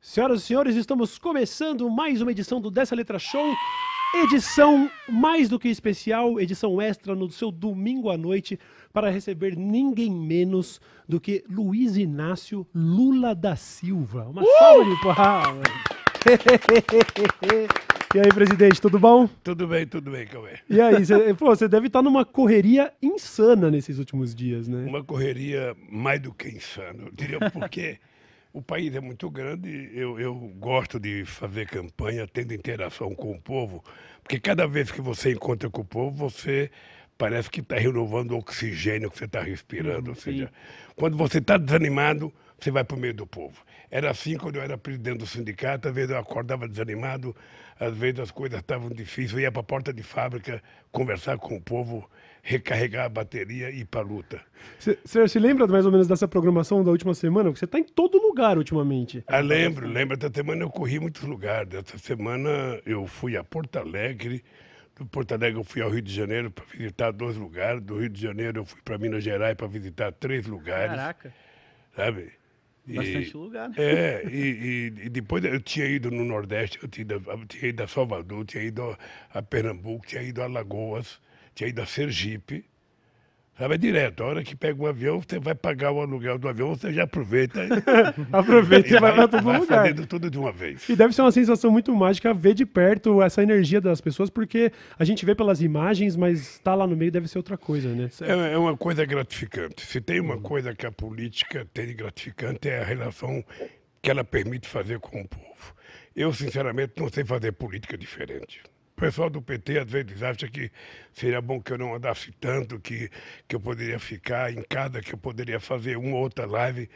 Senhoras e senhores, estamos começando mais uma edição do Dessa Letra Show. Edição mais do que especial, edição extra no seu domingo à noite, para receber ninguém menos do que Luiz Inácio Lula da Silva. Uma salva de palmas. e aí, presidente, tudo bom? Tudo bem, tudo bem, Cauê. E aí, você, pô, você deve estar numa correria insana nesses últimos dias, né? Uma correria mais do que insana. Eu diria porque o país é muito grande, eu, eu gosto de fazer campanha, tendo interação com o povo, porque cada vez que você encontra com o povo, você parece que está renovando o oxigênio que você está respirando. Ou seja, quando você está desanimado, você vai para o meio do povo. Era assim quando eu era presidente do sindicato, às vezes eu acordava desanimado, às vezes as coisas estavam difíceis, eu ia para a porta de fábrica conversar com o povo, recarregar a bateria e ir para a luta. Você se lembra mais ou menos dessa programação da última semana? Porque você está em todo lugar ultimamente. Ah, lembro, lembro. Essa semana eu corri muitos lugares. Essa semana eu fui a Porto Alegre. Do Porto Alegre eu fui ao Rio de Janeiro para visitar dois lugares. Do Rio de Janeiro eu fui para Minas Gerais para visitar três lugares. Caraca. Sabe? Bastante lugar, né? É, e, e, depois eu tinha ido no Nordeste, eu tinha, eu tinha ido a Salvador, tinha ido a Pernambuco, tinha ido a Alagoas, tinha ido a Sergipe. Sabe, é direto. A hora que pega um avião, você vai pagar o aluguel do avião, você já aproveita. aproveita e, vai, vai para todo vai lugar. fazendo tudo de uma vez. E deve ser uma sensação muito mágica ver de perto essa energia das pessoas, porque a gente vê pelas imagens, mas estar lá no meio deve ser outra coisa, né? É, é uma coisa gratificante. Se tem uma coisa que a política tem de gratificante, é a relação que ela permite fazer com o povo. Eu, sinceramente, não sei fazer política diferente. O pessoal do PT às vezes acha que seria bom que eu não andasse tanto, que, que eu poderia ficar em casa, que eu poderia fazer uma ou outra live,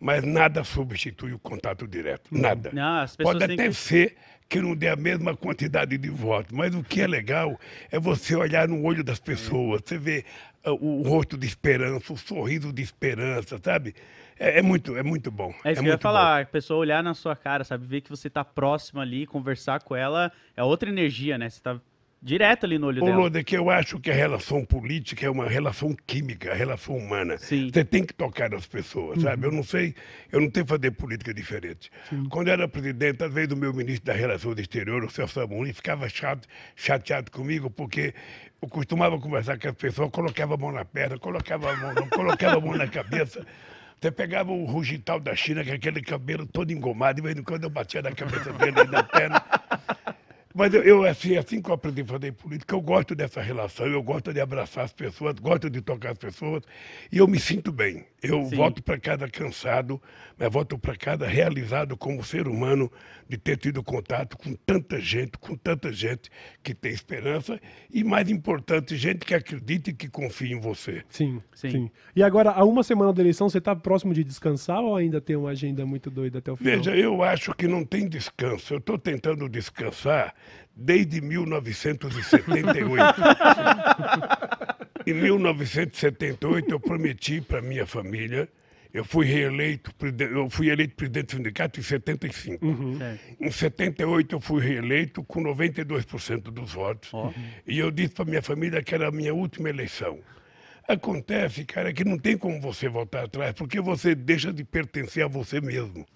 mas nada substitui o contato direto. Nada. Não, Pode até que- ser que não dê a mesma quantidade de votos, mas o que é legal é você olhar no olho das pessoas, você vê ah, o rosto de esperança, o sorriso de esperança, sabe? É, é muito, é muito bom. É isso que é eu ia falar, a pessoa olhar na sua cara, sabe? Ver que você tá próximo ali, conversar com ela, é outra energia, né? Você tá direto ali no olho Ô, dela. Loda, que eu acho que a relação política é uma relação química, a relação humana. Sim. Você tem que tocar nas pessoas, sabe? Eu não sei, eu não tenho que fazer política diferente. Quando eu era presidente, às vezes o meu ministro da Relações Exteriores, o Celso Amorim, ficava chato, chateado comigo, porque eu costumava conversar com as pessoas, colocava a mão na perna, colocava a mão, colocava a mão na cabeça. Você pegava o Rugital da China, com aquele cabelo todo engomado, de vez em quando eu batia na cabeça dele e na perna. Mas eu, eu, assim, assim que eu aprendi a fazer política, eu gosto dessa relação, eu gosto de abraçar as pessoas, gosto de tocar as pessoas, e eu me sinto bem. Eu Sim. volto para casa cansado, mas volto para casa realizado como ser humano de ter tido contato com tanta gente, com tanta gente que tem esperança, e mais importante, gente que acredita e que confia em você. Sim, sim, Sim. E agora, a uma semana da eleição, você está próximo de descansar ou ainda tem uma agenda muito doida até o final? Veja, eu acho que não tem descanso. Eu estou tentando descansar desde 1978. em 1978, eu prometi para minha família. Eu fui reeleito, eu fui eleito presidente do sindicato em 75. Certo. Em 78 eu fui reeleito com 92% dos votos. Ó. E eu disse para minha família que era a minha última eleição. Acontece, cara, que não tem como você voltar atrás, porque você deixa de pertencer a você mesmo.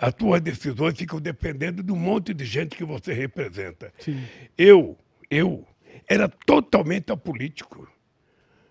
As tuas decisões ficam dependendo de um monte de gente que você representa. Sim. Eu, eu, era totalmente apolítico.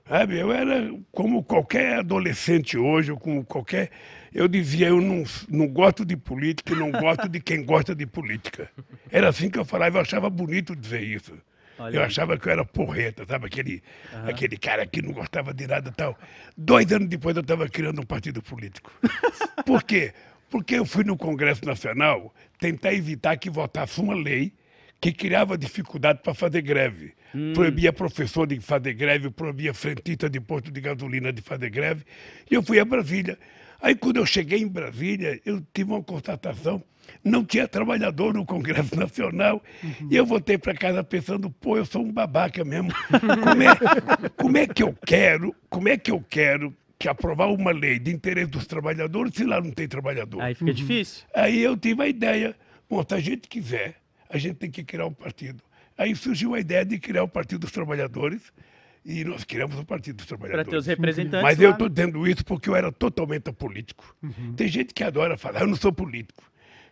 Sabe, eu era como qualquer adolescente hoje, ou como qualquer. Eu dizia, eu não, não gosto de política e não gosto de quem gosta de política. Era assim que eu falava, eu achava bonito dizer isso. Olha eu aí. achava que eu era porreta, sabe? Aquele, aquele cara que não gostava de nada e tal. Dois anos depois eu estava criando um partido político. Por quê? Porque eu fui no Congresso Nacional tentar evitar que votasse uma lei que criava dificuldade para fazer greve. Proibia professor de fazer greve, proibia frentista de posto de gasolina de fazer greve. E eu fui a Brasília. Aí, quando eu cheguei em Brasília, eu tive uma constatação. Não tinha trabalhador no Congresso Nacional. E eu voltei para casa pensando, pô, eu sou um babaca mesmo. Como é, como é que eu quero, como é que eu quero que aprovar uma lei de interesse dos trabalhadores se lá não tem trabalhador. Aí fica difícil. Aí eu tive a ideia, bom, se a gente quiser, a gente tem que criar um partido. Aí surgiu a ideia de criar o Partido dos Trabalhadores e nós criamos o Partido dos Para Trabalhadores. ter os representantes. Mas eu estou dizendo isso porque eu era totalmente apolítico. Tem gente que adora falar, eu não sou político.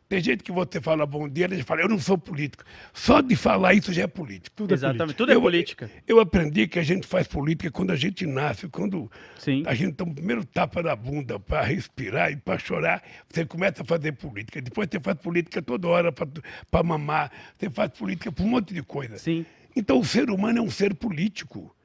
Tem gente que você fala bom dia, ele fala, eu não sou político. Só de falar isso já é político. Tudo é Exatamente. política. Tudo é Eu- política. Eu aprendi que a gente faz política quando a gente nasce, quando Sim. a gente toma o primeiro tapa na bunda para respirar e para chorar, você começa a fazer política. Depois você faz política toda hora para mamar, você faz política por um monte de coisa. Sim. Então o ser humano é um ser político.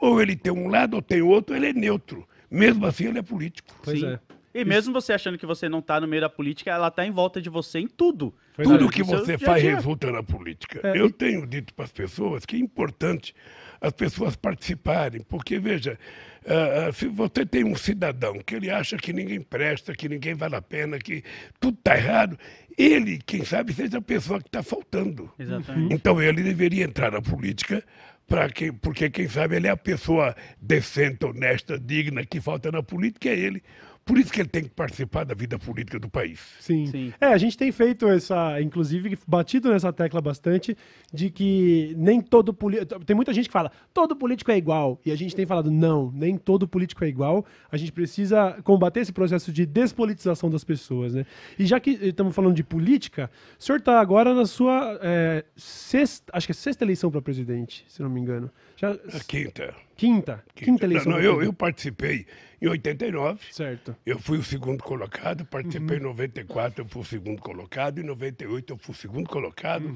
Ou ele tem um lado ou tem outro, ele é neutro. Mesmo assim, ele é político. Pois Sim. é. E mesmo você achando que você não tá no meio da política, ela tá em volta de você em tudo. Pois Tudo é. que seu você dia faz dia. resulta na política. É, Eu tenho dito para as pessoas que é importante as pessoas participarem, porque, veja, ah, se você tem um cidadão que ele acha que ninguém presta, que ninguém vale a pena, que tudo está errado, ele, quem sabe, seja a pessoa que está faltando. Exatamente. Então ele deveria entrar na política, pra que, porque quem sabe ele é a pessoa decente, honesta, digna que falta na política, é ele. Por isso que ele tem que participar da vida política do país. Sim. Sim. É, a gente tem feito essa, inclusive, batido nessa tecla bastante, de que nem todo político. Tem muita gente que fala, todo político é igual. E a gente tem falado, não, nem todo político é igual. A gente precisa combater esse processo de despolitização das pessoas, né? E já que estamos falando de política, o senhor está agora na sua é, sexta, acho que é sexta eleição para presidente, se não me engano. Já, A quinta. Quinta, quinta eleição. Não, pra eu, eu participei em 89, Certo. eu fui o segundo colocado, participei em 94, eu fui o segundo colocado, em 98 eu fui o segundo colocado,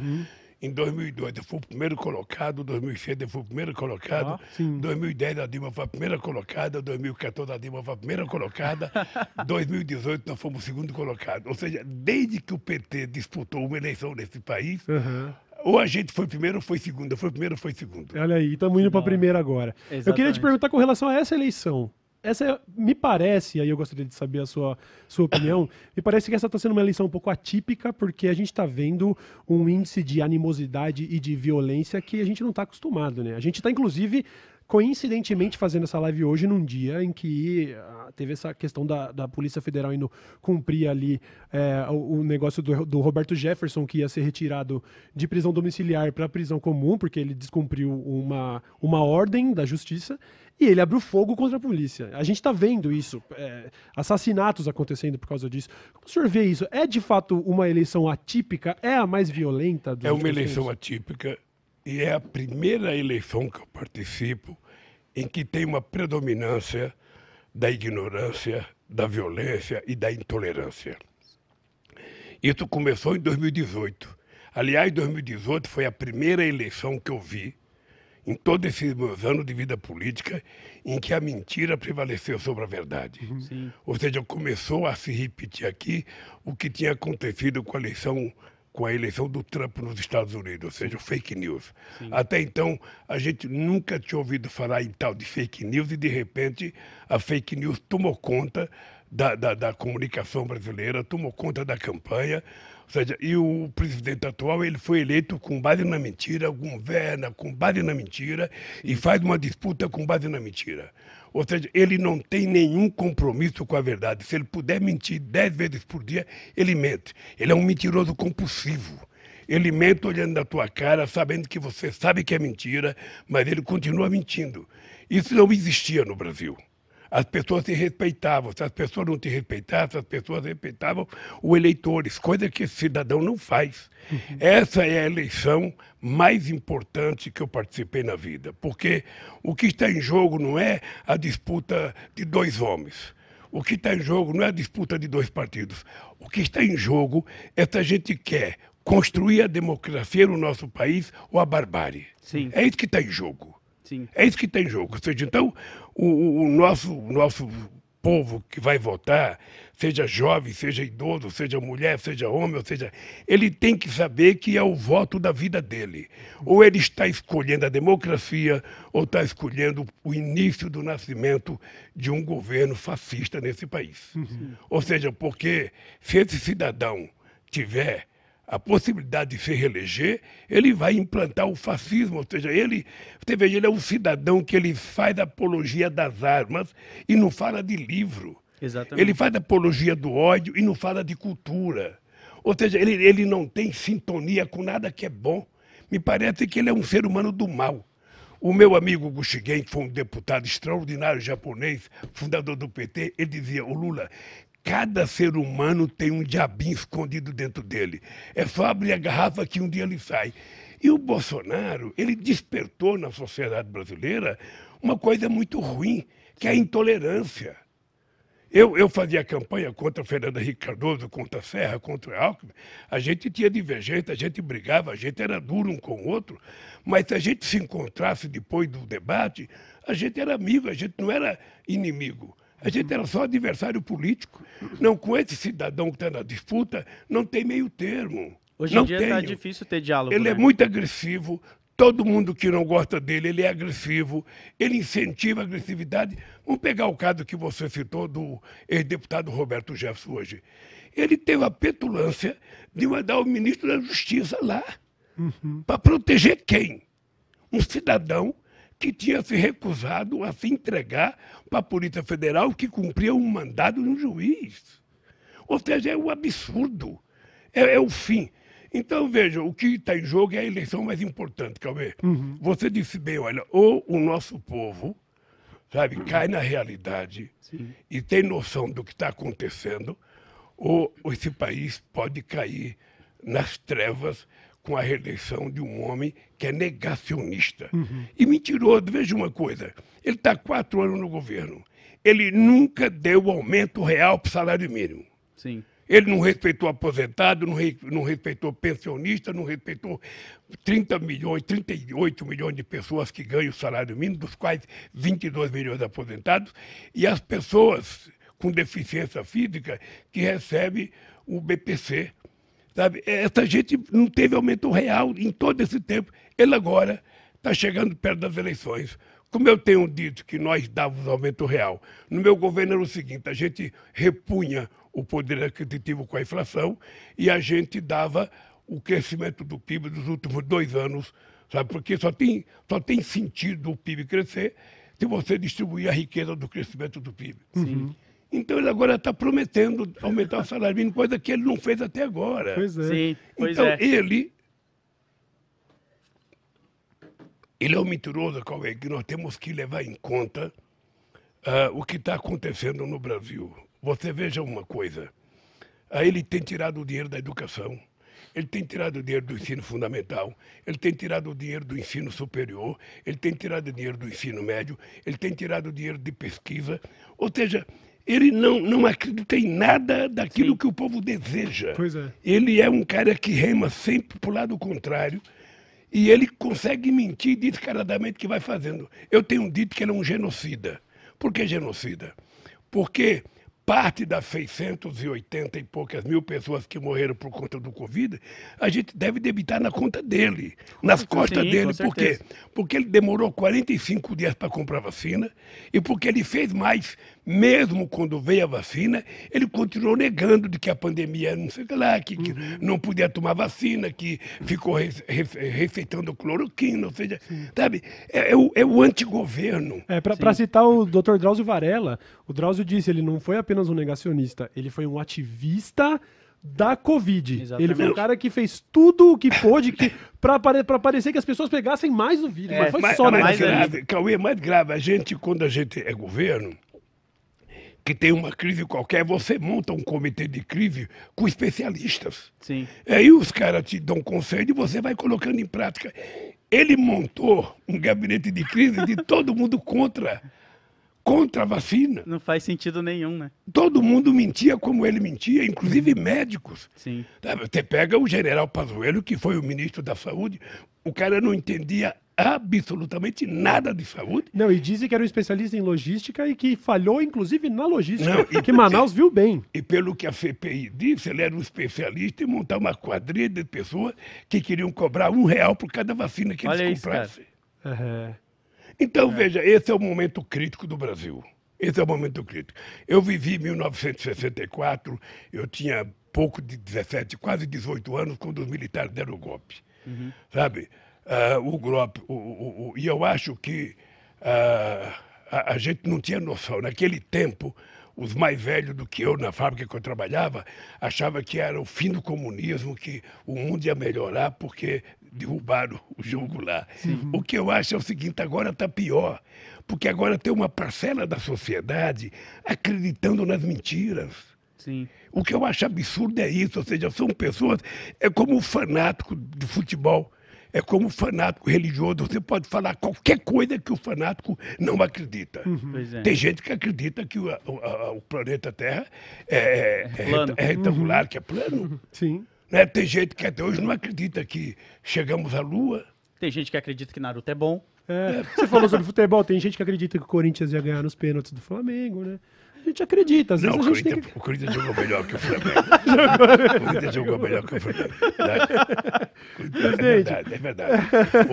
em 2002 eu fui o primeiro colocado, em 2006 eu fui o primeiro colocado, em 2010 a Dilma foi a primeira colocada, em 2014 a Dilma foi a primeira colocada, em 2018 nós fomos o segundo colocado. Ou seja, desde que o PT disputou uma eleição nesse país, Aham. ou a gente foi primeiro ou foi segundo, foi primeiro ou foi segundo. Olha aí, estamos indo para a primeira agora. Eu queria te Exatamente. perguntar com relação a essa eleição. Essa é- me parece, aí eu gostaria de saber a sua, sua opinião, me parece que essa está sendo uma eleição um pouco atípica, porque a gente está vendo um índice de animosidade e de violência que a gente não está acostumado, né? A gente está, inclusive, coincidentemente fazendo essa live hoje num dia em que ah, teve essa questão da, da Polícia Federal indo cumprir ali é, o, o negócio do, do Roberto Jefferson, que ia ser retirado de prisão domiciliar para prisão comum, porque ele descumpriu uma, uma ordem da justiça, e ele abriu fogo contra a polícia. A gente está vendo isso, é, assassinatos acontecendo por causa disso. Como o senhor vê isso? É de fato uma eleição atípica? É a mais violenta É uma eleição atípica e é a primeira eleição que eu participo em que tem uma predominância da ignorância, da violência e da intolerância. Isso começou em 2018. Aliás, 2018 foi a primeira eleição que eu vi em todos esses meus anos de vida política em que a mentira prevaleceu sobre a verdade. Sim. Ou seja, começou a se repetir aqui o que tinha acontecido com a eleição com a eleição do Trump nos Estados Unidos, ou seja, fake news. Até então, a gente nunca tinha ouvido falar em tal de fake news e, de repente, a fake news tomou conta da, da, da comunicação brasileira, tomou conta da campanha. Ou seja, e o presidente atual ele foi eleito com base na mentira, governa com base na mentira e faz uma disputa com base na mentira. Ou seja, ele não tem nenhum compromisso com a verdade. Se ele puder mentir dez vezes por dia, ele mente. Ele é um mentiroso compulsivo. Ele mente olhando na tua cara, sabendo que você sabe que é mentira, mas ele continua mentindo. Isso não existia no Brasil. As pessoas se respeitavam. Se as pessoas não te respeitassem, as pessoas respeitavam os eleitores, coisa que esse cidadão não faz. Essa é a eleição mais importante que eu participei na vida, porque o que está em jogo não é a disputa de dois homens. O que está em jogo não é a disputa de dois partidos. O que está em jogo é se a gente quer construir a democracia no nosso país ou a barbárie. Sim. É isso que está em jogo. Sim. É isso que está em jogo. Ou seja, então, o, o- nosso, o nosso povo que vai votar, seja jovem, seja idoso, seja mulher, seja homem, ou seja, ele tem que saber que é o voto da vida dele. Ou ele está escolhendo a democracia, ou está escolhendo o início do nascimento de um governo fascista nesse país. Ou seja, porque se esse cidadão tiver a possibilidade de se reeleger, ele vai implantar o fascismo, ou seja, ele, você veja, ele é um cidadão que ele faz apologia das armas e não fala de livro. Exatamente. Ele faz apologia do ódio e não fala de cultura. Ou seja, ele, ele não tem sintonia com nada que é bom. Me parece que ele é um ser humano do mal. O meu amigo Guxigen, que foi um deputado extraordinário japonês, fundador do PT, ele dizia, o Lula, Cada ser humano tem um diabinho escondido dentro dele. É só abrir a garrafa que um dia ele sai. E o Bolsonaro, ele despertou na sociedade brasileira uma coisa muito ruim, que é a intolerância. Eu, eu fazia campanha contra Fernando Henrique Cardoso, contra a Serra, contra a Alckmin. A gente tinha divergência, a gente brigava, a gente era duro um com o outro, mas se a gente se encontrasse depois do debate, a gente era amigo, a gente não era inimigo. A gente era só adversário político. Não, com esse cidadão que está na disputa, não tem meio termo. Hoje não em dia está difícil ter diálogo. Ele né? é muito agressivo. Todo mundo que não gosta dele, ele é agressivo. Ele incentiva a agressividade. Vamos pegar o caso que você citou do ex-deputado Roberto Jefferson hoje. Ele teve a petulância de mandar o ministro da Justiça lá. Para proteger quem? Um cidadão que tinha se recusado a se entregar para a Polícia Federal que cumpria um mandado de um juiz. Ou seja, é um absurdo. É, é o fim. Então, veja, o que está em jogo é a eleição mais importante, Cauê. Você disse bem, olha, ou o nosso povo, sabe, cai na realidade e tem noção do que está acontecendo, ou esse país pode cair nas trevas com a reeleição de um homem que é negacionista. E mentiroso, veja uma coisa, ele está quatro anos no governo. Ele nunca deu aumento real para o salário mínimo. Sim. Ele não respeitou aposentado, não, re- não respeitou pensionista, não respeitou 30 milhões, 38 milhões de pessoas que ganham o salário mínimo, dos quais 22 milhões aposentados, e as pessoas com deficiência física que recebem o BPC. Sabe? Essa gente não teve aumento real em todo esse tempo. Ele agora está chegando perto das eleições. Como eu tenho dito que nós dávamos aumento real, no meu governo era o seguinte: a gente repunha o poder aquisitivo com a inflação e a gente dava o crescimento do PIB dos últimos dois anos, sabe? Porque só tem, só tem sentido o PIB crescer se você distribuir a riqueza do crescimento do PIB. Então ele agora está prometendo aumentar o salário mínimo, coisa que ele não fez até agora. Pois é. Sim, pois então é. ele. Ele é um mentiroso, Cauê, que nós temos que levar em conta ah, o que está acontecendo no Brasil. Você veja uma coisa. Ah, ele tem tirado o dinheiro da educação, ele tem tirado o dinheiro do ensino fundamental, ele tem tirado o dinheiro do ensino superior, ele tem tirado o dinheiro do ensino médio, ele tem tirado o dinheiro de pesquisa. Ou seja, ele não, não acredita em nada daquilo que o povo deseja. Pois é. Ele é um cara que rema sempre para o lado contrário e ele consegue mentir descaradamente que vai fazendo. Eu tenho dito que ele é um genocida. Por que genocida? Porque parte das 680 e poucas mil pessoas que morreram por conta do Covid, a gente deve debitar na conta dele, nas costas Sim, dele. Por quê? Porque ele demorou 45 dias para comprar vacina e porque ele fez mais, mesmo quando veio a vacina, ele continuou negando de que a pandemia não sei o que lá, que, que não podia tomar vacina, que ficou re- re- receitando cloroquina, ou seja, sabe, é, é o, é o antigoverno. É, pra, pra citar o Dr. Drauzio Varela, o Drauzio disse, ele não foi apenas um negacionista, ele foi um ativista da Covid. Exatamente. Ele foi um cara que fez tudo o que pôde que, pra parecer que as pessoas pegassem mais o vírus. É, mas foi mais, só mais mais grave, Cauê, mais grave, a gente, quando a gente é governo, que tem uma crise qualquer, você monta um comitê de crise com especialistas. Sim. Aí os caras te dão conselho e você vai colocando em prática. Ele montou um gabinete de crise de todo mundo contra, contra a vacina. Não faz sentido nenhum, né? Todo mundo mentia como ele mentia, inclusive médicos. Sim. Você pega o general Pazuello, que foi o ministro da Saúde, o cara não entendia absolutamente nada de saúde. Não, e dizem que era um especialista em logística e que falhou, inclusive, na logística. Não, e- que Manaus viu bem. E pelo que a CPI disse, ele era um especialista em montar uma quadrilha de pessoas que queriam cobrar um real por cada vacina que Olha eles comprassem. É. Então, veja, esse é o momento crítico do Brasil. Esse é o momento crítico. Eu vivi 1964, eu tinha pouco de 17, quase 18 anos, quando os militares deram o golpe. Uhum. Sabe? Uh, o golpe. O, o, o, e eu acho que uh, a, a gente não tinha noção. Naquele tempo, os mais velhos do que eu na fábrica que eu trabalhava achavam que era o fim do comunismo, que o mundo ia melhorar porque derrubaram o jogo lá. Sim. O que eu acho é o seguinte, agora está pior, porque agora tem uma parcela da sociedade acreditando nas mentiras. Sim. O que eu acho absurdo é isso, ou seja, são pessoas, é como o fanático de futebol é como fanático religioso. Você pode falar qualquer coisa que o fanático não acredita. Uhum. É. Tem gente que acredita que o, o, o planeta Terra é, é, é, é retangular, uhum. que é plano. Sim. Né? Tem gente que até hoje não acredita que chegamos à Lua. Tem gente que acredita que Naruto é bom. É, você falou sobre futebol, tem gente que acredita que o Corinthians ia ganhar nos pênaltis do Flamengo, né? A gente acredita. Às não, vezes o, a gente Corinthians, que... o Corinthians jogou melhor que o Flamengo. o Corinthians jogou melhor que o Flamengo. É verdade, é verdade.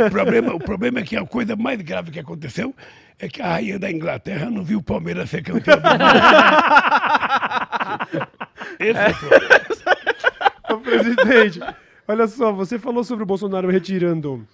O problema, o problema é que a coisa mais grave que aconteceu é que a rainha da Inglaterra não viu o Palmeiras ser campeão do mundo. Esse é o problema. Ô, presidente, olha só, você falou sobre o Bolsonaro retirando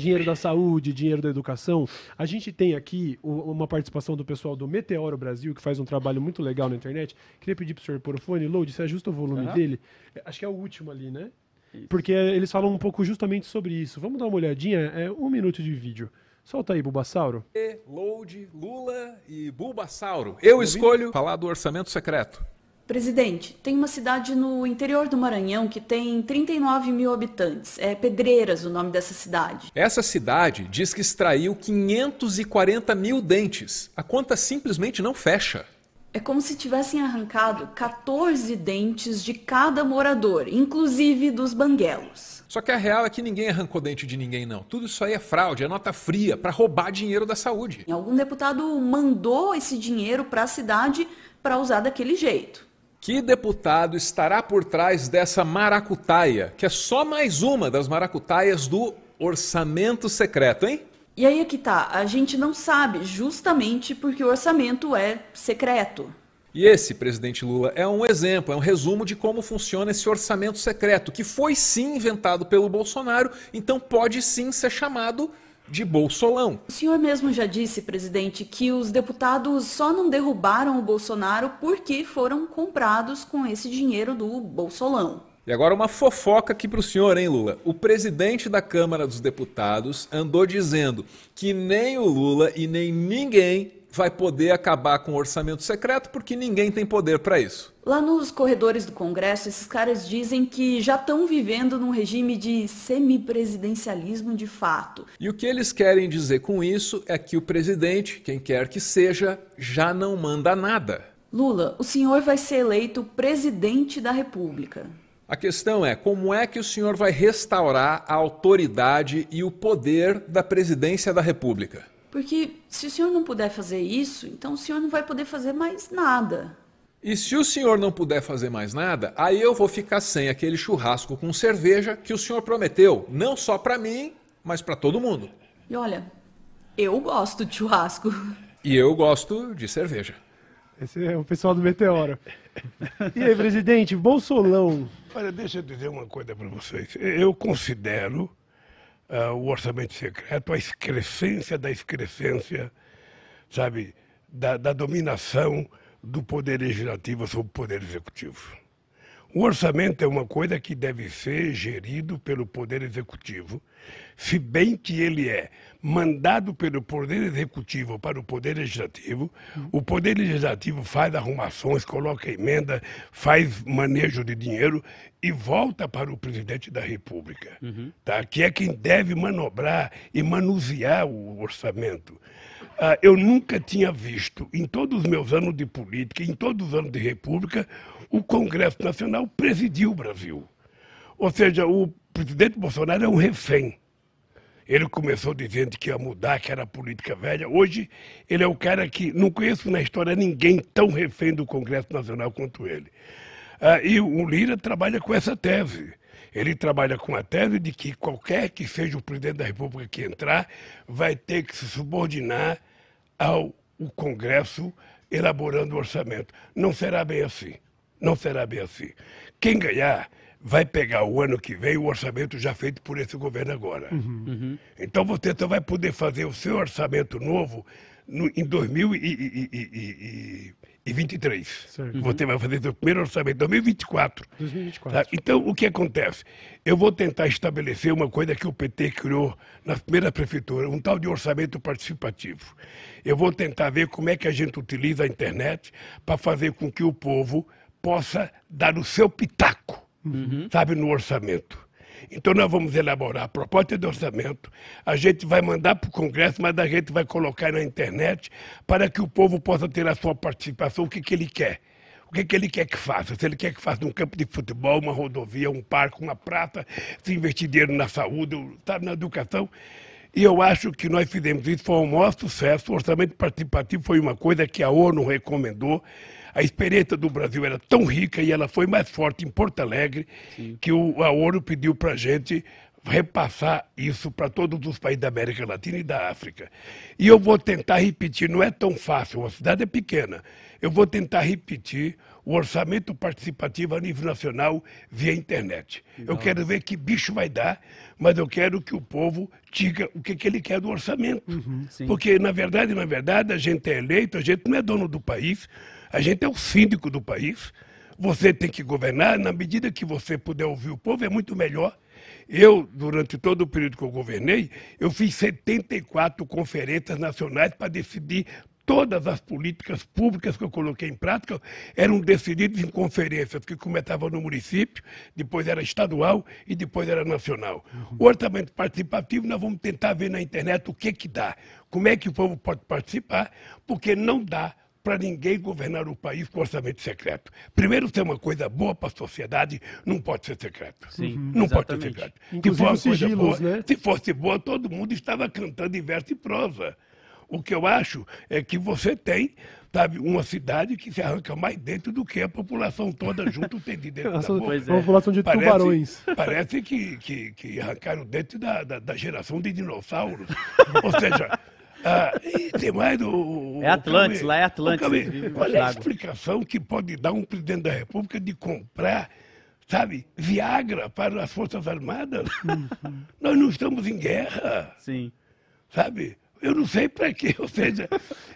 dinheiro da saúde, dinheiro da educação. A gente tem aqui uma participação do pessoal do Meteoro Brasil, que faz um trabalho muito legal na internet. Queria pedir para o senhor pôr o fone. Load, você ajusta o volume uhum. dele? Acho que é o último ali, né? Isso. Porque eles falam um pouco justamente sobre isso. Vamos dar uma olhadinha? É um minuto de vídeo. Solta aí, Bulbasauro. Load, Lula e Bulbasauro. Eu escolho falar do orçamento secreto. Presidente, tem uma cidade no interior do Maranhão que tem 39 mil habitantes. É Pedreiras o nome dessa cidade. Essa cidade diz que extraiu 540 mil dentes. A conta simplesmente não fecha. É como se tivessem arrancado 14 dentes de cada morador, inclusive dos banguelos. Só que a real é que ninguém arrancou dente de ninguém, não. Tudo isso aí é fraude, é nota fria para roubar dinheiro da saúde. Algum deputado mandou esse dinheiro para a cidade para usar daquele jeito. Que deputado estará por trás dessa maracutaia, que é só mais uma das maracutaias do orçamento secreto, hein? E aí é que tá, a gente não sabe, justamente porque o orçamento é secreto. E esse, presidente Lula, é um exemplo, é um resumo de como funciona esse orçamento secreto, que foi sim inventado pelo Bolsonaro, então pode sim ser chamado de Bolsolão. O senhor mesmo já disse, presidente, que os deputados só não derrubaram o Bolsonaro porque foram comprados com esse dinheiro do Bolsolão. E agora uma fofoca aqui para o senhor, hein, Lula? O presidente da Câmara dos Deputados andou dizendo que nem o Lula e nem ninguém vai poder acabar com o orçamento secreto porque ninguém tem poder para isso. Lá nos corredores do Congresso, esses caras dizem que já estão vivendo num regime de semipresidencialismo de fato. E o que eles querem dizer com isso é que o presidente, quem quer que seja, já não manda nada. Lula, o senhor vai ser eleito presidente da República. A questão é como é que o senhor vai restaurar a autoridade e o poder da presidência da República? Porque se o senhor não puder fazer isso, então o senhor não vai poder fazer mais nada. E se o senhor não puder fazer mais nada, aí eu vou ficar sem aquele churrasco com cerveja que o senhor prometeu, não só para mim, mas para todo mundo. E olha, eu gosto de churrasco. E eu gosto de cerveja. Esse é o pessoal do Meteoro. E aí, presidente, Bolsolão. Olha, deixa eu dizer uma coisa para vocês. Eu considero uh, o orçamento secreto, a excrescência da excrescência, sabe, da, da dominação do poder legislativo sobre o poder executivo. O orçamento é uma coisa que deve ser gerido pelo Poder Executivo, se bem que ele é mandado pelo Poder Executivo para o Poder Legislativo. O Poder Legislativo faz arrumações, coloca emenda, faz manejo de dinheiro e volta para o Presidente da República, uhum. tá? que é quem deve manobrar e manusear o orçamento. Ah, eu nunca tinha visto, em todos os meus anos de política, em todos os anos de República, o Congresso Nacional presidiu o Brasil. Ou seja, o presidente Bolsonaro é um refém. Ele começou dizendo que ia mudar, que era política velha. Hoje, ele é o cara que não conheço na história ninguém tão refém do Congresso Nacional quanto ele. Ah, e o Lira trabalha com essa tese. Ele trabalha com a tese de que qualquer que seja o presidente da República que entrar, vai ter que se subordinar ao Congresso elaborando o orçamento. Não será bem assim. Não será bem assim. Quem ganhar vai pegar o ano que vem o orçamento já feito por esse governo agora. Uhum. Então você só vai poder fazer o seu orçamento novo no, em 2023. Certo. Você vai fazer seu primeiro orçamento em 2024. 2024. Tá? Então, o que acontece? Eu vou tentar estabelecer uma coisa que o PT criou na primeira prefeitura, um tal de orçamento participativo. Eu vou tentar ver como é que a gente utiliza a internet para fazer com que o povo possa dar o seu pitaco, sabe, no orçamento. Então, nós vamos elaborar a proposta de orçamento, a gente vai mandar para o Congresso, mas a gente vai colocar na internet para que o povo possa ter a sua participação, o que, que ele quer. O que, que ele quer que faça? Se ele quer que faça um campo de futebol, uma rodovia, um parque, uma praça, se investir dinheiro na saúde, sabe, na educação. E eu acho que nós fizemos isso, foi um maior sucesso. O orçamento participativo foi uma coisa que a ONU recomendou. A experiência do Brasil era tão rica e ela foi mais forte em Porto Alegre que o, a ONU pediu para a gente repassar isso para todos os países da América Latina e da África. E eu vou tentar repetir, não é tão fácil, a cidade é pequena. Eu vou tentar repetir o orçamento participativo a nível nacional via internet. Eu quero ver que bicho vai dar, mas eu quero que o povo diga o que, que ele quer do orçamento. sim. Porque, na verdade, na verdade, a gente é eleito, a gente não é dono do país, a gente é o síndico do país. Você tem que governar, na medida que você puder ouvir o povo, é muito melhor. Eu, durante todo o período que eu governei, eu fiz 74 conferências nacionais para decidir todas as políticas públicas que eu coloquei em prática eram decididas em conferências que começavam no município, depois era estadual e depois era nacional. O orçamento participativo nós vamos tentar ver na internet o que que dá, como é que o povo pode participar, porque não dá para ninguém governar o país com orçamento secreto. Primeiro, ser uma coisa boa para a sociedade, não pode ser secreto. Sim, não pode ser exatamente. secreto. Inclusive se for uma os coisa sigilos, boa, né? se fosse boa, todo mundo estava cantando em verso e prosa. O que eu acho é que você tem, sabe, uma cidade que se arranca mais dentro do que a população toda junto tem de dentro da boca. É. população de tubarões. Parece que, que, que arrancaram dentro da, da, da geração de dinossauros. Ou seja, ah, e tem mais o. É Atlantis, lá é Atlantis, Qual é a explicação que pode dar um presidente da República de comprar, sabe, Viagra para as Forças Armadas? Uhum. Nós não estamos em guerra Sim. sabe? Eu não sei para quê, ou seja,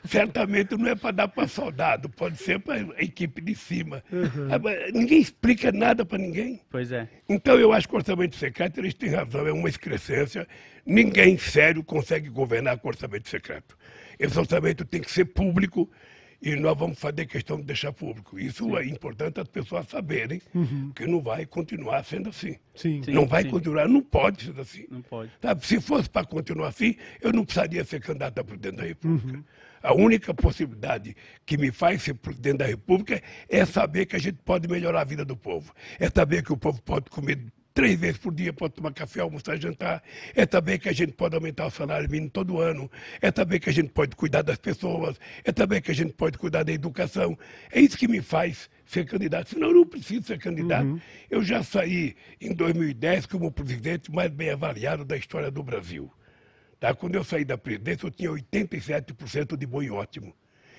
certamente não é para dar para soldado, pode ser para a equipe de cima. Agora, Ninguém explica nada para ninguém. Pois é. Então eu acho que o orçamento secreto, eles têm razão, é uma excrescência. Ninguém sério consegue governar com orçamento secreto. Esse orçamento tem que ser público e nós vamos fazer questão de deixar público. Isso é importante as pessoas saberem, que não vai continuar sendo assim. Sim. Sim. não vai continuar, não pode ser assim. Não pode. Sabe, se fosse para continuar assim, eu não precisaria ser candidato a presidente da República. A única possibilidade que me faz ser presidente da República é saber que a gente pode melhorar a vida do povo. É saber que o povo pode comer três vezes por dia, pode tomar café, almoçar, jantar. É saber que a gente pode aumentar o salário mínimo todo ano. É saber que a gente pode cuidar das pessoas. É saber que a gente pode cuidar da educação. É isso que me faz ser candidato. Senão eu não preciso ser candidato. Eu já saí em 2010 como o presidente mais bem avaliado da história do Brasil. Tá? Quando eu saí da presidência, eu tinha 87% de bom e ótimo.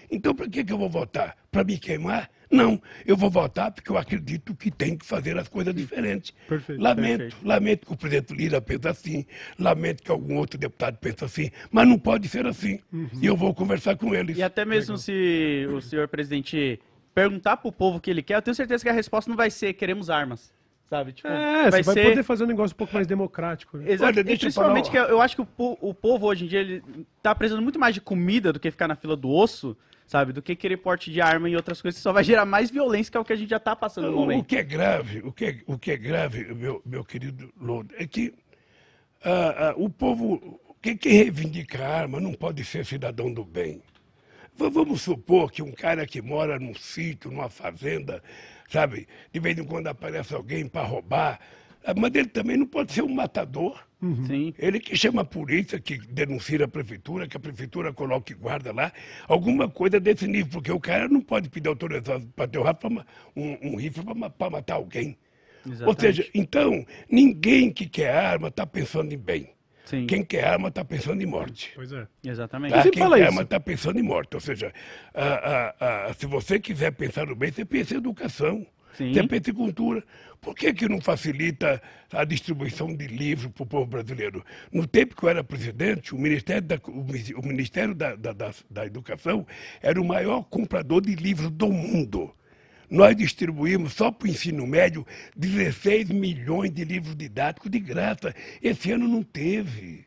Então, para que, que eu vou votar? Para me queimar? Não, eu vou votar porque eu acredito que tem que fazer as coisas diferentes. Perfeito, lamento, perfeito. lamento que o presidente Lira pensa assim, lamento que algum outro deputado pensa assim, mas não pode ser assim. E eu vou conversar com eles. E até mesmo se o senhor presidente perguntar pro povo o que ele quer, eu tenho certeza que a resposta não vai ser queremos armas. Sabe? Tipo, É, vai você vai ser... poder fazer um negócio um pouco mais democrático. Né? Exato. Olha, E deixa eu principalmente que eu, eu acho que o, o povo hoje em dia ele tá precisando muito mais de comida do que ficar na fila do osso, sabe? Do que querer porte de arma e outras coisas só vai gerar mais violência, que é o que a gente já tá passando no O, o momento. que é grave, o que é, o que é grave, meu, meu querido Lodo, é que ah, ah, o povo, quem, quem reivindica a arma não pode ser cidadão do bem. V- Vamos supor que um cara que mora num sítio, numa fazenda, sabe, de vez em quando aparece alguém para roubar, mas ele também não pode ser um matador. Sim. Ele que chama a polícia, que denuncia a prefeitura, que a prefeitura coloque guarda lá, alguma coisa desse nível, porque o cara não pode pedir autorização para ter um, um, um rifle para matar alguém. Ou Exatamente. seja, então, ninguém que quer arma está pensando em bem. Sim. Quem quer arma está pensando em morte. Pois é. Exatamente. Tá? Quem fala quer isso. arma está pensando em morte. Ou seja, ah, ah, ah, se você quiser pensar no bem, você pensa em educação. Sim. Você pensa em cultura. Por que, que não facilita a distribuição de livros para o povo brasileiro? No tempo que eu era presidente, o Ministério da, o Ministério da, da- da- da Educação era o maior comprador de livros do mundo. Nós distribuímos só para o ensino médio 16 milhões de livros didáticos de graça. Esse ano não teve.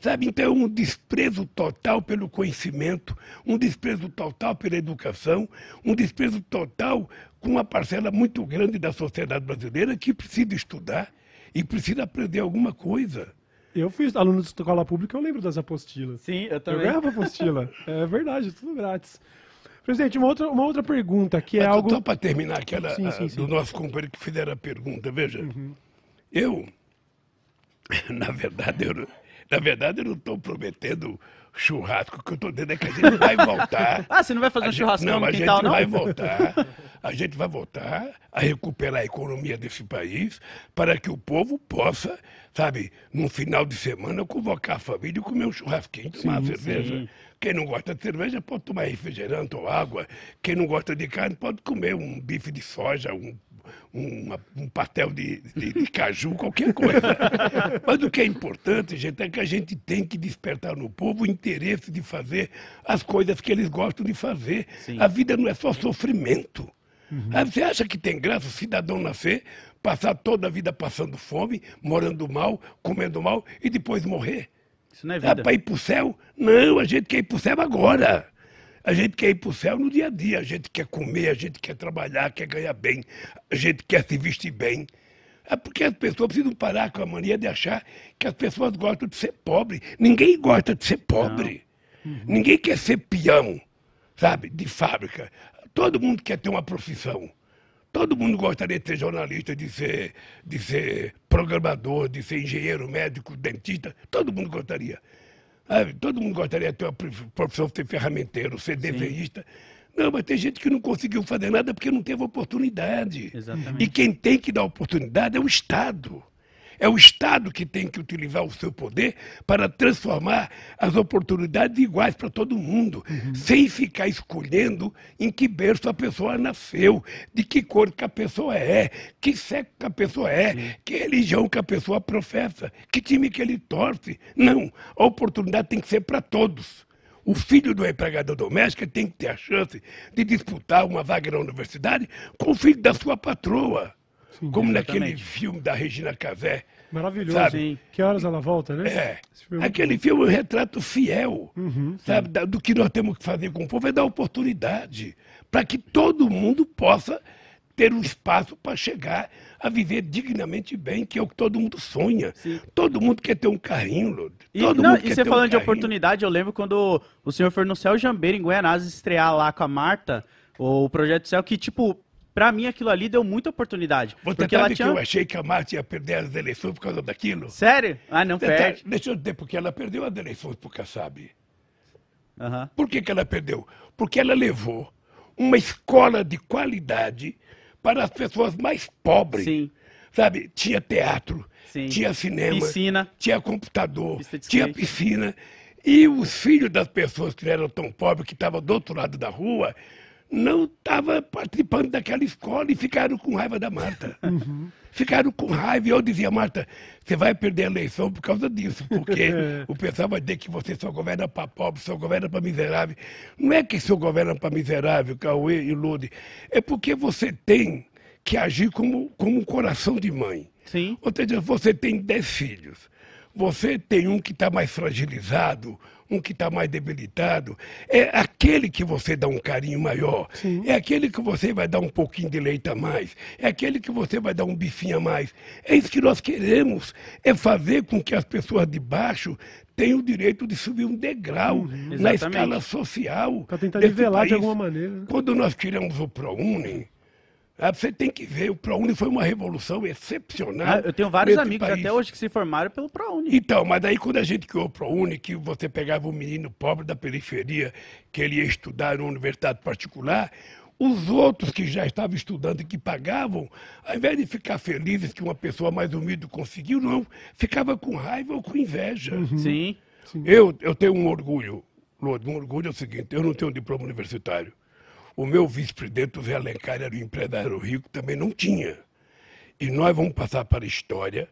Sabe, então é um desprezo total pelo conhecimento, um desprezo total pela educação, um desprezo total com uma parcela muito grande da sociedade brasileira que precisa estudar e precisa aprender alguma coisa. Eu fui aluno de escola pública, eu lembro das apostilas. Sim, eu Eu também. ganhava apostila. é verdade, tudo grátis. Presidente, uma outra, uma outra pergunta, que é Mas algo... Só para terminar aquela Sim, sim, sim. do nosso companheiro que fizeram a pergunta, veja, Uhum. eu, na verdade, eu, na verdade, eu não estou prometendo churrasco, o que eu estou dizendo é que a gente vai voltar. Ah, você não vai fazer A um gente- churrascão não, no a gente quintal, não? vai voltar. A gente vai voltar a recuperar a economia desse país para que o povo possa, sabe, num final de semana, convocar a família e comer um churrasquinho, tomar uma cerveja. sim. Quem não gosta de cerveja pode tomar refrigerante ou água. Quem não gosta de carne pode comer um bife de soja, um, uma- um pastel de, de- de caju, qualquer coisa. Mas o que é importante, gente, é que a gente tem que despertar no povo o interesse de fazer as coisas que eles gostam de fazer. Sim. A vida não é só sofrimento. Ah, Você acha que tem graça o cidadão nascer, passar toda a vida passando fome, morando mal, comendo mal e depois morrer? Isso não é Dá vida. para ir para o céu? Não, a gente quer ir para o céu agora. A gente quer ir para o céu no dia a dia. A gente quer comer, a gente quer trabalhar, quer ganhar bem. A gente quer se vestir bem. É porque as pessoas precisam parar com a mania de achar que as pessoas gostam de ser pobre. Ninguém gosta de ser pobre. Ninguém quer ser peão, sabe, de fábrica. Todo mundo quer ter uma profissão. Todo mundo gostaria de ser jornalista, de ser, de ser programador, de ser engenheiro, médico, dentista. Todo mundo gostaria. Sabe? Todo mundo gostaria de ter uma prof- profissão de ser ferramenteiro, ser desenhista. Não, mas tem gente que não conseguiu fazer nada porque não teve oportunidade. Exatamente. E quem tem que dar oportunidade é o Estado. É o Estado que tem que utilizar o seu poder para transformar as oportunidades iguais para todo mundo, sem ficar escolhendo em que berço a pessoa nasceu, de que cor que a pessoa é, que sexo que a pessoa é, que religião que a pessoa professa, que time que ele torce. Não, a oportunidade tem que ser para todos. O filho do empregado doméstico tem que ter a chance de disputar uma vaga na universidade com o filho da sua patroa. Como naquele exatamente. filme da Regina Casé. Maravilhoso. Sabe? Sim. Que horas ela volta, né? É. É Aquele filme é um retrato fiel Uhum, sabe, da- do que nós temos que fazer com o povo é dar oportunidade para que todo mundo possa ter um espaço para chegar a viver dignamente bem, que é o que todo mundo sonha. Todo mundo quer ter um carrinho, Lud. E, Todo não, mundo e você ter um falando de oportunidade, eu lembro quando o senhor foi no Céu Jambeiro, em Goianás, estrear lá com a Marta, o Projeto Céu, que, tipo, pra mim aquilo ali deu muita oportunidade. Você porque sabe ela que tinha... eu achei que a Marta ia perder as eleições por causa daquilo? Sério? Ah, não Você tá- perde. Deixa eu dizer, porque ela perdeu as eleições por Kassab. Aham. Por que, que ela perdeu? Porque ela levou uma escola de qualidade para as pessoas mais pobres. Sim. Sabe? Tinha teatro, Sim. tinha cinema, Piscina. tinha computador, tinha piscina. E os filhos das pessoas que eram tão pobres, que estavam do outro lado da rua, não estavam participando daquela escola e ficaram com raiva da Marta. Uhum. Ficaram com raiva. E eu dizia, Marta, você vai perder a eleição por causa disso, porque o pessoal vai dizer que você só governa para pobre, só governa para miserável. Não é que só governa para miserável, Cauê e Lude, é porque você tem que agir como, como um coração de mãe. Sim. Ou seja, você tem dez filhos. Você tem um que está mais fragilizado, um que está mais debilitado. É aquele que você dá um carinho maior. É aquele que você vai dar um pouquinho de leite a mais. É aquele que você vai dar um bifinho a mais. É isso que nós queremos. É fazer com que as pessoas de baixo tenham o direito de subir um degrau na Exatamente. escala social. Pra tentar nivelar de país. alguma maneira, né? Quando nós tiramos o ProUni, você tem que ver, o ProUni foi uma revolução excepcional. Ah, eu tenho vários amigos país. até hoje que se formaram pelo ProUni. Então, mas daí quando a gente criou o ProUni, que você pegava um menino pobre da periferia, que ele ia estudar numa universidade particular, Os outros que já estavam estudando e que pagavam, ao invés de ficar felizes que uma pessoa mais humilde conseguiu, não, ficava com raiva ou com inveja. Sim. Eu, eu tenho um orgulho, Lodi, um orgulho é o seguinte, eu não tenho um diploma universitário. O meu vice-presidente, o Zé Alencar, era um empresário rico, também não tinha. E nós vamos passar para a história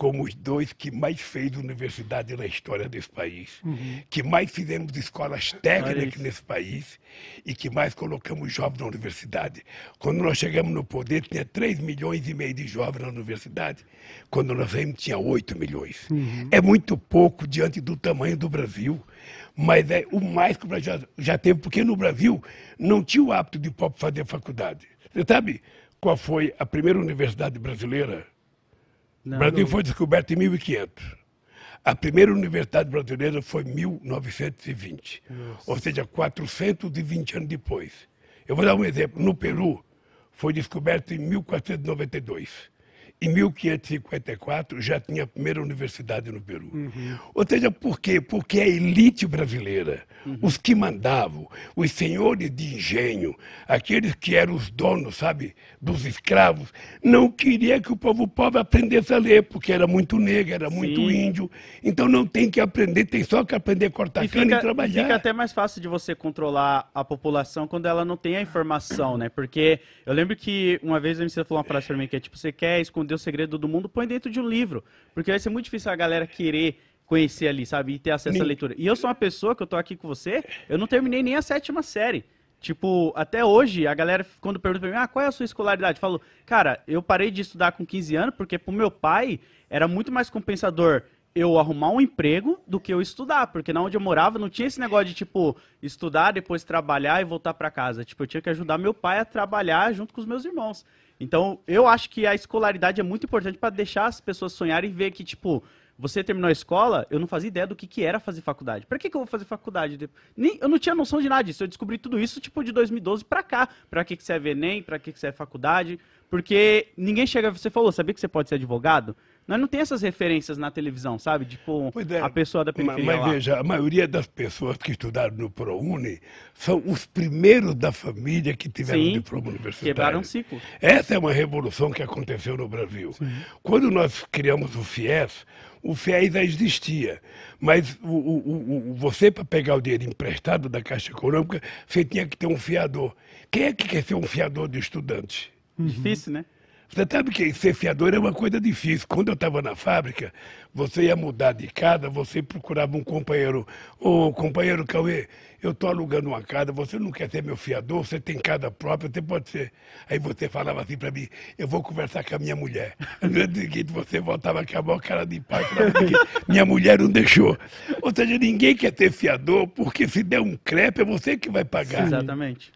como os dois que mais fez universidade na história desse país, que mais fizemos escolas técnicas nesse país e que mais colocamos jovens na universidade. Quando nós chegamos no poder, tinha 3 milhões e meio de jovens na universidade. Quando nós saímos, tinha 8 milhões. É muito pouco diante do tamanho do Brasil, mas é o mais que o Brasil já, já teve, porque no Brasil não tinha o hábito de fazer faculdade. Você sabe qual foi a primeira universidade brasileira? Não, o Brasil foi descoberto em 1500. A primeira universidade brasileira foi em 1920. Ou seja, 420 anos depois. Eu vou dar um exemplo. No Peru, foi descoberto em 1492. Em 1554 já tinha a primeira universidade no Peru. Ou seja, por quê? Porque a elite brasileira, os que mandavam, os senhores de engenho, aqueles que eram os donos, sabe, dos escravos, não queria que o povo pobre aprendesse a ler, porque era muito negro, era muito Sim. índio. Então não tem que aprender, tem só que aprender a cortar E cana fica, e trabalhar. fica até mais fácil de você controlar a população quando ela não tem a informação, né? Porque eu lembro que uma vez a MC falou uma frase pra mim que é tipo, você quer esconder o segredo do mundo, põe dentro de um livro. Porque vai ser muito difícil a galera querer conhecer ali, sabe? E ter acesso à leitura. E eu sou uma pessoa que eu tô aqui com você, eu não terminei nem a sétima série. Tipo, até hoje, a galera, quando pergunta pra mim, ah, qual é a sua escolaridade? Eu falo, cara, eu parei de estudar com 15 anos porque pro meu pai era muito mais compensador eu arrumar um emprego do que eu estudar, porque na onde eu morava não tinha esse negócio de, tipo, estudar, depois trabalhar e voltar pra casa. Tipo, eu tinha que ajudar meu pai a trabalhar junto com os meus irmãos. Então, eu acho que a escolaridade é muito importante pra deixar as pessoas sonharem e ver que, tipo, você terminou a escola, eu não fazia ideia do que, que era fazer faculdade. Pra que, que eu vou fazer faculdade? De- Nem, eu não tinha noção de nada disso. Eu descobri tudo isso, tipo, de 2012 pra cá. Pra que, que serve Enem, pra que, que serve faculdade. Porque ninguém chega... Você falou, sabia que você pode ser advogado? Nós não tem essas referências na televisão, sabe? Tipo, é, a pessoa da periferia Mas, lá. veja, a maioria das pessoas que estudaram no ProUni são os primeiros da família que tiveram Sim, diploma universitário. quebraram um ciclo. Essa é uma revolução que aconteceu no Brasil. Quando nós criamos o FIES, o FIES já existia, mas o, o- o- você, para pegar o dinheiro emprestado da Caixa Econômica, você tinha que ter um fiador. Quem é que quer ser um fiador de estudante? Difícil, né? Você sabe que ser fiador é uma coisa difícil. Quando eu estava na fábrica, você ia mudar de casa, você procurava um companheiro. Ô, companheiro Cauê, eu estou alugando uma casa, você não quer ser meu fiador, você tem casa própria, você pode ser. Aí você falava assim para mim, eu vou conversar com a minha mulher. No dia seguinte, você voltava com a maior cara de falava que minha mulher não deixou. Ou seja, ninguém quer ter fiador, porque se der um crepe, é você que vai pagar. Exatamente.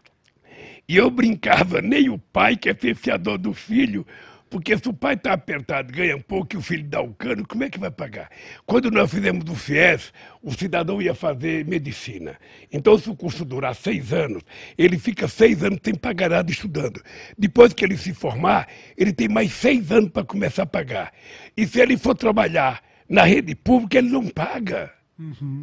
E eu brincava, nem o pai quer ser fiador do filho, porque se o pai está apertado, ganha pouco e o filho dá o cano, como é que vai pagar? Quando nós fizemos o FIES, o cidadão ia fazer medicina. Então, se o curso durar seis anos, ele fica seis anos sem pagar nada estudando. Depois que ele se formar, ele tem mais seis anos para começar a pagar. E se ele for trabalhar na rede pública, ele não paga.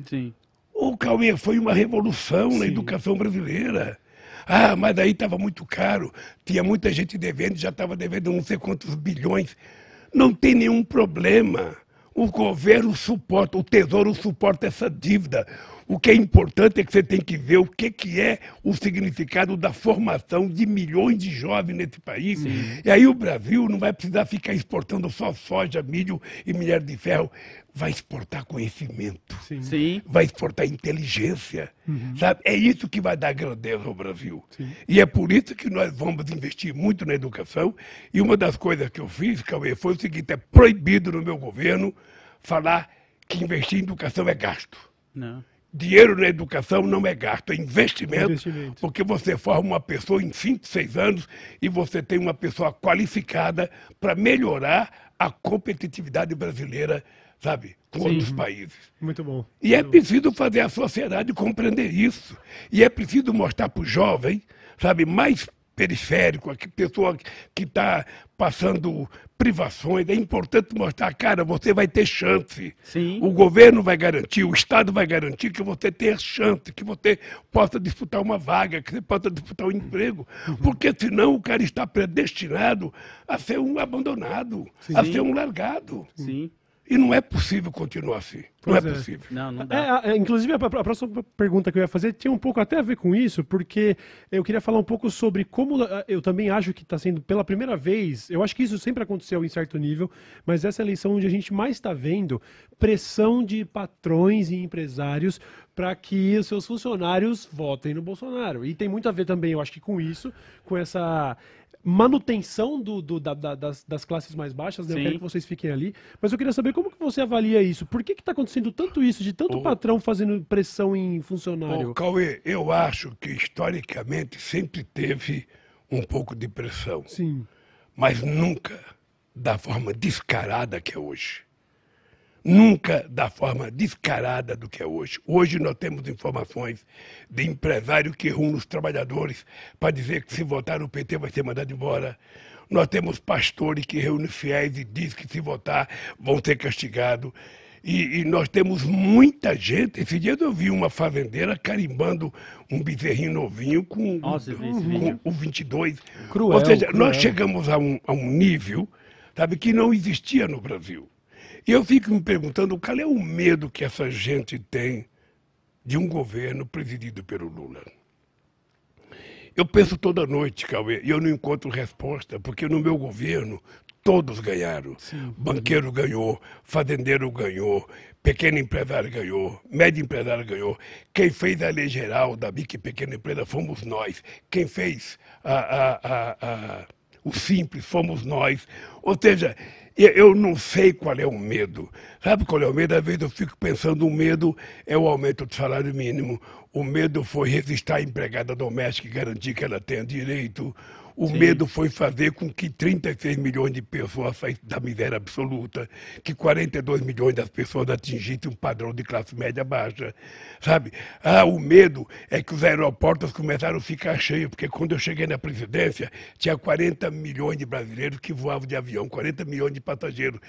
Sim. O Cauê foi uma revolução na educação brasileira. Ah, mas aí estava muito caro, tinha muita gente devendo, já estava devendo não sei quantos bilhões. Não tem nenhum problema. O governo suporta, o tesouro suporta essa dívida. O que é importante é que você tem que ver o que, que é o significado da formação de milhões de jovens nesse país. E aí o Brasil não vai precisar ficar exportando só soja, milho e minério de ferro. Vai exportar conhecimento Sim. vai exportar inteligência, sabe? É isso que vai dar grandeza ao Brasil. E é por isso que nós vamos investir muito na educação. E uma das coisas que eu fiz, Cauê, foi o seguinte: é proibido no meu governo falar que investir em educação é gasto. Não. Dinheiro na educação não é gasto, é investimento, Investimento. porque você forma uma pessoa em 5, 6 anos e você tem uma pessoa qualificada para melhorar a competitividade brasileira, sabe, com outros países. Muito bom. E é preciso fazer a sociedade compreender isso. E é preciso mostrar para o jovem, sabe, mais periférico, a pessoa que está passando privações. É importante mostrar, cara, você vai ter chance. Sim. O governo vai garantir, o Estado vai garantir que você tenha chance, que você possa disputar uma vaga, que você possa disputar um emprego. Porque senão o cara está predestinado a ser um abandonado, a ser um largado. Sim. E não é possível continuar assim. Não Pois é é. possível. Não, não dá. É, é, inclusive, a, a próxima pergunta que eu ia fazer tinha um pouco até a ver com isso, porque eu queria falar um pouco sobre como ah, eu também acho que está sendo pela primeira vez, eu acho que isso sempre aconteceu em certo nível, mas essa eleição onde a gente mais está vendo pressão de patrões e empresários para que os seus funcionários votem no Bolsonaro. E tem muito a ver também, eu acho que com isso, com essa manutenção do, do- da- da- das, das classes mais baixas, né? Eu quero que vocês fiquem ali. Mas eu queria saber como que você avalia isso. Por que está acontecendo tanto isso, de tanto patrão fazendo pressão em funcionário? Cauê, eu acho que historicamente sempre teve um pouco de pressão, Sim. mas nunca da forma descarada que é hoje. Nunca da forma descarada do que é hoje. Hoje nós temos informações de empresário que reúne os trabalhadores para dizer que se votar no PT vai ser mandado embora. Nós temos pastores que reúnem fiéis e diz que se votar vão ser castigados. E, e nós temos muita gente. Esse dia eu vi uma fazendeira carimbando um bezerrinho novinho com, Nossa, com o 22. Cruel, Ou seja, cruel. nós chegamos a um, a um nível sabe, que não existia no Brasil. E eu fico me perguntando qual é o medo que essa gente tem de um governo presidido pelo Lula. Eu penso toda noite, Cauê, e eu não encontro resposta, porque no meu governo todos ganharam. Banqueiro ganhou, fazendeiro ganhou, pequeno empresário ganhou, médio empresário ganhou. Quem fez a lei geral da e pequena empresa fomos nós. Quem fez a- a- a- o simples fomos nós. Ou seja, eu- não sei qual é o medo. Sabe qual é o medo? Às vezes eu fico pensando, o medo é o aumento do salário mínimo. O medo foi resistir à empregada doméstica e garantir que ela tenha direito. O medo foi fazer com que 36 milhões de pessoas saíssem da miséria absoluta, que 42 milhões das pessoas atingissem um padrão de classe média baixa, sabe? Ah, o medo é que os aeroportos começaram a ficar cheios, porque quando eu cheguei na presidência, tinha 40 milhões de brasileiros que voavam de avião, 40 milhões de passageiros.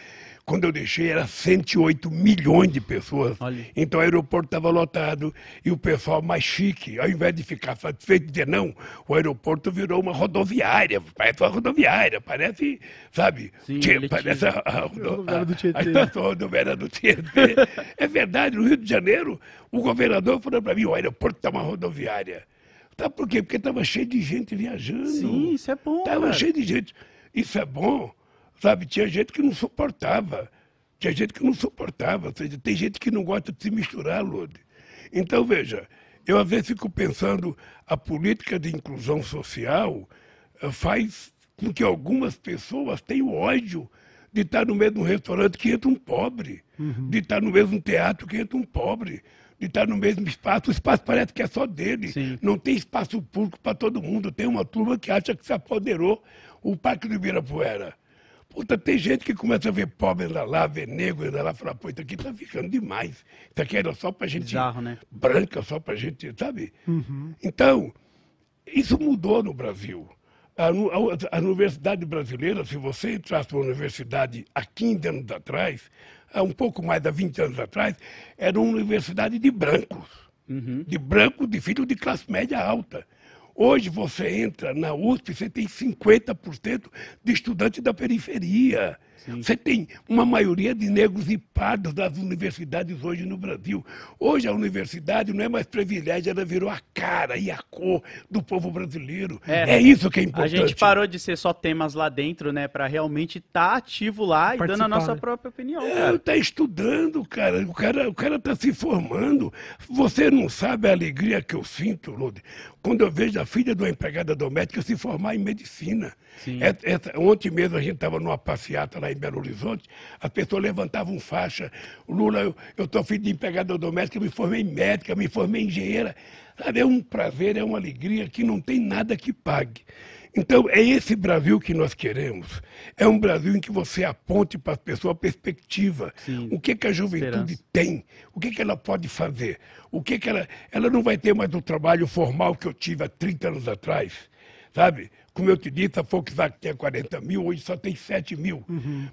Quando eu deixei, era 108 milhões de pessoas. Olha. Então o aeroporto estava lotado e o pessoal mais chique, ao invés de ficar satisfeito e dizer não, o aeroporto virou uma rodoviária, parece uma rodoviária, parece, sabe, Sim, Tchê, ele parece a, a, Rodoviária do Tietê. a estação rodoviária do Tietê. é verdade, no Rio de Janeiro, o governador falou para mim, o aeroporto está uma rodoviária. Sabe por quê? Porque estava cheio de gente viajando. Sim, isso é bom, Estava cheio de gente. Isso é bom. Sabe, tinha gente que não suportava. Tinha gente que não suportava. Ou seja, tem gente que não gosta de se misturar, Lode. Então, veja, eu às vezes fico pensando, a política de inclusão social eh, faz com que algumas pessoas tenham ódio de estar no mesmo restaurante que entra um pobre, de estar no mesmo teatro que entra um pobre, de estar no mesmo espaço. O espaço parece que é só dele. Sim. Não tem espaço público para todo mundo. Tem uma turma que acha que se apoderou o Parque do Ibirapuera. Puta, tem gente que começa a ver pobre lá, lá ver negro lá, lá fala, pô, isso aqui tá ficando demais. Isso aqui era só pra gente Bizarro, né? branca, só pra gente, sabe? Então, isso mudou no Brasil. A, a- a universidade brasileira, se você entrasse numa universidade há 15 anos atrás, há um pouco mais de 20 anos atrás, era uma universidade de brancos. De brancos, de filhos de classe média alta. Hoje você entra na USP, você tem 50% de estudantes da periferia. Você tem uma maioria de negros e pardos das universidades hoje no Brasil. Hoje a universidade não é mais privilégio, ela virou a cara e a cor do povo brasileiro. É, É. isso que é A importante. gente parou de ser só temas lá dentro, né? Pra realmente estar ativo lá e dando a nossa né? própria opinião, É, tá estudando, cara. O cara o cara tá se formando. Você não sabe a alegria que eu sinto, Lode, quando eu vejo a filha de uma empregada doméstica se formar em medicina. Sim. É- essa- ontem mesmo a gente estava numa passeata lá em Belo Horizonte, as pessoas levantavam faixa. Lula, eu, sou filho de empregada doméstica, me formei em médica, me formei engenheira. Sabe, é um prazer, é uma alegria que não tem nada que pague. Então, é esse Brasil que nós queremos. É um Brasil em que você aponte para as pessoas a perspectiva. Sim. O que, que a juventude Esperança. tem? O que, que ela pode fazer? O que, que ela. Ela não vai ter mais o trabalho formal que eu tive há 30 anos atrás. sabe? Como eu te disse, a Volkswagen tinha 40 mil, hoje só tem 7 mil.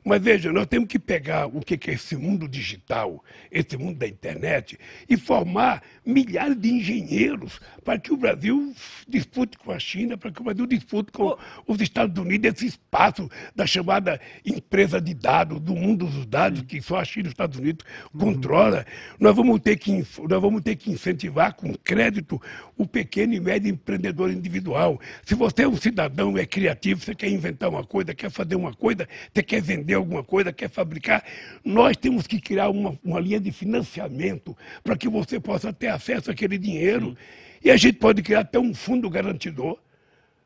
Mas veja, nós temos que pegar o que é esse mundo digital, esse mundo da internet, e formar milhares de engenheiros para que o Brasil dispute com a China, para que o Brasil dispute com os Estados Unidos esse espaço da chamada empresa de dados, do mundo dos dados, que só a China e os Estados Unidos controla. Nós vamos ter que, nós vamos ter que incentivar com crédito o pequeno e médio empreendedor individual. Se você é um cidadão, é criativo, você quer inventar uma coisa, quer fazer uma coisa, você quer vender alguma coisa, quer fabricar, nós temos que criar uma, uma linha de financiamento para que você possa ter acesso àquele dinheiro. E a gente pode criar até um fundo garantidor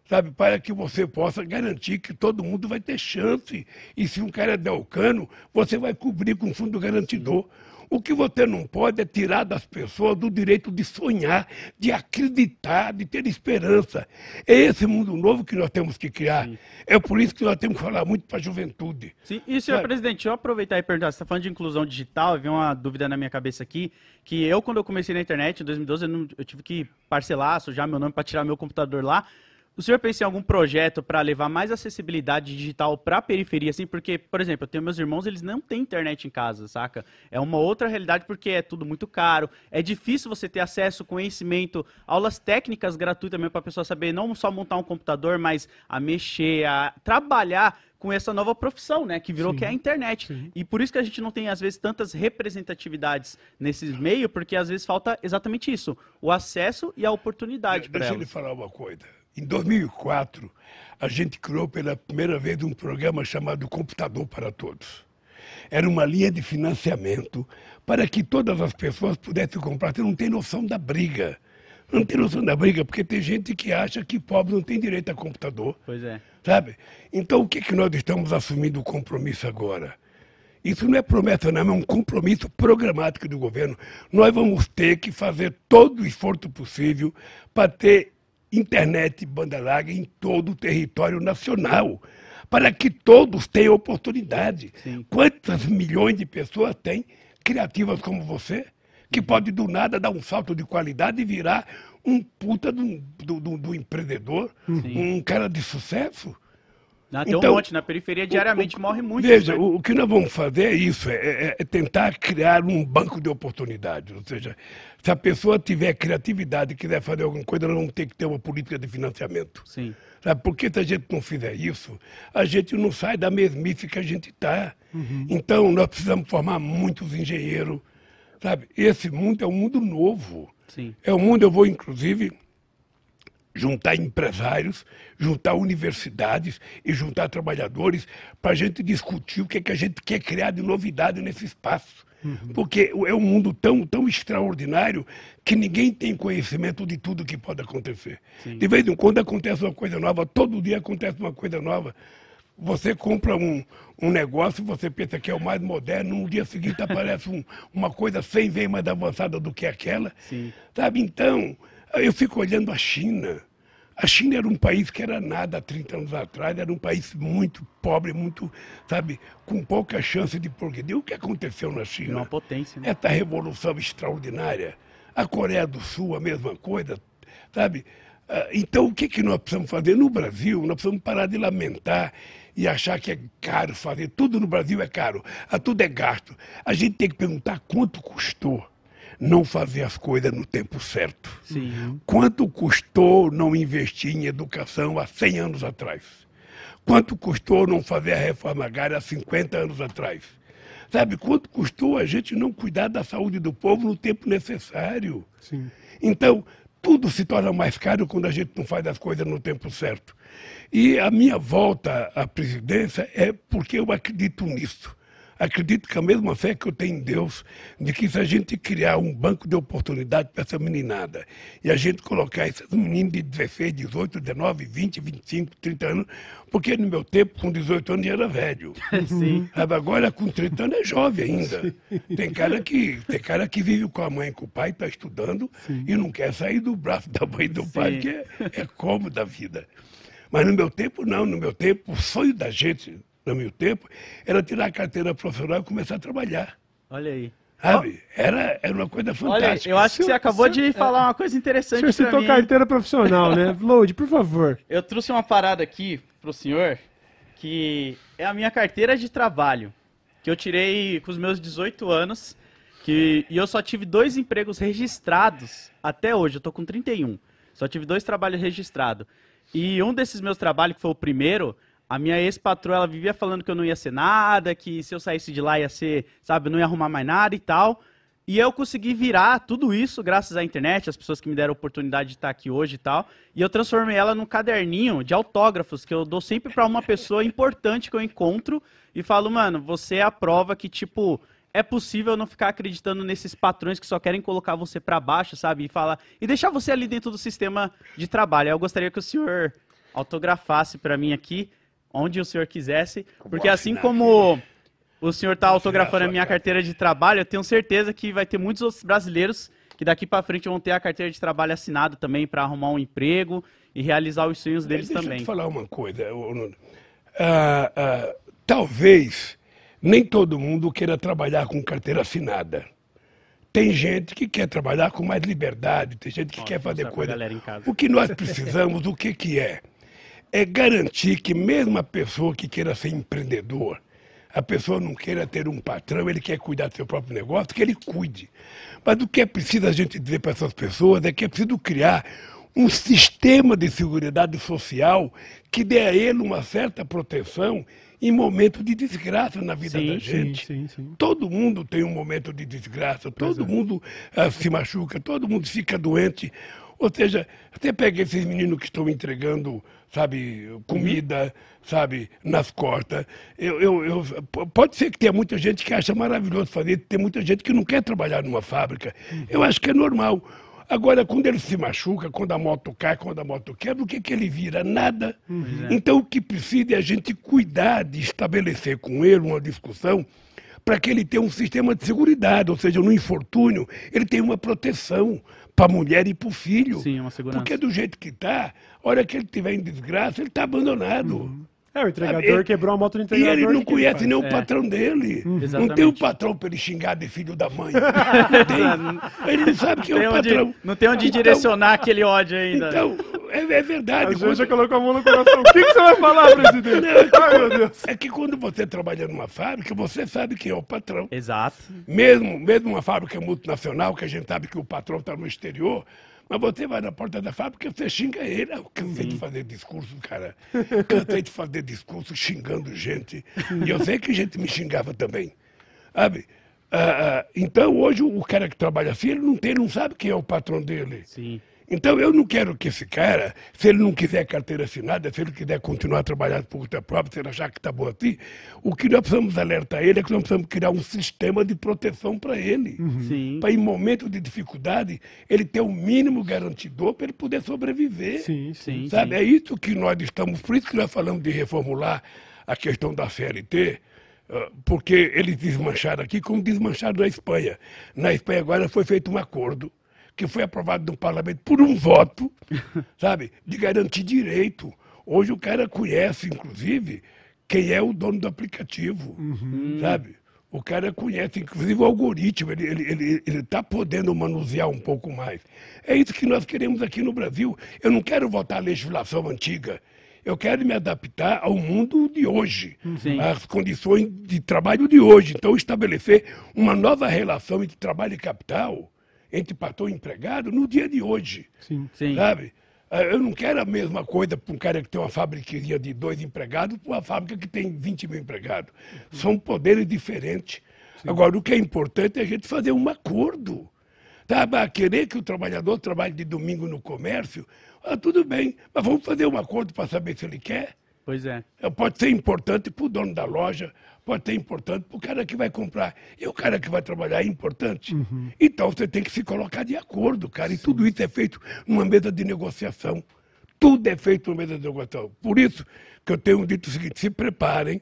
sabe, para que você possa garantir que todo mundo vai ter chance. E se um cara der o cano, você vai cobrir com fundo garantidor. O que você não pode é tirar das pessoas do direito de sonhar, de acreditar, de ter esperança. É esse mundo novo que nós temos que criar. É por isso que nós temos que falar muito para a juventude. Sim. E, senhor Sabe? presidente, deixa eu aproveitar e perguntar, você está falando de inclusão digital, veio uma dúvida na minha cabeça aqui, que eu, quando eu comecei na internet, em 2012, eu, não- eu tive que parcelar, sujar meu nome para tirar meu computador lá. O senhor pensa em algum projeto para levar mais acessibilidade digital para a periferia, assim? Porque, por exemplo, eu tenho meus irmãos, eles não têm internet em casa, saca? É uma outra realidade porque é tudo muito caro. É difícil você ter acesso, conhecimento, aulas técnicas gratuitas mesmo para a pessoa saber não só montar um computador, mas a mexer, a trabalhar com essa nova profissão, né? Que virou Sim. que é a internet. Sim. E por isso que a gente não tem, às vezes, tantas representatividades nesses meios, porque às vezes falta exatamente isso: o acesso e a oportunidade para Deixa eu lhe elas. falar uma coisa. Em 2004, a gente criou pela primeira vez um programa chamado Computador para Todos. Era uma linha de financiamento para que todas as pessoas pudessem comprar. Você não tem noção da briga. Não tem noção da briga, porque tem gente que acha que pobre não tem direito a computador. Pois é. Sabe? Então, o que, que nós estamos assumindo o compromisso agora? Isso não é promessa, não, é um compromisso programático do governo. Nós vamos ter que fazer todo o esforço possível para ter internet banda larga em todo o território nacional, para que todos tenham oportunidade. Sim. Quantas milhões de pessoas tem criativas como você, que pode do nada dar um salto de qualidade e virar um puta do, do, do- do empreendedor, um cara de sucesso? Ah, tem um Então, monte na periferia, diariamente O- o- morre muito. Veja, né? o, o que nós vamos fazer é isso, é, é- é tentar criar um banco de oportunidades. Ou seja, se a pessoa tiver criatividade e quiser fazer alguma coisa, nós vamos ter que ter uma política de financiamento. Sim. Sabe? Porque se a gente não fizer isso, a gente não sai da mesmice que a gente está. Então, nós precisamos formar muitos engenheiros. Sabe? Esse mundo é um mundo novo. Sim. É um mundo, eu vou, inclusive, juntar empresários, juntar universidades e juntar trabalhadores para a gente discutir o que, é que a gente quer criar de novidade nesse espaço. Porque é um mundo tão, tão extraordinário que ninguém tem conhecimento de tudo que pode acontecer. De vez em quando acontece uma coisa nova, todo dia acontece uma coisa nova. Você compra um, um negócio, você pensa que é o mais moderno, no dia seguinte aparece um- uma coisa 100 vezes mais avançada do que aquela. Sim. Sabe, então, eu fico olhando a China. A China era um país que era nada há 30 anos atrás, era um país muito pobre, muito, sabe, com pouca chance de progredir. O que aconteceu na China? uma potência, né? Essa revolução extraordinária. A Coreia do Sul, a mesma coisa, sabe? Ah, Então, o que, que nós precisamos fazer no Brasil? Nós precisamos parar de lamentar e achar que é caro fazer. Tudo no Brasil é caro, ah, tudo é gasto. A gente tem que perguntar quanto custou não fazer as coisas no tempo certo. Sim. Quanto custou não investir em educação há 100 anos atrás? Quanto custou não fazer a reforma agrária há 50 anos atrás? Sabe, quanto custou a gente não cuidar da saúde do povo no tempo necessário? Sim. Então, tudo se torna mais caro quando a gente não faz as coisas no tempo certo. E a minha volta à presidência é porque eu acredito nisso. Acredito que a mesma fé que eu tenho em Deus, de que se a gente criar um banco de oportunidade para essa meninada, e a gente colocar esses meninos de 16, 18, 19, 20, 25, 30 anos, porque no meu tempo, com 18 anos, eu era velho. Sim. Agora, com 30 anos, é jovem ainda. Tem cara que, tem cara que vive com a mãe e com o pai, está estudando e não quer sair do braço da mãe e do pai, Sim. que é, é cômodo da vida. Mas no meu tempo, não. No meu tempo, o sonho da gente, no meu tempo, era tirar a carteira profissional e começar a trabalhar. Olha aí. Sabe? Era, era uma coisa Olha, fantástica. eu acho que você Senhor- acabou senhor- de falar uma coisa O interessante senhor pra citou mim. carteira profissional, né? Load, por favor. Eu trouxe uma parada aqui pro senhor, que é a minha carteira de trabalho, que eu tirei com os meus 18 anos, que, e eu só tive dois empregos registrados até hoje, eu tô com 31. Só tive dois trabalhos registrados. E um desses meus trabalhos, que foi o primeiro, a minha ex-patroa, ela vivia falando que eu não ia ser nada, que se eu saísse de lá ia ser, sabe, não ia arrumar mais nada e tal. E eu consegui virar tudo isso graças à internet, as pessoas que me deram a oportunidade de estar aqui hoje e tal. E eu transformei ela num caderninho de autógrafos que eu dou sempre para uma pessoa importante que eu encontro e falo, mano, você é a prova que, tipo, é possível não ficar acreditando nesses patrões que só querem colocar você para baixo, sabe? E falar e deixar você ali dentro do sistema de trabalho. Eu gostaria que o senhor autografasse para mim aqui, onde o senhor quisesse, porque assim como o senhor está autografando a minha carteira de trabalho, eu tenho certeza que vai ter muitos outros brasileiros que daqui para frente vão ter a carteira de trabalho assinada também para arrumar um emprego e realizar os sonhos deles Deixa eu também. te falar uma coisa, Nuno. Ah, ah, talvez nem todo mundo queira trabalhar com carteira assinada. Tem gente que quer trabalhar com mais liberdade, tem gente que quer fazer coisa. O que nós precisamos, o que, que é? É garantir que mesmo a pessoa que queira ser empreendedor, a pessoa não queira ter um patrão, ele quer cuidar do seu próprio negócio, que ele cuide. Mas o que é preciso a gente dizer para essas pessoas é que é preciso criar um sistema de seguridade social que dê a ele uma certa proteção em momentos de desgraça na vida Sim, da gente. sim, sim. Todo mundo tem um momento de desgraça, todo mundo ah, se machuca, todo mundo fica doente. Ou seja, você pega esses meninos que estão entregando, sabe, comida, sabe, nas costas. Eu, eu, eu- pode ser que tenha muita gente que acha maravilhoso fazer, tem muita gente que não quer trabalhar numa fábrica. Eu acho que é normal. Agora, quando ele se machuca, quando a moto cai, quando a moto quebra, o que, que ele vira? Nada. Então, o que precisa é a gente cuidar de estabelecer com ele uma discussão para que ele tenha um sistema de segurança, ou seja, no infortúnio, ele tem uma proteção para a mulher e para o filho. Sim, uma segurança. Porque do jeito que está, a hora que ele estiver em desgraça, ele está abandonado. É, o entregador Ele- quebrou a moto do E entregador. ele o não ele conhece faz? nem o É. patrão dele. Não tem Exatamente. um patrão para ele xingar de filho da mãe. Tem. Ele não sabe quem é o onde- patrão. não tem onde Então- direcionar aquele ódio ainda. Então, é, é A verdade. gente Quando- já colocou a mão no coração. O que, que você vai falar, presidente? Não, é que Ai, meu quando- Deus. É que quando você trabalha numa fábrica, você sabe quem é o patrão. Exato. Mesmo, mesmo uma fábrica multinacional, que a gente sabe que o patrão está no exterior, mas você vai na porta da fábrica e você xinga ele. Eu cansei de fazer discurso, cara. Cansei de fazer discurso xingando gente. E eu sei que gente me xingava também. Sabe? Ah, ah, então, hoje, o cara que trabalha assim, ele não, tem, ele não sabe quem é o patrão dele. Sim. Então eu não quero que esse cara, se ele não quiser carteira assinada, se ele quiser continuar trabalhando por conta própria, se ele achar que está bom assim, o que nós precisamos alertar ele é que nós precisamos criar um sistema de proteção para ele. Sim. Para em momento de dificuldade, ele ter o mínimo garantidor para ele poder sobreviver. Sim, sim. Sim, Sabe, sim. é isso que nós estamos, por isso que nós falamos de reformular a questão da CLT, ah, porque eles desmancharam aqui como desmancharam na Espanha. Na Espanha agora foi feito um acordo que foi aprovado no parlamento por um voto, sabe, de garantir direito. Hoje o cara conhece, inclusive, quem é o dono do aplicativo, sabe? O cara conhece, inclusive, o algoritmo, ele está ele, ele, tá podendo manusear um pouco mais. É isso que nós queremos aqui no Brasil. Eu não quero votar a legislação antiga. Eu quero me adaptar ao mundo de hoje, Sim. às condições de trabalho de hoje. Então, estabelecer uma nova relação entre trabalho e capital, entre patrão e empregado, no dia de hoje. Sim. Sim. Sabe? Ah, Eu não quero a mesma coisa para um cara que tem uma fabriqueria de dois empregados para uma fábrica que tem 20 mil empregados. São poderes diferentes. Agora, o que é importante é a gente fazer um acordo. Tá? Querer que o trabalhador trabalhe de domingo no comércio, ah, tudo bem, mas vamos fazer um acordo para saber se ele quer. Pois é. É, Pode ser importante para o dono da loja, pode ser importante para o cara que vai comprar. E o cara que vai trabalhar é importante. Então você tem que se colocar de acordo, cara. E tudo isso é feito numa mesa de negociação. Tudo é feito numa mesa de negociação. Por isso que eu tenho dito o seguinte: se preparem,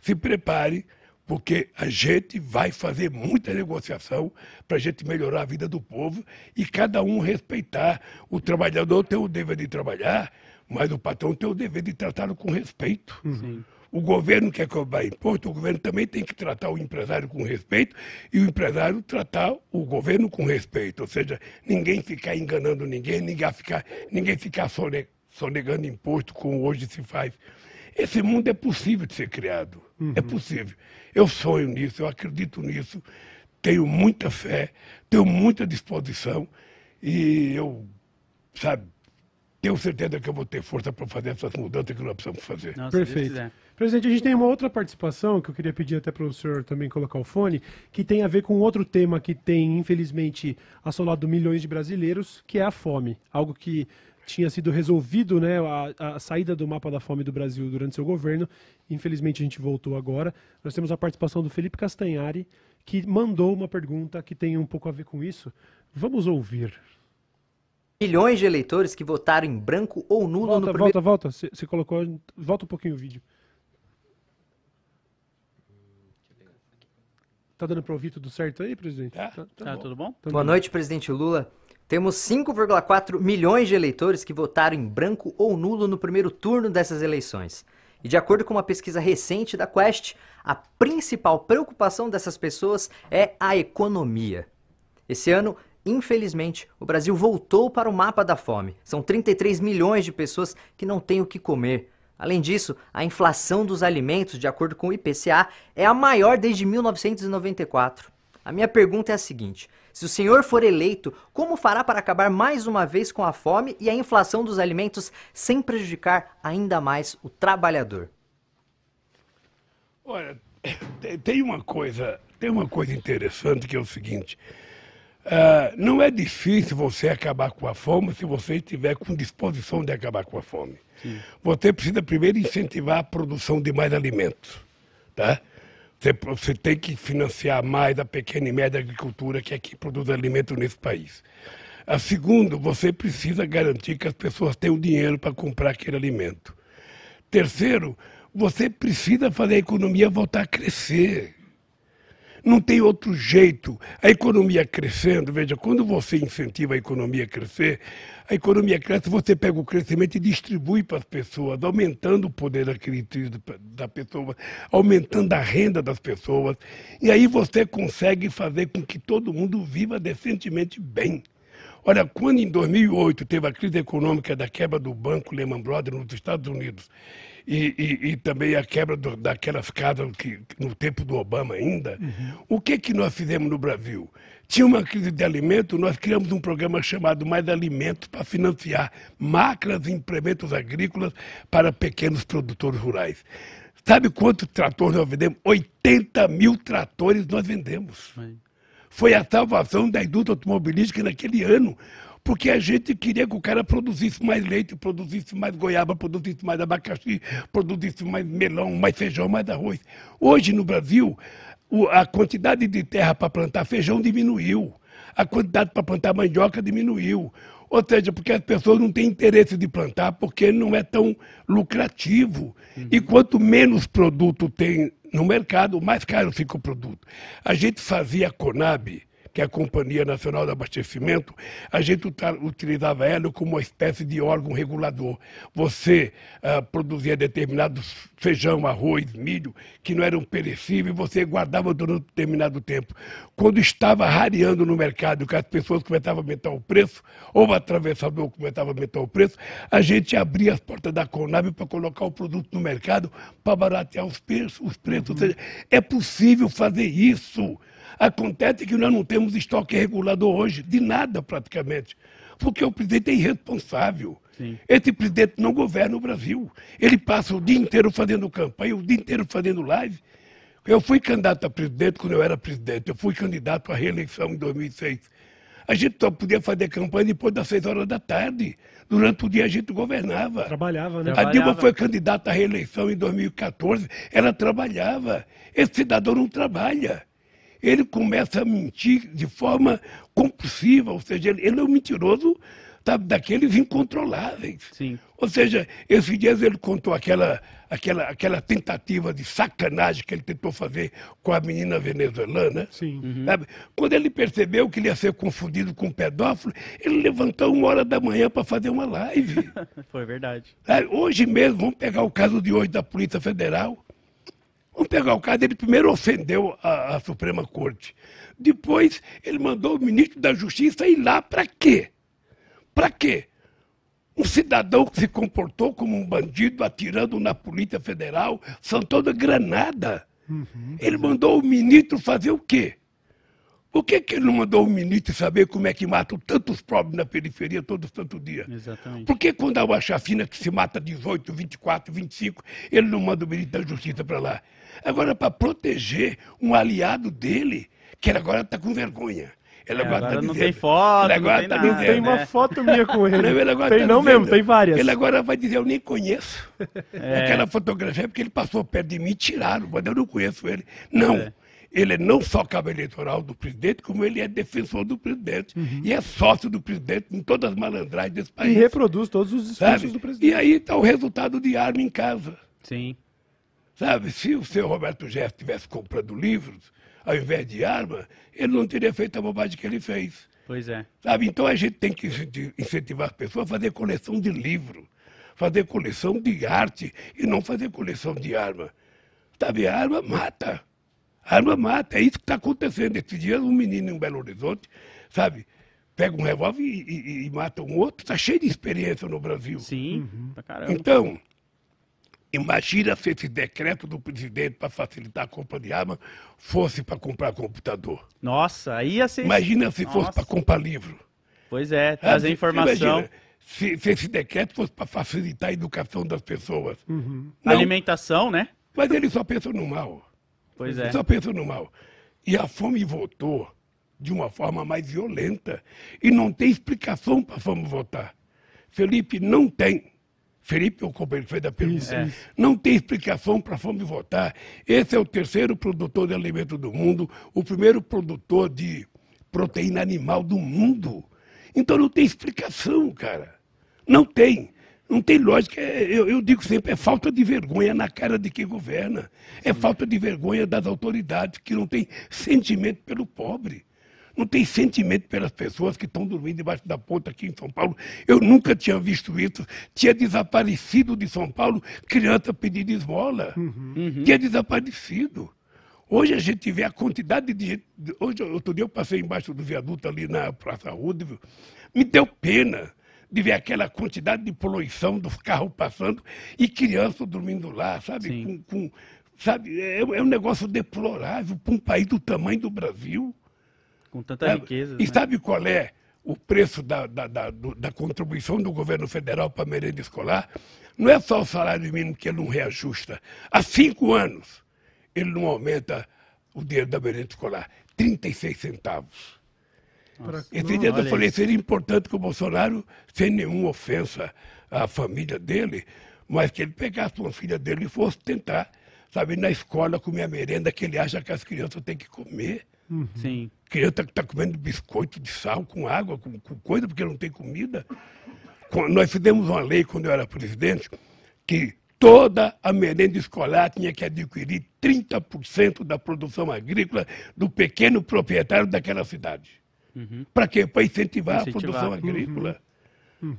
se preparem, porque a gente vai fazer muita negociação para a gente melhorar a vida do povo e cada um respeitar. O trabalhador tem o dever de trabalhar, mas o patrão tem o dever de tratá-lo com respeito. Sim. O governo quer cobrar imposto, o governo também tem que tratar o empresário com respeito e o empresário tratar o governo com respeito. Ou seja, ninguém ficar enganando ninguém, ninguém ficar, ninguém ficar sonegando imposto como hoje se faz. Esse mundo é possível de ser criado. Uhum. É possível. Eu sonho nisso, eu acredito nisso, tenho muita fé, tenho muita disposição e eu, sabe, tenho certeza que eu vou ter força para fazer essas mudanças que nós precisamos fazer. Nossa, Perfeito. Presidente, a gente tem uma outra participação que eu queria pedir até para o senhor também colocar o fone, que tem a ver com outro tema que tem, infelizmente, assolado milhões de brasileiros, que é a fome. Algo que tinha sido resolvido, né, a, a, saída do mapa da fome do Brasil durante seu governo. Infelizmente a gente voltou agora. Nós temos a participação do Felipe Castanhari, que mandou uma pergunta que tem um pouco a ver com isso. Vamos ouvir milhões de eleitores que votaram em branco ou nulo volta, no primeiro... Volta, volta, você colocou... Volta um pouquinho o vídeo. Tá dando para ouvir tudo certo aí, presidente? Tá, tá, tá bom. tudo bom? Tá Boa noite, presidente Lula. Temos 5,4 milhões de eleitores que votaram em branco ou nulo no primeiro turno dessas eleições. E de acordo com uma pesquisa recente da Quest, a principal preocupação dessas pessoas é a economia. Esse ano, Infelizmente, o Brasil voltou para o mapa da fome. São 33 milhões de pessoas que não têm o que comer. Além disso, a inflação dos alimentos, de acordo com o IPCA, é a maior desde 1994. A minha pergunta é a seguinte: se o senhor for eleito, como fará para acabar mais uma vez com a fome e a inflação dos alimentos sem prejudicar ainda mais o trabalhador? Olha, tem uma coisa, tem uma coisa interessante que é o seguinte: Uh, não é difícil você acabar com a fome se você estiver com disposição de acabar com a fome. Sim. Você precisa primeiro incentivar a produção de mais alimentos. Tá? Você, você, tem que financiar mais a pequena e média agricultura que aqui produz alimento nesse país. A segundo, você precisa garantir que as pessoas tenham dinheiro para comprar aquele alimento. Terceiro, você precisa fazer a economia voltar a crescer. Não tem outro jeito. A economia crescendo, veja, quando você incentiva a economia a crescer, a economia cresce, você pega o crescimento e distribui para as pessoas, aumentando o poder aquisitivo da pessoa, aumentando a renda das pessoas. E aí você consegue fazer com que todo mundo viva decentemente bem. Olha, quando em 2008 teve a crise econômica da quebra do banco Lehman Brothers nos Estados Unidos e, e, e também a quebra do, daquelas casas que, no tempo do Obama ainda, uhum. o que, que nós fizemos no Brasil? Tinha uma crise de alimento, nós criamos um programa chamado Mais Alimentos para financiar máquinas e implementos agrícolas para pequenos produtores rurais. Sabe quantos tratores nós vendemos? 80 mil tratores nós vendemos. Foi a salvação da indústria automobilística naquele ano porque a gente queria que o cara produzisse mais leite, produzisse mais goiaba, produzisse mais abacaxi, produzisse mais melão, mais feijão, mais arroz. Hoje no Brasil, a quantidade de terra para plantar feijão diminuiu, a quantidade para plantar mandioca diminuiu. Ou seja, porque as pessoas não têm interesse de plantar porque não é tão lucrativo. Uhum. E quanto menos produto tem no mercado, mais caro fica o produto. A gente fazia a Conab, que é a Companhia Nacional de Abastecimento, a gente utilizava ela como uma espécie de órgão regulador. Você uh, produzia determinados feijão, arroz, milho, que não eram perecíveis, você guardava durante um determinado tempo. Quando estava rareando no mercado, que as pessoas começavam a aumentar o preço, ou o atravessador começava a aumentar o preço, a gente abria as portas da Conab para colocar o produto no mercado para baratear os preços. Os preços. Uhum. Ou seja, é possível fazer isso. Acontece que nós não temos estoque regulador hoje, de nada praticamente, porque o presidente é irresponsável. Sim. Esse presidente não governa o Brasil. Ele passa o dia inteiro fazendo campanha, o dia inteiro fazendo live. Eu fui candidato a presidente quando eu era presidente, eu fui candidato à reeleição em 2006. A gente só podia fazer campanha depois das seis horas da tarde. Durante o dia a gente governava. Trabalhava, né? A Dilma foi candidata à reeleição em 2014, ela trabalhava. Esse cidadão não trabalha ele começa a mentir de forma compulsiva, ou seja, ele, ele é um mentiroso, sabe, daqueles incontroláveis. Sim. Ou seja, esses dias ele contou aquela, aquela, aquela tentativa de sacanagem que ele tentou fazer com a menina venezuelana. Sim. Sabe? Quando ele percebeu que ele ia ser confundido com um pedófilo, ele levantou uma hora da manhã para fazer uma live. Foi verdade. Sabe? Hoje mesmo, vamos pegar o caso de hoje da Polícia Federal. Vamos pegar o caso, ele primeiro ofendeu a, a Suprema Corte. Depois, ele mandou o ministro da Justiça ir lá para quê? Para quê? Um cidadão que se comportou como um bandido atirando na Polícia Federal, são toda granada. Ele mandou o ministro fazer o quê? Por que, que ele não mandou o ministro saber como é que matam tantos pobres na periferia todo santo dia? Exatamente. Por que quando há uma chacina que se mata 18, 24, 25, ele não manda o ministro da Justiça para lá? Agora, para proteger um aliado dele, que ele agora está com vergonha. Ele É, agora tá não dizendo- tem foto, ele agora não tem tá nada, Tem uma né? foto minha com ele. Não, ele agora tem tá não dizendo- mesmo, tem várias. Ele agora vai dizer, eu nem conheço. É. Aquela fotografia é porque ele passou perto de mim e tiraram, mas eu não conheço ele. Não. É. Ele é não só cabo eleitoral do presidente, como ele é defensor do presidente. E é sócio do presidente em todas as malandragens desse E país. reproduz todos os discursos sabe? do presidente. E aí está o resultado de arma em casa. Sim. Sabe, se o seu Roberto Jefferson estivesse comprando livros, ao invés de arma, ele não teria feito a bobagem que ele fez. Pois é. Sabe? Então a gente tem que incenti- incentivar as pessoas a fazer coleção de livro, fazer coleção de arte e não fazer coleção de arma. Sabe, a arma mata. Arma mata. É isso que está acontecendo. Esses dias um menino em Belo Horizonte, sabe, pega um revólver e, e- e mata um outro. Está cheio de experiência no Brasil. Sim. Pra caramba. Então, imagina se esse decreto do presidente para facilitar a compra de arma fosse para comprar computador. Nossa, aí ia ser. Imagina se fosse para comprar livro. Pois é, Ah, trazer você informação. imagina, se, se esse decreto fosse para facilitar a educação das pessoas. Não, Alimentação, né? Mas ele só pensa no mal. Pois é. só pensa no mal. E a fome voltou de uma forma mais violenta. E não tem explicação para a fome voltar. Felipe não tem. Felipe, o companheiro fez a pergunta, Isso, É. não tem explicação para a fome voltar. Esse é o terceiro produtor de alimento do mundo, o primeiro produtor de proteína animal do mundo. Então não tem explicação, cara. Não tem. Não tem lógica. É- Eu, eu digo sempre, é falta de vergonha na cara de quem governa. É falta de vergonha das autoridades que não têm sentimento pelo pobre. Não tem sentimento pelas pessoas que estão dormindo debaixo da ponta aqui em São Paulo. Eu nunca tinha visto isso. Tinha desaparecido de São Paulo criança pedindo esmola. Tinha desaparecido. Hoje a gente vê a quantidade de gente. Hoje, outro dia eu passei embaixo do viaduto ali na Praça Roosevelt. Me deu pena de ver aquela quantidade de poluição dos carros passando e crianças dormindo lá, sabe? Com, com- sabe? É, é um negócio deplorável para um país do tamanho do Brasil. Com tanta É, riqueza. E né? sabe qual é o preço da, da, da, da contribuição do governo federal para a merenda escolar? Não é só o salário mínimo que ele não reajusta. Há cinco anos ele não aumenta o dinheiro da merenda escolar. 36 centavos. Não, dia eu falei, isso. seria importante que o Bolsonaro, sem nenhuma ofensa à família dele, mas que ele pegasse uma filha dele e fosse tentar, sabe, na escola comer a merenda que ele acha que as crianças têm que comer. Sim. Criança que está comendo biscoito de sal com água, com, com coisa, porque não tem comida. Nós fizemos uma lei, quando eu era presidente, que toda a merenda escolar tinha que adquirir 30% da produção agrícola do pequeno proprietário daquela cidade. Para quê? Para incentivar, Incentivar. a produção agrícola.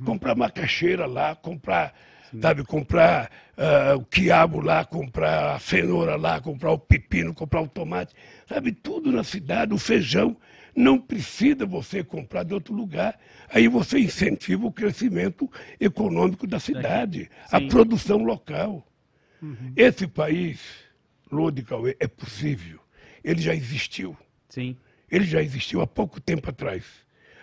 Comprar macaxeira lá, comprar, sabe, comprar ah, o quiabo lá, comprar a cenoura lá, comprar o pepino, comprar o tomate, sabe, tudo na cidade, o feijão. Não precisa você comprar de outro lugar. Aí você incentiva o crescimento econômico da cidade, a Sim. produção local. Esse país, Lodi Cauê, é possível. Ele já existiu. Sim. Ele já existiu há pouco tempo atrás.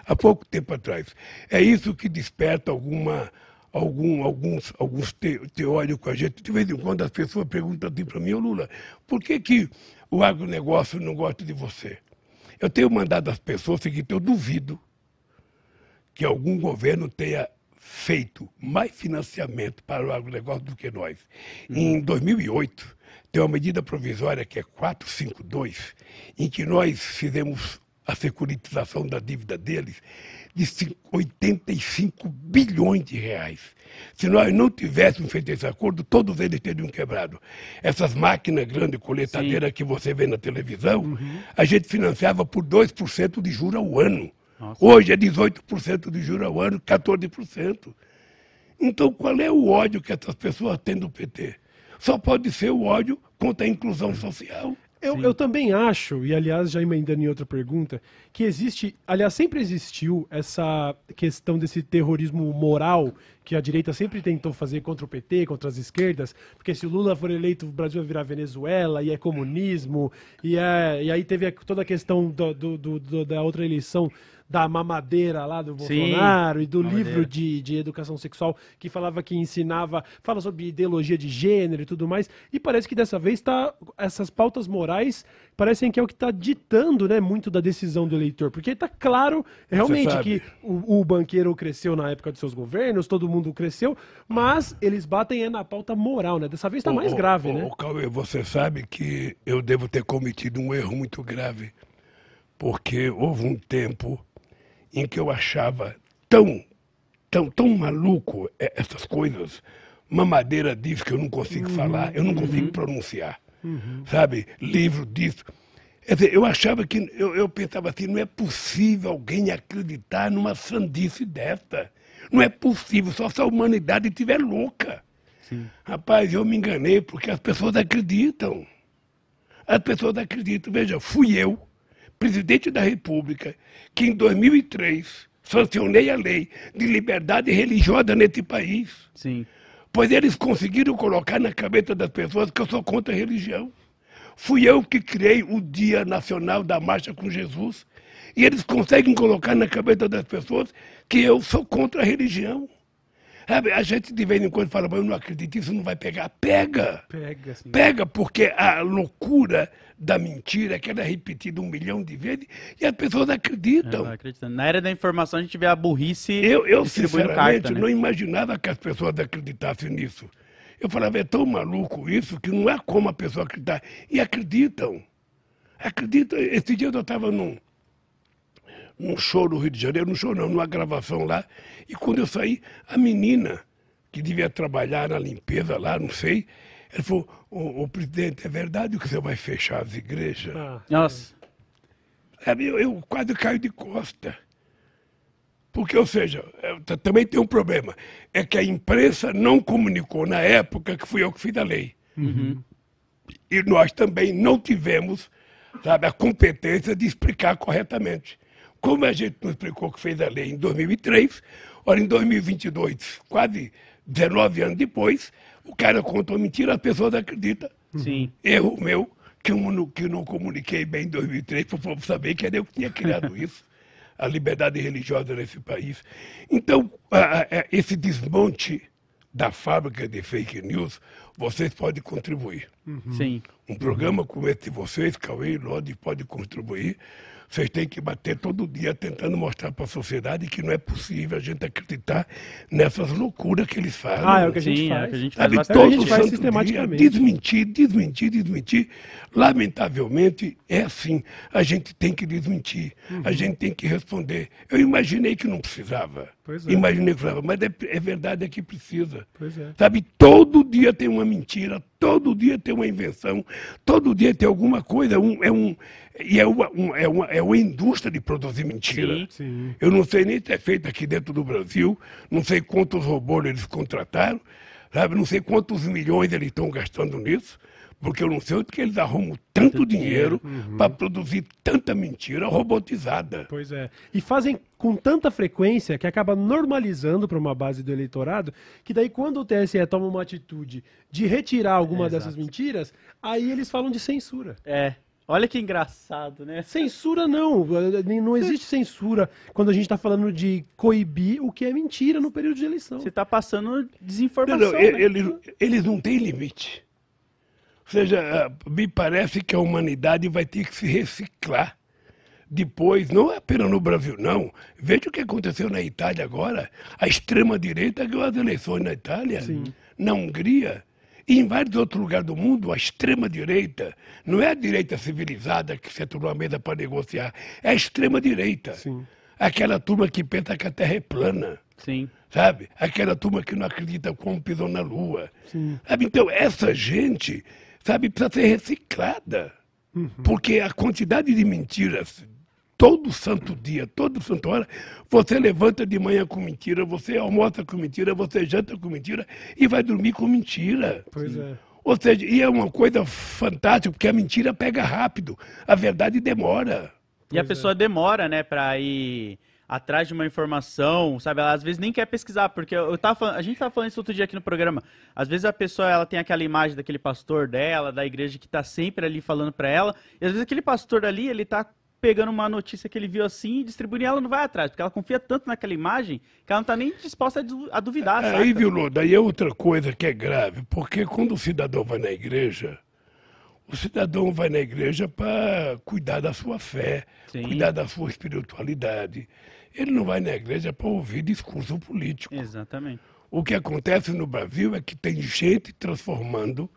Há pouco tempo atrás. É isso que desperta alguma, algum, alguns, alguns te, teóricos. A gente, de vez em quando, as pessoas perguntam assim para mim, ô Lula, por que, que o agronegócio não gosta de você? Eu tenho mandado às pessoas o seguinte, eu duvido que algum governo tenha feito mais financiamento para o agronegócio do que nós. Em 2008, tem uma medida provisória que é 452, em que nós fizemos a securitização da dívida deles de 85 bilhões de reais. Se nós não tivéssemos feito esse acordo, todos eles teriam quebrado. Essas máquinas grandes, coletadeiras que você vê na televisão, uhum. a gente financiava por 2% de juros ao ano. Nossa. Hoje é 18% de juros ao ano, 14%. Então, qual é o ódio que essas pessoas têm do PT? Só pode ser o ódio contra a inclusão social. Eu, eu, também acho, e aliás, já emendando em outra pergunta, que existe, aliás, sempre existiu essa questão desse terrorismo moral que a direita sempre tentou fazer contra o PT, contra as esquerdas, porque se o Lula for eleito, o Brasil vai virar Venezuela, e é comunismo, e, é, e aí teve toda a questão do, do, do, da outra eleição da mamadeira lá do Bolsonaro Sim, e do mamadeira. livro de, de educação sexual que falava que ensinava, fala sobre ideologia de gênero e tudo mais. E parece que dessa vez tá, essas pautas morais parecem que é o que está ditando né, muito da decisão do eleitor. Porque está claro realmente que o, o, banqueiro cresceu na época de seus governos, todo mundo cresceu, mas eles batem é na pauta moral, né? Dessa vez está mais grave, né? Cauê, você sabe que eu devo ter cometido um erro muito grave. Porque houve um tempo em que eu achava tão, tão, tão maluco essas coisas. Mamadeira diz que eu não consigo uhum, falar, eu não uhum. consigo pronunciar. Uhum. Sabe? Livro disso. Quer dizer, eu achava que, eu, eu pensava assim, não é possível alguém acreditar numa sandice dessa. Não é possível, só se a humanidade estiver louca. Sim. Rapaz, eu me enganei porque as pessoas acreditam. As pessoas acreditam. Veja, fui eu, presidente da República, que em 2003 sancionei a lei de liberdade religiosa nesse país. Sim. Pois eles conseguiram colocar na cabeça das pessoas que eu sou contra a religião. Fui eu que criei o Dia Nacional da Marcha com Jesus. E eles conseguem colocar na cabeça das pessoas que eu sou contra a religião. A gente de vez em quando fala, mas eu não acredito, isso não vai pegar. Pega! Pega, sim. Pega, porque a loucura da mentira, que ela é repetida um milhão de vezes, e as pessoas acreditam. É, Na era da informação a gente vê a burrice Eu, eu sinceramente, carta, né? não imaginava que as pessoas acreditassem nisso. Eu falava, é tão maluco isso que não é como a pessoa acreditar. E acreditam. Acreditam. Esse dia eu estava num, num show no Rio de Janeiro, num show não, numa gravação lá. E quando eu saí, a menina, que devia trabalhar na limpeza lá, não sei, ela falou, ô, ô presidente, é verdade que você vai fechar as igrejas? Ah, Nossa. É, eu, eu quase caio de costa. Porque, ou seja, também tem um problema. É que a imprensa não comunicou na época que fui eu que fiz a lei. Uhum. E nós também não tivemos sabe, a competência de explicar corretamente. Como a gente não explicou que fez a lei em 2003, ora, em 2022, quase 19 anos depois, o cara contou mentira, as pessoas acreditam. Sim. Erro meu, que eu não, que eu não comuniquei bem em 2003, para o povo saber que era eu que tinha criado isso, a liberdade religiosa nesse país. Então, a, a, esse desmonte da fábrica de fake news, vocês podem contribuir. Uhum. Sim. Um programa como esse de vocês, Cauê e Lodi, pode contribuir vocês têm que bater todo dia tentando mostrar para a sociedade que não é possível a gente acreditar nessas loucuras que eles fazem. Ah, é o que a gente Sim, faz. É que a gente faz, Sabe, todo a gente faz sistematicamente. Dia, desmentir, desmentir, desmentir. Lamentavelmente, é assim. A gente tem que desmentir. Uhum. A gente tem que responder. Eu imaginei que não precisava. É. Imaginei que precisava, mas é, é verdade é que precisa. É. Sabe, todo dia tem uma mentira, todo dia tem uma invenção, todo dia tem alguma coisa. Um, é um, e é uma, um, é, uma, é uma indústria de produzir mentira. Sim, sim. Eu não sei nem se é feito aqui dentro do Brasil, não sei quantos robôs eles contrataram, sabe? não sei quantos milhões eles estão gastando nisso, porque eu não sei onde que eles arrumam tanto dinheiro uhum. para produzir tanta mentira robotizada. Pois é. E fazem com tanta frequência que acaba normalizando para uma base do eleitorado, que daí quando o TSE toma uma atitude de retirar alguma é, dessas mentiras, aí eles falam de censura. É. Olha que engraçado, né? Censura não. Não existe censura quando a gente está falando de coibir o que é mentira no período de eleição. Você está passando desinformação. Não, não, né? eles, eles não têm limite. Ou seja, ah, me parece que a humanidade vai ter que se reciclar. Depois, não é apenas no Brasil, não. Veja o que aconteceu na Itália agora. A extrema-direita ganhou as eleições na Itália, Sim. na Hungria. E em vários outros lugares do mundo, a extrema-direita não é a direita civilizada que senta numa mesa para negociar, é a extrema-direita. Sim. Aquela turma que pensa que a Terra é plana, Sim. sabe? Aquela turma que não acredita como pisou na Lua. Sabe? Então, essa gente, sabe, precisa ser reciclada. Porque a quantidade de mentiras, todo santo dia, todo santo hora, você levanta de manhã com mentira, você almoça com mentira, você janta com mentira e vai dormir com mentira. Pois é. Ou seja, e é uma coisa fantástica, porque a mentira pega rápido, a verdade demora. E a Pois é. pessoa demora, né, pra ir atrás de uma informação, sabe? Ela às vezes nem quer pesquisar, porque eu tava falando- a gente tava falando isso outro dia aqui no programa. Às vezes a pessoa ela tem aquela imagem daquele pastor dela, da igreja que tá sempre ali falando pra ela, e às vezes aquele pastor ali, ele tá pegando uma notícia que ele viu assim e distribuindo e ela não vai atrás, porque ela confia tanto naquela imagem que ela não tá nem disposta a, du- a duvidar, Aí, sabe? viu, Lô, daí é outra coisa que é grave, porque quando o cidadão vai na igreja, o cidadão vai na igreja para cuidar da sua fé, Sim. cuidar da sua espiritualidade. Ele não vai na igreja para ouvir discurso político. Exatamente. O que acontece no Brasil é que tem gente transformando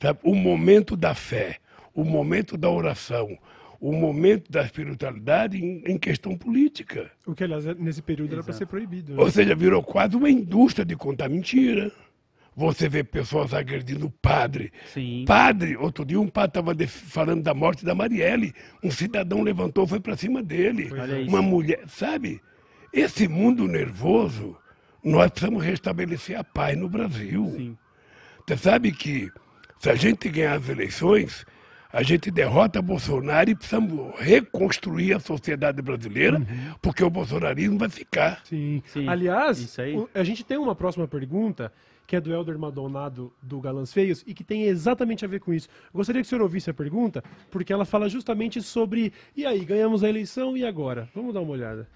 sabe, o momento da fé, o momento da oração, o momento da espiritualidade em, em questão política. O que, aliás, nesse período era para ser proibido. né? Ou seja, virou quase uma indústria de contar mentira. Você vê pessoas agredindo o padre. Sim. Padre, outro dia um padre estava falando da morte da Marielle. Um cidadão levantou, foi para cima dele. Olha isso. Uma mulher, sabe? Esse mundo nervoso, nós precisamos restabelecer a paz no Brasil. Sim. Você sabe que se a gente ganhar as eleições, a gente derrota Bolsonaro e precisamos reconstruir a sociedade brasileira, Uhum. porque o bolsonarismo vai ficar. Sim. Sim, Aliás, a gente tem uma próxima pergunta, que é do Helder Madonado, do Galãs Feios, e que tem exatamente a ver com isso. Eu gostaria que o senhor ouvisse a pergunta, porque ela fala justamente sobre, e aí, ganhamos a eleição, e agora? Vamos dar uma olhada.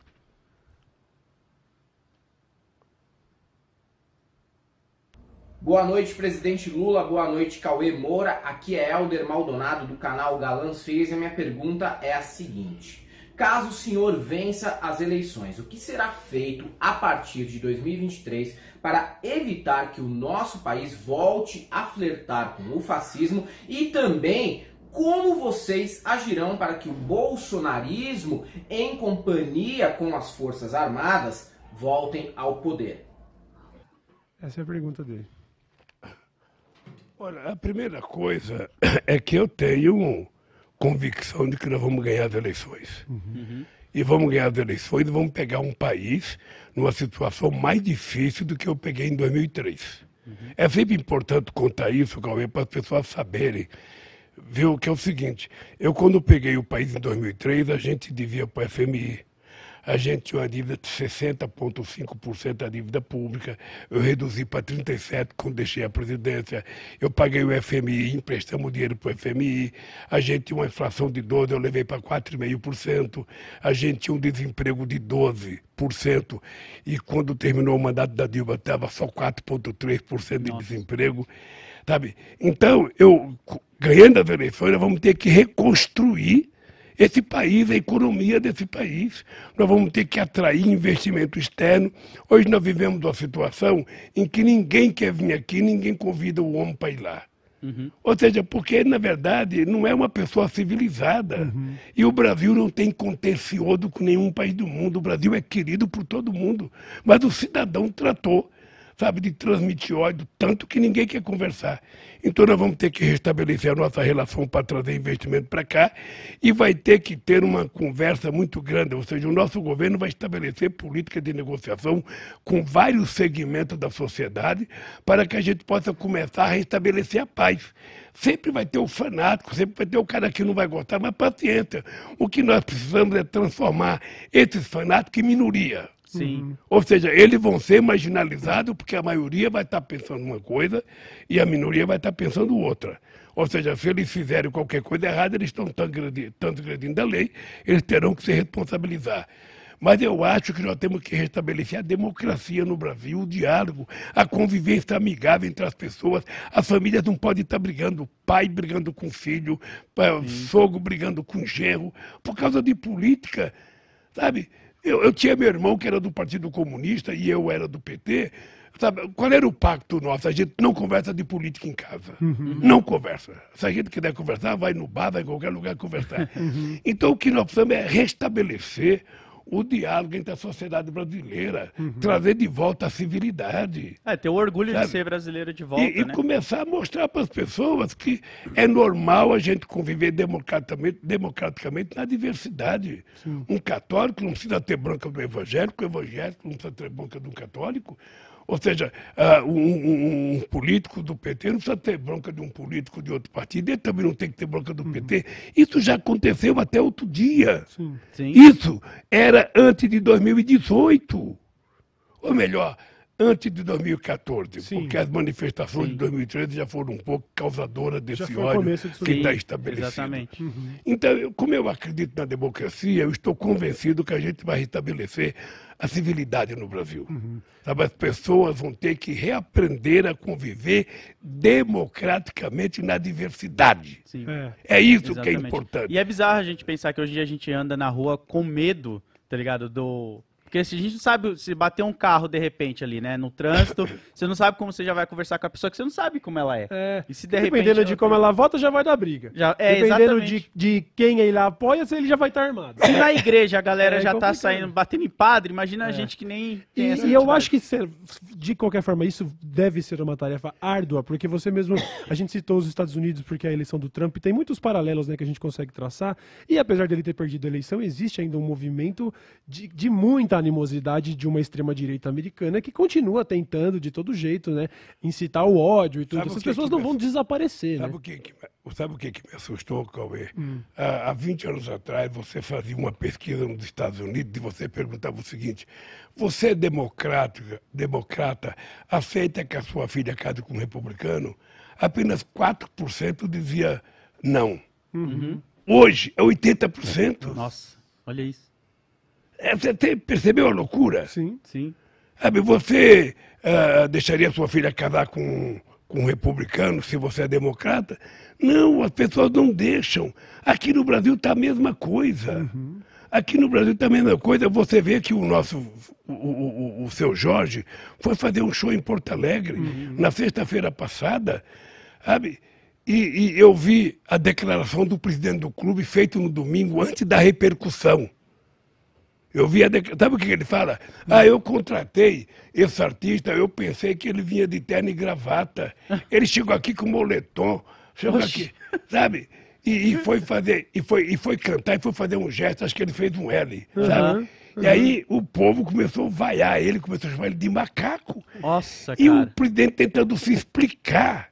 Boa noite, presidente Lula. Boa noite, Cauê Moura. Aqui é Helder Maldonado do canal Galãs Fez e a minha pergunta é a seguinte: caso o senhor vença as eleições, o que será feito a partir de 2023 para evitar que o nosso país volte a flertar com o fascismo e também como vocês agirão para que o bolsonarismo, em companhia com as Forças Armadas, voltem ao poder? Essa é a pergunta dele. Olha, a primeira coisa é que eu tenho convicção de que nós vamos ganhar as eleições. E vamos ganhar as eleições e vamos pegar um país numa situação mais difícil do que eu peguei em 2003. É sempre importante contar isso, Cauê, para as pessoas saberem. Viu que é o seguinte, eu quando peguei o país em 2003, a gente devia para o FMI. A gente tinha uma dívida de 60,5% da dívida pública. Eu reduzi para 37% quando deixei a presidência. Eu paguei o FMI, emprestamos dinheiro para o FMI. A gente tinha uma inflação de 12%, eu levei para 4,5%. A gente tinha um desemprego de 12%. E quando terminou o mandato da Dilma, estava só 4,3% de desemprego. Sabe? Então, eu, ganhando as eleições, nós vamos ter que reconstruir esse país, a economia desse país. Nós vamos ter que atrair investimento externo. Hoje nós vivemos uma situação em que ninguém quer vir aqui, ninguém convida o homem para ir lá. Ou seja, porque, na verdade, não é uma pessoa civilizada. E o Brasil não tem contencioso com nenhum país do mundo. O Brasil é querido por todo mundo. Mas o cidadão tratou, sabe, de transmitir ódio, tanto que ninguém quer conversar. Então nós vamos ter que restabelecer a nossa relação para trazer investimento para cá e vai ter que ter uma conversa muito grande. Ou seja, o nosso governo vai estabelecer política de negociação com vários segmentos da sociedade para que a gente possa começar a restabelecer a paz. Sempre vai ter o fanático, sempre vai ter o cara que não vai gostar, mas paciência. O que nós precisamos é transformar esses fanáticos em minoria. Sim. Ou seja, eles vão ser marginalizados porque a maioria vai estar pensando uma coisa e a minoria vai estar pensando outra. Ou seja, se eles fizerem qualquer coisa errada, eles estão transgredi- transgredindo a lei, eles terão que se responsabilizar. Mas eu acho que nós temos que restabelecer a democracia no Brasil, o diálogo, a convivência amigável entre as pessoas. As famílias não podem estar brigando, pai brigando com filho, pa- sogro brigando com genro, por causa de política, sabe? Eu, eu tinha meu irmão que era do Partido Comunista e eu era do PT. Sabe, qual era o pacto nosso? A gente não conversa de política em casa. Não conversa. Se a gente quiser conversar, vai no bar, vai em qualquer lugar conversar. Então, o que nós precisamos é restabelecer o diálogo entre a sociedade brasileira, trazer de volta a civilidade. É, ter o orgulho Sabe? de ser brasileiro de volta, E, e né? começar a mostrar para as pessoas que é normal a gente conviver democraticamente, democraticamente na diversidade. Um católico não precisa ter bronca do evangélico, o evangélico não precisa ter bronca do católico. Ou seja, ah, um, um- um político do PT não precisa ter bronca de um político de outro partido, ele também não tem que ter bronca do PT. Isso já aconteceu até outro dia. Sim. Isso era antes de 2018. Ou melhor, antes de 2014, Sim. porque as manifestações Sim. de 2013 já foram um pouco causadoras desse ódio que está estabelecido. Exatamente. Então, eu- como eu acredito na democracia, eu estou convencido que a gente vai restabelecer a civilidade no Brasil. Sabe, as pessoas vão ter que reaprender a conviver democraticamente na diversidade. Sim. É. É isso que é Exatamente. importante. E é bizarro a gente pensar que hoje em dia a gente anda na rua com medo, tá ligado? Do. Porque se a gente não sabe se bater um carro de repente ali, né? No trânsito, você não sabe como você já vai conversar com a pessoa que você não sabe como ela é. É. E se de Dependendo repente de como ela vota, já vai dar briga. Já, é, Dependendo exatamente. de, de quem ele apoia, ele já vai estar armado. Se na igreja a galera É já tá complicado. saindo batendo em padre, imagina a É. gente que nem E, e eu acho que, de qualquer forma, isso deve ser uma tarefa árdua, porque você mesmo. A gente citou os Estados Unidos porque a eleição do Trump tem muitos paralelos né, que a gente consegue traçar. E apesar dele ter perdido a eleição, existe ainda um movimento de, de muita animosidade de uma extrema-direita americana que continua tentando, de todo jeito, né, incitar o ódio e tudo. Sabe Essas pessoas não me- vão desaparecer, Sabe né? o que, que me- sabe o que, que me assustou, Cauê? Hum. Há, há 20 anos atrás, você fazia uma pesquisa nos Estados Unidos e você perguntava o seguinte: você é democrática, democrata, aceita que a sua filha case com um republicano? Apenas 4% dizia não. Uhum. Hoje é 80%. Nossa, olha isso. É, você tem- percebeu a loucura? Sim. Sim. Sabe, você ah, deixaria sua filha casar com, com um republicano se você é democrata? Não, as pessoas não deixam. Aqui no Brasil está a mesma coisa. Aqui no Brasil está a mesma coisa. Você vê que o nosso, o, o, o- seu Jorge, foi fazer um show em Porto Alegre na sexta-feira passada, sabe? E, e eu vi a declaração do presidente do clube feita no domingo antes da repercussão. Eu vi a dec- Sabe o que ele fala? Ah, eu contratei esse artista, eu pensei que ele vinha de terno e gravata. Ele chegou aqui com moletom, chegou Oxi. aqui, sabe? E, e foi fazer, e foi, e foi cantar e foi fazer um gesto, acho que ele fez um L, sabe? E aí o povo começou a vaiar ele, começou a chamar ele de macaco. Nossa, E o cara. presidente tentando se explicar.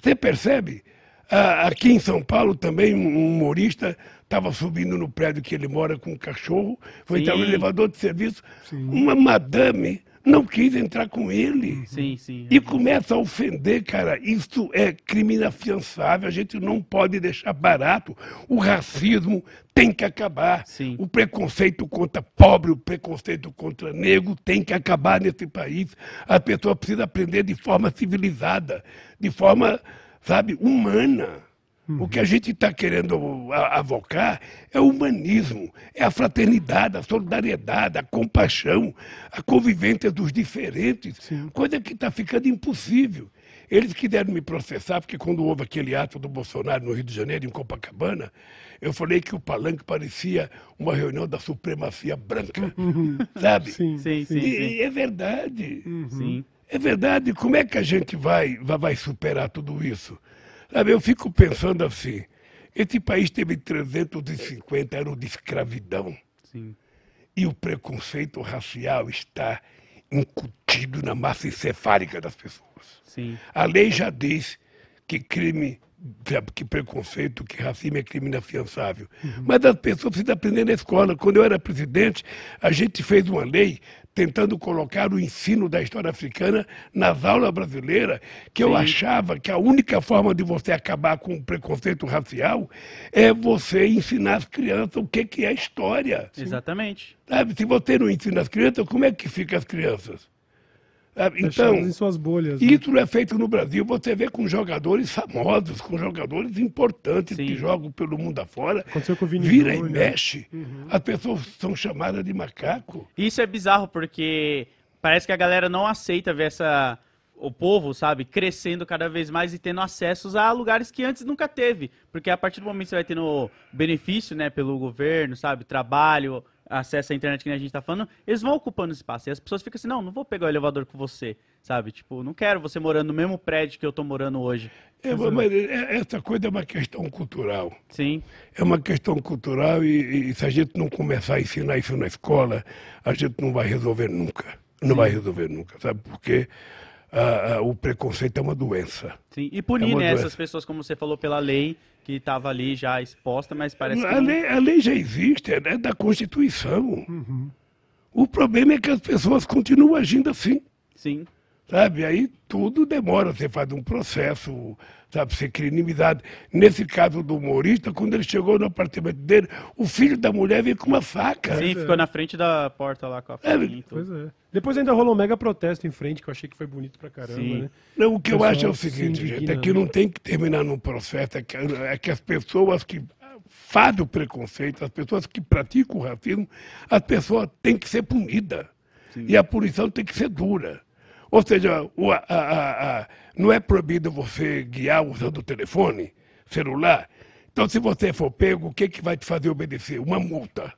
Você percebe? Ah, aqui em São Paulo também um humorista estava subindo no prédio que ele mora com um cachorro, foi entrar no Sim. elevador de serviço, uma madame não quis entrar com ele. Sim, sim. E começa a ofender, cara. Isso é crime inafiançável. A gente não pode deixar barato. O racismo tem que acabar. Sim. O preconceito contra pobre, o preconceito contra negro tem que acabar nesse país. A pessoa precisa aprender de forma civilizada, de forma, sabe, humana. O que a gente está querendo avocar é o humanismo, é a fraternidade, a solidariedade, a compaixão, a convivência dos diferentes, coisa que está ficando impossível. Eles quiseram me processar, porque quando houve aquele ato do Bolsonaro no Rio de Janeiro, em Copacabana, eu falei que o palanque parecia uma reunião da supremacia branca, sabe? Sim, Sim, sim, E, sim. e é verdade. Sim. É verdade. Como é que a gente vai, vai, vai superar tudo isso? Sabe, eu fico pensando assim: esse país teve 350 anos de escravidão Sim. e o preconceito racial está incutido na massa encefálica das pessoas. Sim. A lei já diz que crime, que preconceito, que racismo é crime inafiançável. Mas as pessoas precisam aprender na escola. Quando eu era presidente, a gente fez uma lei tentando colocar o ensino da história africana nas aulas brasileiras, que eu Sim. achava que a única forma de você acabar com o preconceito racial é você ensinar as crianças o que, que é história. Exatamente. Sabe? Se você não ensina as crianças, como é que ficam as crianças? Fechados Então, em suas bolhas. né? isso não é feito no Brasil. Você vê com jogadores famosos, com jogadores importantes Sim. que jogam pelo mundo afora. Aconteceu com o Vini Vira e mexe. As pessoas são chamadas de macaco. Isso é bizarro porque parece que a galera não aceita ver essa o povo, sabe, crescendo cada vez mais e tendo acessos a lugares que antes nunca teve, porque a partir do momento que você vai tendo benefício, né, pelo governo, sabe, trabalho, acesso à internet que a gente tá falando, eles vão ocupando espaço. E as pessoas ficam assim, não, não vou pegar o elevador com você, sabe? Tipo, não quero você morando no mesmo prédio que eu tô morando hoje. É, mas é- essa coisa é uma questão cultural. Sim, É uma questão cultural e, e se a gente não começar a ensinar isso na escola, a gente não vai resolver nunca. Não vai resolver nunca, sabe? Porque ah, ah, o preconceito é uma doença. sim. E punir, É né, essas pessoas, como você falou, pela lei, que tava ali já exposta, mas parece que A não... lei, a lei já existe, é da Constituição. O problema é que as pessoas continuam agindo assim. Sim, Sabe? Aí tudo demora. Você faz um processo, sabe? Você cria inimizade. Nesse caso do humorista, quando ele chegou no apartamento dele, o filho da mulher veio com uma faca. sim, ficou na frente da porta lá com a É, e tudo. Pois é. Depois ainda rolou um mega protesto em frente, que eu achei que foi bonito pra caramba, Sim. né? Não, o que eu acho é o se seguinte, indigna, gente, é que não tem que terminar num processo, é que, é que as pessoas que fazem o preconceito, as pessoas que praticam o racismo, as pessoas têm que ser punidas. E a punição tem que ser dura. Ou seja, o- a- a- a- não é proibido você guiar usando o telefone, celular. Então, se você for pego, o que, que vai te fazer obedecer? Uma multa.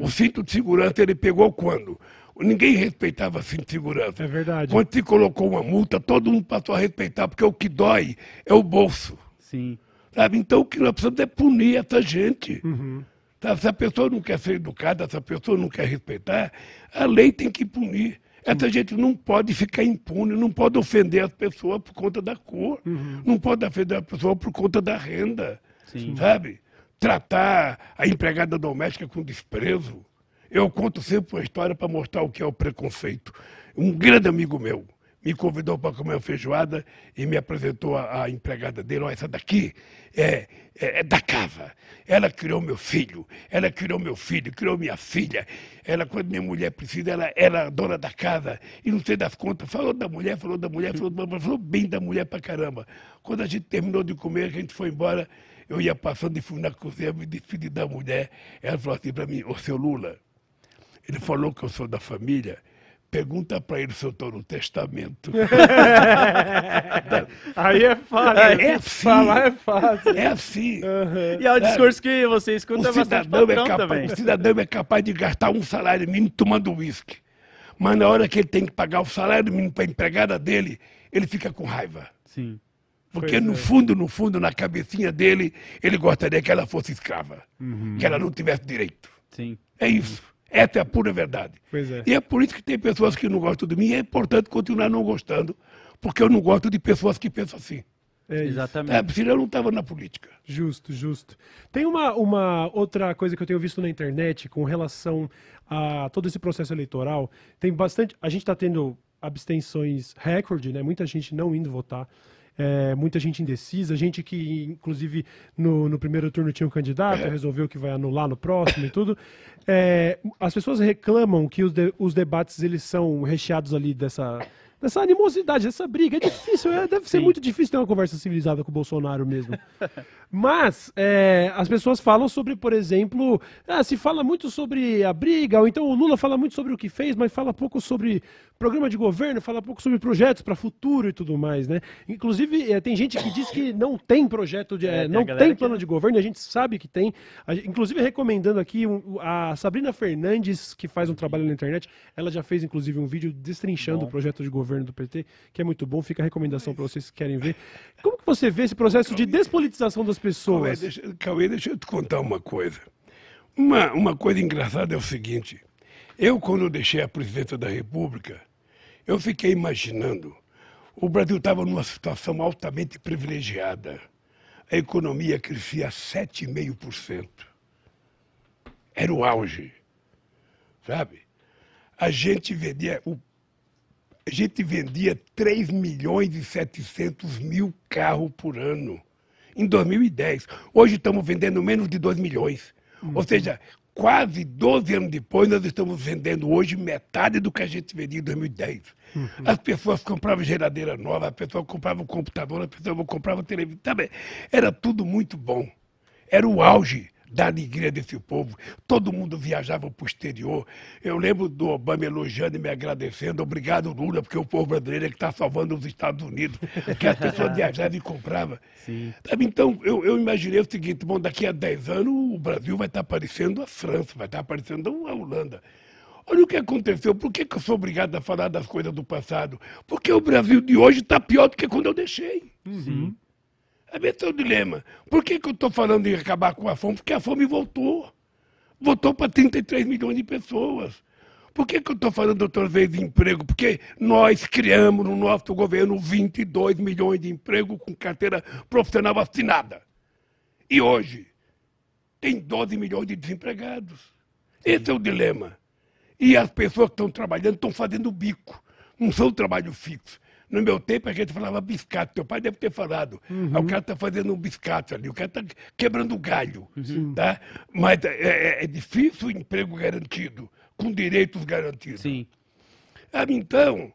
O cinto de segurança ele pegou quando? Ninguém respeitava cinto de segurança. É verdade. Quando se colocou uma multa, todo mundo passou a respeitar, porque o que dói é o bolso. Sim, Sabe? Então o que nós precisamos é punir essa gente. Uhum. Sabe? Se a pessoa não quer ser educada, se a pessoa não quer respeitar, a lei tem que punir. Essa gente não pode ficar impune, não pode ofender as pessoas por conta da cor, Uhum. não pode ofender a pessoa por conta da renda. Sim. Sabe? Tratar a empregada doméstica com desprezo. Eu conto sempre uma história para mostrar o que é o preconceito. Um grande amigo meu me convidou para comer uma feijoada e me apresentou a, a empregada dele. Ó, essa daqui é, é, é da casa. Ela criou meu filho, ela criou meu filho, criou minha filha. Ela, quando minha mulher precisa, ela era dona da casa. E não sei das contas, falou da mulher, falou da mulher, falou, falou bem da mulher pra caramba. Quando a gente terminou de comer, a gente foi embora. Eu ia passando e fui na cozinha, me despedi da mulher. Ela falou assim para mim, ô seu Lula, ele falou que eu sou da família. Pergunta para ele se eu estou no testamento. Aí é fácil. É assim. Falar é fácil. É assim. E é o discurso que você O escuta bastante cidadão, é capaz, também. o cidadão é capaz de gastar um salário mínimo tomando uísque. Mas na hora que ele tem que pagar o salário mínimo para a empregada dele, ele fica com raiva. Sim, Porque Pois no é. fundo, no fundo, na cabecinha dele, ele gostaria que ela fosse escrava. Uhum. Que ela não tivesse direito. sim. É isso. Essa é a pura verdade. Pois é. E é por isso que tem pessoas que não gostam de mim e é importante continuar não gostando, porque eu não gosto de pessoas que pensam assim. É. Exatamente. É, senão eu não estava na política. Justo, justo. Tem uma, uma outra coisa que eu tenho visto na internet com relação a todo esse processo eleitoral. Tem bastante. A gente está tendo abstenções recorde, né? Muita gente não indo votar. É, muita gente indecisa, gente que, inclusive, no, no primeiro turno tinha um candidato, resolveu que vai anular no próximo e tudo. É, as pessoas reclamam que os, de- os debates eles são recheados ali dessa, dessa animosidade, dessa briga. É difícil, é, deve ser Sim. muito difícil ter uma conversa civilizada com o Bolsonaro mesmo. Mas é, as pessoas falam sobre, por exemplo, ah, se fala muito sobre a briga, ou então o Lula fala muito sobre o que fez, mas fala pouco sobre programa de governo, fala pouco sobre projetos para futuro e tudo mais, né? Inclusive, é, tem gente que diz que não tem projeto, de, é, É, tem não tem que plano não. de governo, e a gente sabe que tem. A inclusive, recomendando aqui um- a Sabrina Fernandes, que faz um trabalho na internet, ela já fez, inclusive, um vídeo destrinchando Bom. o projeto de governo do PT, que é muito bom, fica a recomendação para vocês que querem ver. Como que você vê esse processo de despolitização das Cauê, pessoas? deixa, Cauê, deixa eu te contar uma coisa. Uma, uma coisa engraçada é o seguinte: eu, quando deixei a presidência da República, eu fiquei imaginando. O Brasil estava numa situação altamente privilegiada. A economia crescia a 7,5%. Era o auge. Sabe? A gente vendia. O, a gente vendia 3 milhões e 700 mil carros por ano em 2010. Hoje estamos vendendo menos de 2 milhões. Ou seja, quase 12 anos depois, nós estamos vendendo hoje metade do que a gente vendia em 2010. As pessoas compravam geladeira nova, a pessoa comprava um computador, a pessoa comprava televisão. Sabe? Era tudo muito bom. Era o auge da alegria desse povo. Todo mundo viajava para o exterior. Eu lembro do Obama elogiando e me agradecendo. Obrigado, Lula, porque o povo brasileiro é que está salvando os Estados Unidos, que as pessoas viajavam e compravam. Então, eu, eu imaginei o seguinte, bom, daqui a 10 anos o Brasil vai estar parecendo a França, vai estar parecendo a Holanda. Olha o que aconteceu. Por que, que eu sou obrigado a falar das coisas do passado? Porque o Brasil de hoje está pior do que quando eu deixei. Uhum. Esse é o dilema. Por que, que eu estou falando em acabar com a fome? Porque a fome voltou. Voltou para 33 milhões de pessoas. Por que, que eu estou falando outra vez de emprego? Porque nós criamos no nosso governo 22 milhões de emprego com carteira profissional assinada. E hoje tem 12 milhões de desempregados. Esse é o dilema. E as pessoas que estão trabalhando estão fazendo bico. Não são trabalho fixo. No meu tempo a gente falava biscate. Teu pai deve ter falado. Uhum. O cara está fazendo um biscate ali, o cara está quebrando galho. Tá? Mas é, é- é difícil o emprego garantido, com direitos garantidos. Sim. Ah, Então,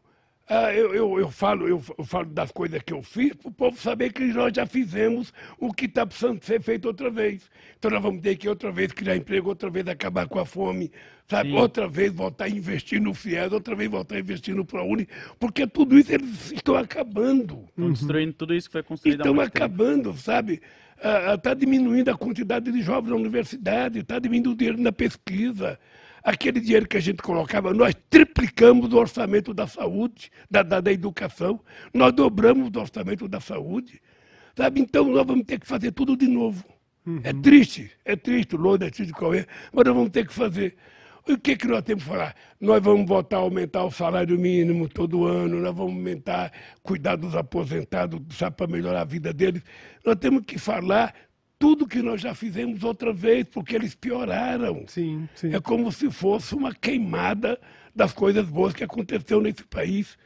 ah, eu, eu, eu falo, eu, eu falo das coisas que eu fiz para o povo saber que nós já fizemos o que está precisando ser feito outra vez. Então nós vamos ter que outra vez criar emprego, outra vez acabar com a fome, sabe? Sim. Outra vez voltar a investir no FIES, outra vez voltar a investir no ProUni, porque tudo isso eles estão acabando. Estão destruindo tudo isso que foi construído há Estão muito tempo. acabando, sabe? Está diminuindo a quantidade de jovens na universidade, está diminuindo o dinheiro na pesquisa. Aquele dinheiro que a gente colocava, nós triplicamos o orçamento da saúde, da, da, da educação, nós dobramos o orçamento da saúde. Sabe? Então nós vamos ter que fazer tudo de novo. É triste, é triste, o lodo é triste qual é, mas nós vamos ter que fazer. O que, que nós temos que falar? Nós vamos voltar a aumentar o salário mínimo todo ano, nós vamos aumentar, cuidar dos aposentados, sabe, para melhorar a vida deles. Nós temos que falar tudo que nós já fizemos outra vez, porque eles pioraram. Sim, sim. É como se fosse uma queimada das coisas boas que aconteceu nesse país.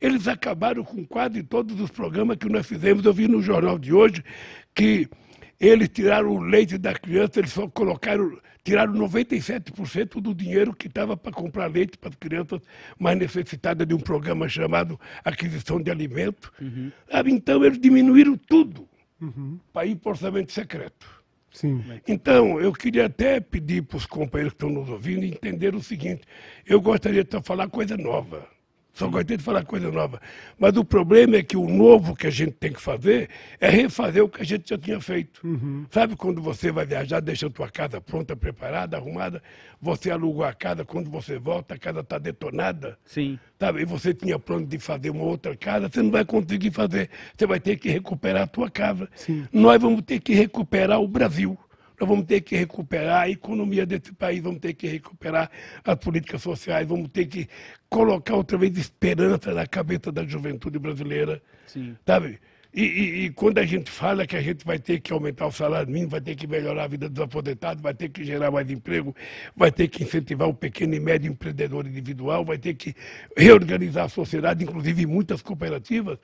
Eles acabaram com quase todos os programas que nós fizemos. Eu vi no jornal de hoje que eles tiraram o leite da criança, eles só colocaram, tiraram 97% do dinheiro que estava para comprar leite para as crianças mais necessitadas de um programa chamado Aquisição de Alimento. Sabe? Então eles diminuíram tudo para ir para o orçamento secreto. Sim. Então, eu queria até pedir para os companheiros que estão nos ouvindo entender o seguinte: eu gostaria de falar coisa nova. Só gostaria de falar coisa nova. Mas o problema é que o novo que a gente tem que fazer é refazer o que a gente já tinha feito. Sabe quando você vai viajar, deixa a tua casa pronta, preparada, arrumada, você alugou a casa, quando você volta, a casa está detonada? Sim. Sabe? E você tinha plano de fazer uma outra casa, você não vai conseguir fazer. Você vai ter que recuperar a tua casa. Nós vamos ter que recuperar o Brasil. Nós vamos ter que recuperar a economia desse país, vamos ter que recuperar as políticas sociais, vamos ter que colocar outra vez esperança na cabeça da juventude brasileira. Sim. Sabe? E, e- e quando a gente fala que a gente vai ter que aumentar o salário mínimo, vai ter que melhorar a vida dos aposentados, vai ter que gerar mais emprego, vai ter que incentivar o pequeno e médio empreendedor individual, vai ter que reorganizar a sociedade, inclusive muitas cooperativas,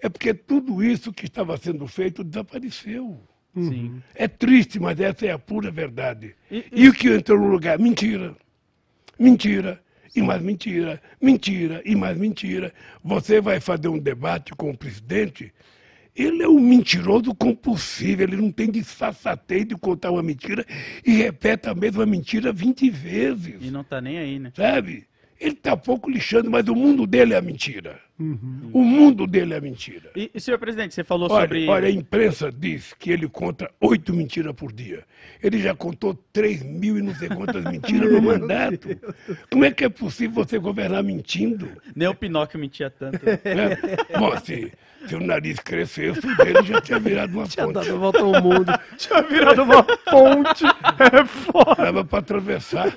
é porque tudo isso que estava sendo feito desapareceu. Sim. É triste, mas essa é a pura verdade. E- E, o que entrou no lugar? Mentira. Mentira. E mais mentira. Mentira. E mais mentira. Você vai fazer um debate com o presidente. Ele é um mentiroso compulsivo, ele não tem disfarçatez de contar uma mentira e repete a mesma mentira 20 vezes, E não tá nem aí, né? sabe? Ele está pouco lixando, mas o mundo dele é a mentira. O mundo dele é a mentira. E, e, senhor presidente, você falou Olha, sobre. olha, a imprensa diz que ele conta oito mentiras por dia. Ele já contou três mil e não sei quantas mentiras no mandato. Como é que é possível você governar mentindo? Nem o Pinóquio mentia tanto. né? Bom, se, se o nariz crescesse, o dele já tinha virado uma Tinha ponte. dado a volta ao mundo. Tinha virado uma ponte. É foda. Dava para atravessar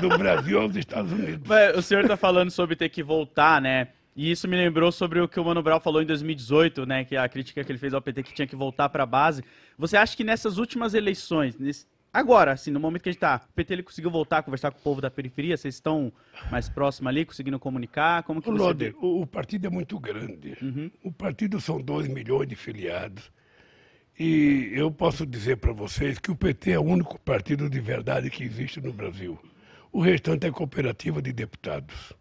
do Brasil aos Estados Unidos. Mas o senhor tá falando sobre ter que voltar, né? E isso me lembrou sobre o que o Mano Brown falou em 2018, né? Que a crítica que ele fez ao PT que tinha que voltar para a base. Você acha que nessas últimas eleições, nesse- agora, assim, no momento que a gente tá, o PT ele conseguiu voltar a conversar com o povo da periferia? Vocês estão mais próximos ali, conseguindo comunicar? Como que Ô, você Lode, o, o partido é muito grande. O partido são 2 milhões de filiados. E eu posso dizer para vocês que o PT é o único partido de verdade que existe no Brasil. O restante é cooperativa de deputados.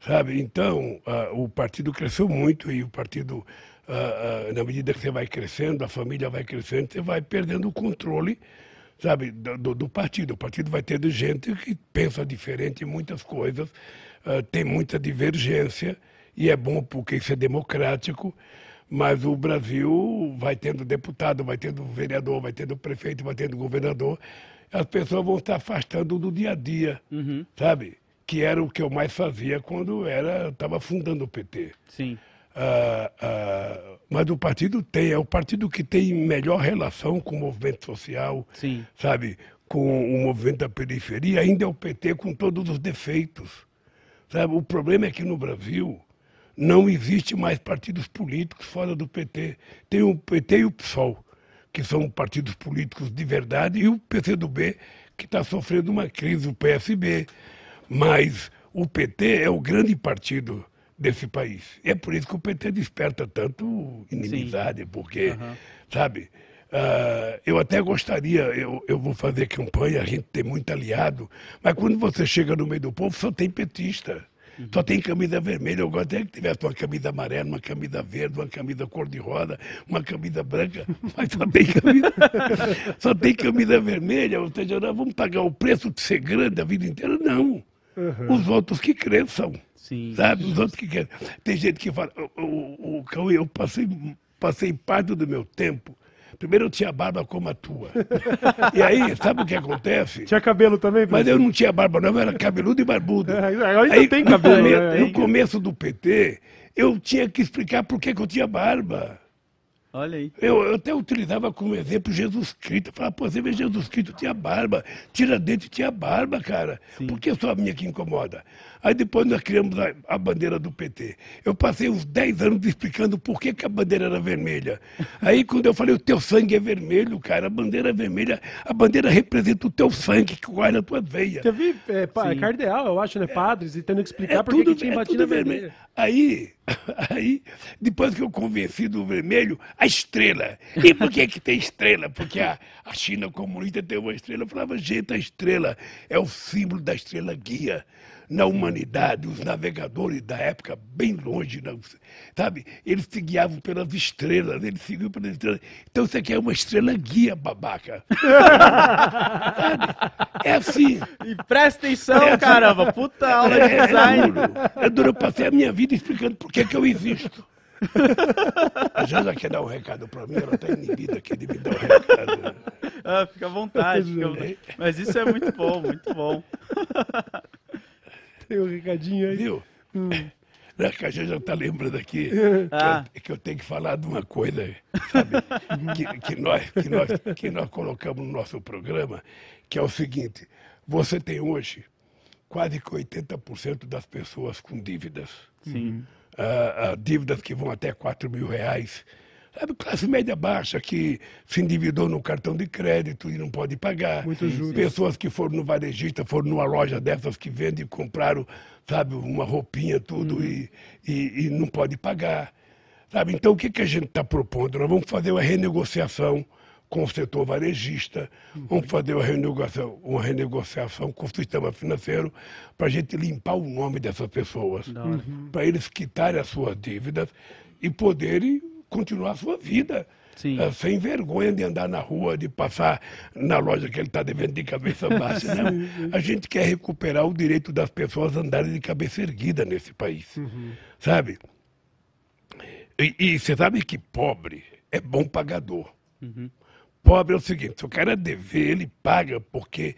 Sabe? Então, ah, o partido cresceu muito e o partido, ah, ah, na medida que você vai crescendo, a família vai crescendo, você vai perdendo o controle sabe, do, do- do partido. O partido vai ter gente que pensa diferente em muitas coisas, tem muita divergência, e é bom porque isso é democrático, mas o Brasil vai tendo deputado, vai tendo vereador, vai tendo prefeito, vai tendo governador, as pessoas vão se afastando do dia a dia, sabe? Que era o que eu mais fazia quando era estava fundando o PT. Sim. Ah, ah, mas o partido tem, é o partido que tem melhor relação com o movimento social, Sim. sabe, com o movimento da periferia, ainda é o PT com todos os defeitos. Sabe? O problema é que no Brasil não existe mais partidos políticos fora do PT. Tem o PT e o PSOL, que são partidos políticos de verdade, e o PCdoB, que está sofrendo uma crise, o PSB. Mas o PT é o grande partido desse país. E é por isso que o PT desperta tanto inimizade, porque, sabe, ah, eu até gostaria, eu, eu vou fazer campanha, a gente tem muito aliado, mas quando você chega no meio do povo, só tem petista. Só tem camisa vermelha. Eu gostaria que tivesse uma camisa amarela, uma camisa verde, uma camisa cor-de-rosa, uma camisa branca, mas só tem camisa, só tem camisa vermelha. Ou seja, nós vamos pagar o preço de ser grande a vida inteira? Não. Os outros que cresçam. Sim. Sabe? Os outros que querem. Tem gente que fala, o, o, o Cauê, eu passei, passei parte do meu tempo. Primeiro eu tinha barba como a tua. E aí, sabe o que acontece? Tinha cabelo também? Mas eu não tinha barba, não, eu era cabeludo e barbudo. É, ainda Aí, tem no cabelo, come- né? No começo do PT, eu tinha que explicar por que, que eu tinha barba. Olha aí. Eu, eu até utilizava como exemplo Jesus Cristo. Eu falava, pô, você vê Jesus Cristo tinha barba, Tiradentes tinha barba, cara. Por que só a minha que incomoda? Aí depois nós criamos a, a bandeira do PT. Eu passei uns 10 anos explicando por que, que a bandeira era vermelha. Aí quando eu falei, o teu sangue é vermelho, cara, a bandeira é vermelha, a bandeira representa o teu sangue que corre na tua veia. Teve é, pa- cardeal, eu acho, né? Padres, e tendo que explicar É por que tinha é batido vermelha. Aí, aí, depois que eu convenci do vermelho, a estrela. E por que que tem estrela? Porque a, a China comunista tem uma estrela. Eu falava, gente, a estrela é o símbolo da estrela guia. Na humanidade, os navegadores da época, bem longe, não- sabe? Eles se guiavam pelas estrelas, eles seguiam pelas estrelas. Então você quer uma estrela guia, babaca. Sabe? É assim. E presta atenção, caramba. Puta aula de É, design. É duro. É duro. Eu passei a minha vida explicando por que, que eu existo. A Janja quer dar um recado para mim, ela está inibida aqui de me dar um recado. Ah, fica à vontade, fica à vontade. Mas isso é muito bom, muito bom. Tem um recadinho aí. Viu? Né, que a Janja está lembrando aqui Ah. que, eu, que eu tenho que falar de uma coisa, sabe? Que, que nós, que, nós, que nós colocamos no nosso programa, que é o seguinte: você tem hoje quase que 80% das pessoas com dívidas. Sim. ah, ah, dívidas que vão até 4 mil reais. Sabe, classe média baixa que se endividou no cartão de crédito e não pode pagar. Muitos juros. Pessoas que foram no varejista, foram numa loja dessas que vendem e compraram, sabe, uma roupinha, tudo, Uhum. e, e, e não pode pagar. Sabe, então o que, que a gente está propondo? Nós vamos fazer uma renegociação com o setor varejista, Uhum. vamos fazer uma renegociação, uma renegociação com o sistema financeiro para a gente limpar o nome dessas pessoas, para eles quitarem as suas dívidas e poderem continuar a sua vida. Eh, sem vergonha de andar na rua, de passar na loja que ele está devendo de cabeça baixa. Não. A gente quer recuperar o direito das pessoas andarem de cabeça erguida nesse país. Sabe? E, você sabe que pobre é bom pagador. Pobre é o seguinte, se o cara dever, ele paga, porque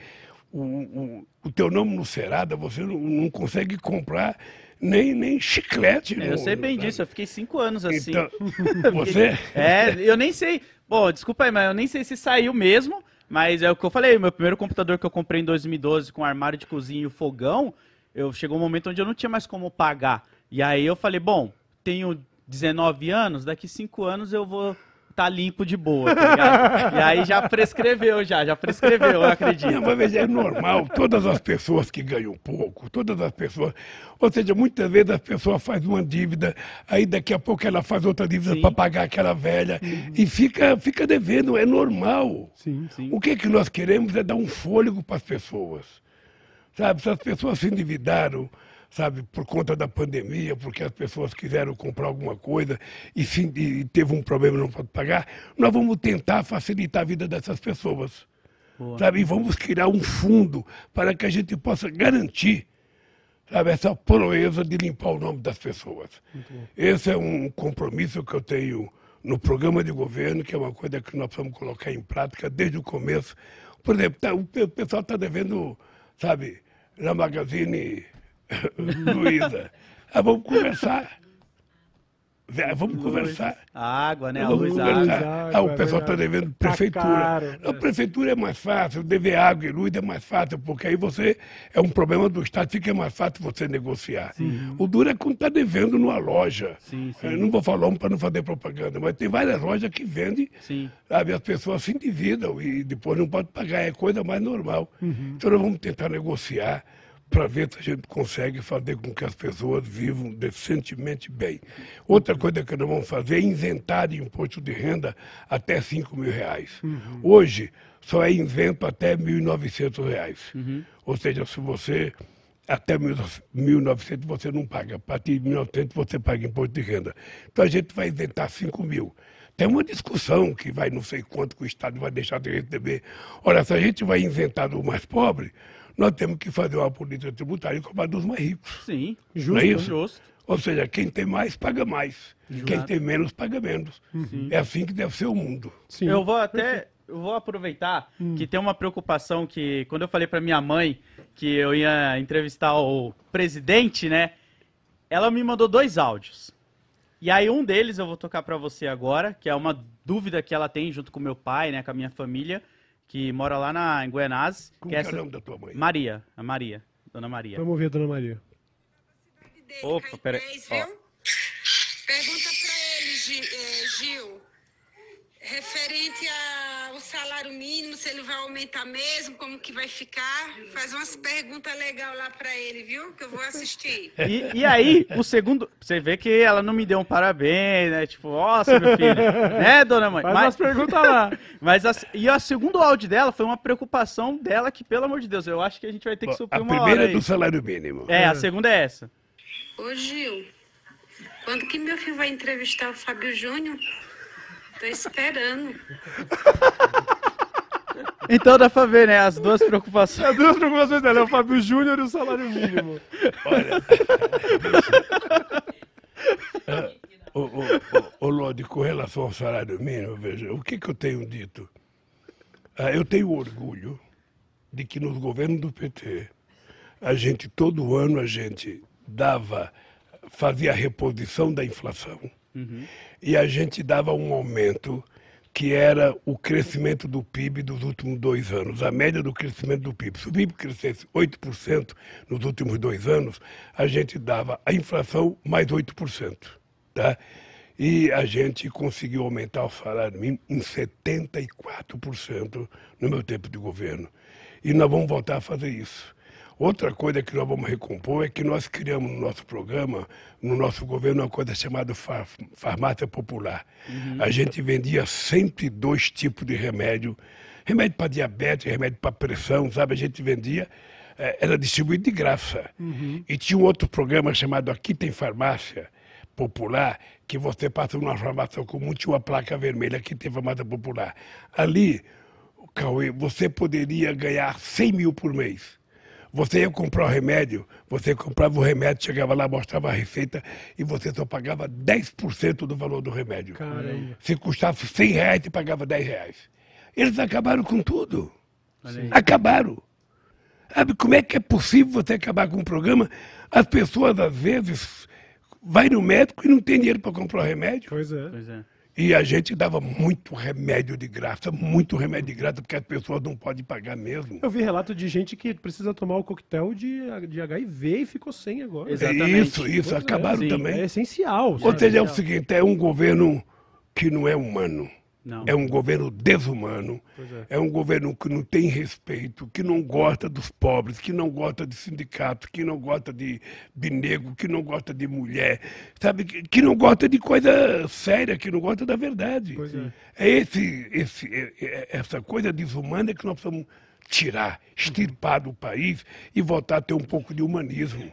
o, o, o teu nome no Serada, você não, não consegue comprar nem, nem chiclete. É, Eu no- sei bem sabe? disso, eu fiquei cinco anos assim. Então, você... É, eu nem sei. Bom, desculpa aí, mas eu nem sei se saiu mesmo. Mas é o que eu falei, meu primeiro computador que eu comprei em 2012 com armário de cozinha e fogão, eu chegou um momento onde eu não tinha mais como pagar. E aí eu falei, bom, tenho 19 anos, daqui 5 anos eu vou tá limpo de boa, tá ligado? e aí já prescreveu, já, já prescreveu, eu acredito. Não, mas veja, é normal, todas as pessoas que ganham pouco, todas as pessoas. Ou seja, muitas vezes a pessoa faz uma dívida, aí daqui a pouco ela faz outra dívida para pagar aquela velha e fica, fica devendo, é normal. Sim. Sim. O que, que nós queremos é dar um fôlego para as pessoas. Sabe, se as pessoas se endividaram, sabe, por conta da pandemia, porque as pessoas quiseram comprar alguma coisa e, se, e teve um problema e não pode pagar, nós vamos tentar facilitar a vida dessas pessoas. Sabe? E vamos criar um fundo para que a gente possa garantir sabe, essa proeza de limpar o nome das pessoas. Esse é um compromisso que eu tenho no programa de governo, que é uma coisa que nós vamos colocar em prática desde o começo. Por exemplo, tá, o pe- pessoal está devendo, sabe, na Magazine Luiza. Ah, vamos conversar. Vamos conversar. A água, né? A Vamos luz, a conversar. água. água, ah, o é pessoal está verdade. devendo Tá prefeitura. a é. prefeitura é mais fácil, dever água e luz é mais fácil, porque aí você é um problema do Estado, fica mais fácil você negociar. O duro é quando está devendo numa loja. Sim, sim. Eu não vou falar um para não fazer propaganda, mas tem várias lojas que vendem, Sim. sabe, as pessoas se endividam e depois não pode pagar, é coisa mais normal. Uhum. Então nós vamos tentar negociar para ver se a gente consegue fazer com que as pessoas vivam decentemente bem. Outra coisa que nós vamos fazer é isentar de imposto de renda até 5 mil reais. Hoje, só é isento até 1.900 reais. Ou seja, se você até 1.900 você não paga. A partir de 1.900 você paga imposto de renda. Então a gente vai isentar 5 mil. Tem uma discussão que vai não sei quanto que o Estado vai deixar de receber. Olha, se a gente vai isentar do mais pobre, nós temos que fazer uma política tributária e cobrar dos mais ricos. Sim. Não é isso? Justo. Ou seja, quem tem mais paga mais. Quem tem menos paga menos. É assim que deve ser o mundo. Sim. Eu vou até. Eu vou aproveitar que tem uma preocupação que, quando eu falei pra minha mãe que eu ia entrevistar o presidente, né? Ela me mandou dois áudios. E aí um deles eu vou tocar pra você agora, que é uma dúvida que ela tem junto com meu pai, né, com a minha família, que mora lá na em Guianazes, Como que que é é o essa- nome da tua mãe? Maria, a Maria, Dona Maria. Vamos ver, dona Maria. Opa, peraí. Pergunta pra ele, eh, Gil, referente ao salário mínimo, se ele vai aumentar mesmo, como que vai ficar. Faz umas perguntas legais lá pra ele, viu? Que eu vou assistir. E, e aí, o segundo. Você vê que ela não me deu um parabéns, né? Tipo, nossa, meu filho. né, dona mãe? Faz umas perguntas lá. Mas a, e o segundo áudio dela foi uma preocupação dela que, pelo amor de Deus, eu acho que a gente vai ter que suprir a uma primeira hora é aí. do salário mínimo. É, a segunda é essa. Ô, Gil, quando que meu filho vai entrevistar o Fábio Júnior? Tô esperando. Então dá pra ver, né? As duas preocupações. As duas preocupações dela é o Fábio Júnior e o salário mínimo. Olha. Ô, ô, ô, ô, Lodi, com relação ao salário mínimo, veja, o que, que eu tenho dito? Ah, eu tenho orgulho de que nos governos do PT, a gente, todo ano, a gente dava, fazia a reposição da inflação e a gente dava um aumento que era o crescimento do PIB dos últimos dois anos, a média do crescimento do PIB. Se o PIB crescesse 8% nos últimos dois anos, a gente dava a inflação mais 8%. Tá? E a gente conseguiu aumentar o salário mínimo em 74% no meu tempo de governo. E nós vamos voltar a fazer isso. Outra coisa que nós vamos recompor é que nós criamos no nosso programa, no nosso governo, uma coisa chamada far- farmácia popular. A gente vendia 102 tipos de remédio, remédio para diabetes, remédio para pressão, sabe? A gente vendia, eh, era distribuído de graça. E tinha um outro programa chamado Aqui Tem Farmácia Popular, que você passa numa farmácia comum, tinha uma placa vermelha, Aqui Tem Farmácia Popular. Ali, Cauê, você poderia ganhar 100 mil por mês. Você ia comprar o remédio, você comprava o remédio, chegava lá, mostrava a receita e você só pagava 10% do valor do remédio. Caramba. Se custasse 100 reais, você pagava 10 reais. Eles acabaram com tudo. Acabaram. Sabe como é que é possível você acabar com um programa? As pessoas, às vezes, vai no médico e não tem dinheiro para comprar o remédio. Pois é. Pois é. E a gente dava muito remédio de graça, muito remédio de graça, porque as pessoas não podem pagar mesmo. Eu vi relato de gente que precisa tomar o coquetel de, de HIV e ficou sem agora. Exatamente. Isso, isso, Pois é, acabaram sim. também. É essencial. Ou seja, é o seguinte, é um governo que não é humano. Não. É um governo desumano. É. um governo que não tem respeito, que não gosta dos pobres, que não gosta de sindicato, que não gosta de, de negro, que não gosta de mulher, sabe? Que, que não gosta de coisa séria, que não gosta da verdade. É. É esse, esse, é- é- essa coisa desumana que nós precisamos tirar, extirpar do país e voltar a ter um pouco de humanismo.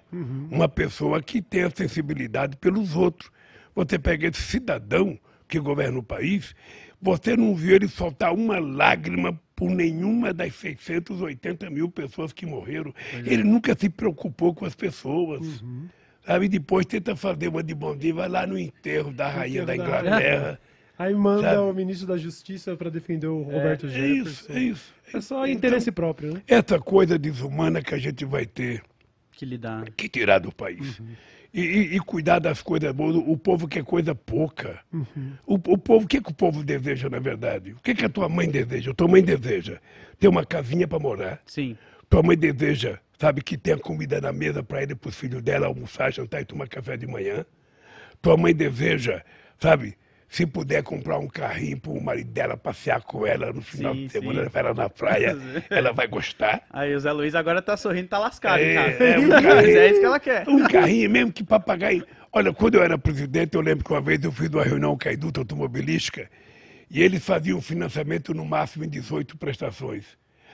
Uma pessoa que tenha sensibilidade pelos outros. Você pega esse cidadão que governa o país, você não viu ele soltar uma lágrima por nenhuma das 680 mil pessoas que morreram. Ele nunca se preocupou com as pessoas. Sabe, depois tenta fazer uma de bom dia, vai lá no enterro da rainha da Inglaterra. Aí manda Sabe? o ministro da Justiça para defender o Roberto É Jefferson. isso, é isso. É só Então, interesse próprio, né? Essa coisa desumana que a gente vai ter Que lidar. que tirar do país. E, e- e cuidar das coisas boas. O povo quer coisa pouca. O, o povo, o que, que o povo deseja, na verdade? O que, que a tua mãe deseja? A tua mãe deseja ter uma casinha para morar. Sim. Tua mãe deseja, sabe, que tenha comida na mesa para ele e para os filhos dela almoçar, jantar e tomar café de manhã. Tua mãe deseja, sabe, se puder comprar um carrinho para o marido dela passear com ela no final Sim, de semana, sim. ela na praia, ela vai gostar. Aí o Zé Luiz agora tá sorrindo, tá lascado, É, cara. é, um Mas carrinho. é isso que ela quer. Um carrinho mesmo que papagaio. Olha, quando eu era presidente, eu lembro que uma vez eu fiz uma reunião com a Induta Automobilística e eles faziam financiamento no máximo em 18 prestações.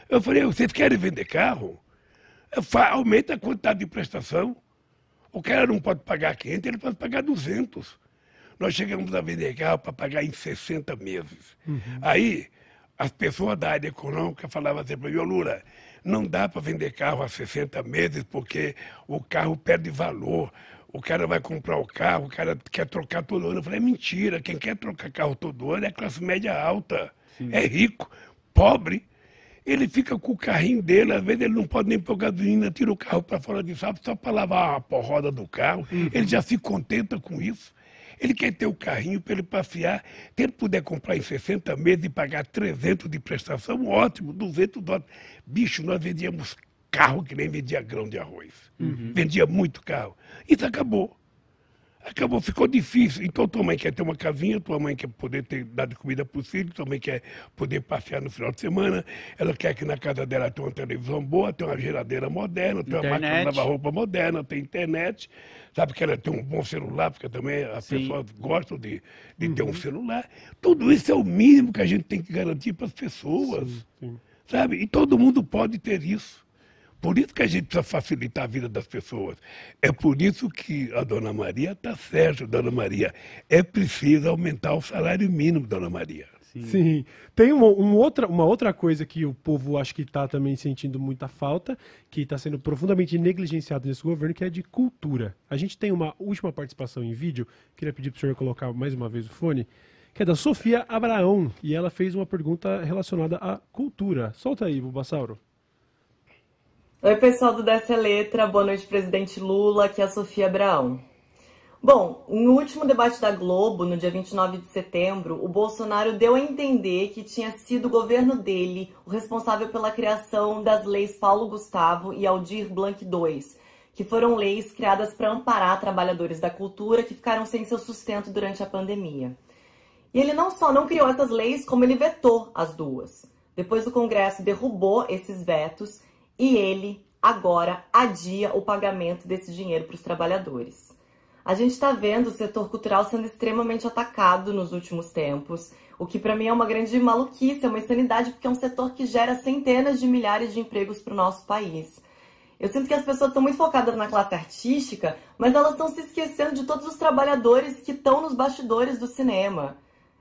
Eu falei, vocês querem vender carro? Aumenta a quantidade de prestação. O cara não pode pagar 500, ele pode pagar 200. Nós chegamos a vender carro para pagar em 60 meses. Aí, as pessoas da área econômica falavam assim para mim, Lula, não dá para vender carro a 60 meses porque o carro perde valor. O cara vai comprar o carro, o cara quer trocar todo ano. Eu falei, é mentira, quem quer trocar carro todo ano é classe média alta. É rico, pobre. Ele fica com o carrinho dele, às vezes ele não pode nem pôr gasolina, tira o carro para fora de sábado só para lavar a porroda do carro. Ele já se contenta com isso. Ele quer ter o carrinho para ele passear. Se ele puder comprar em 60 meses e pagar 300 de prestação, ótimo, 200 dólares. Bicho, nós vendíamos carro que nem vendia grão de arroz. Vendia muito carro. Isso acabou. Acabou, ficou difícil. Então tua mãe quer ter uma casinha, tua mãe quer poder ter dado comida para os filhos, tua mãe quer poder passear no final de semana, ela quer que na casa dela tenha uma televisão boa, tenha uma geladeira moderna, tenha uma máquina de lavar roupa moderna, tem internet, sabe que ela tem um bom celular, porque também as Sim. pessoas gostam de, de ter um celular. Tudo isso é o mínimo que a gente tem que garantir para as pessoas, sabe? E todo mundo pode ter isso. Por isso que a gente precisa facilitar a vida das pessoas. É por isso que a dona Maria está certa, dona Maria. É preciso aumentar o salário mínimo, dona Maria. Sim. Tem uma, um outra, uma outra coisa que o povo acho que está também sentindo muita falta, que está sendo profundamente negligenciado nesse governo, que é de cultura. A gente tem uma última participação em vídeo, queria pedir para o senhor colocar mais uma vez o fone, que é da Sofia Abraão, e ela fez uma pergunta relacionada à cultura. Solta aí, Bulbasauro. Oi, pessoal do Dessa Letra, boa noite, presidente Lula, aqui é a Sofia Abraão. Bom, no último debate da Globo, no dia 29 de setembro, o Bolsonaro deu a entender que tinha sido o governo dele o responsável pela criação das leis Paulo Gustavo e Aldir Blanc II, que foram leis criadas para amparar trabalhadores da cultura que ficaram sem seu sustento durante a pandemia. E ele não só não criou essas leis, como ele vetou as duas. Depois o Congresso derrubou esses vetos e ele agora adia o pagamento desse dinheiro para os trabalhadores. A gente está vendo o setor cultural sendo extremamente atacado nos últimos tempos, o que para mim é uma grande maluquice, é uma insanidade, porque é um setor que gera centenas de milhares de empregos para o nosso país. Eu sinto que as pessoas estão muito focadas na classe artística, mas elas estão se esquecendo de todos os trabalhadores que estão nos bastidores do cinema.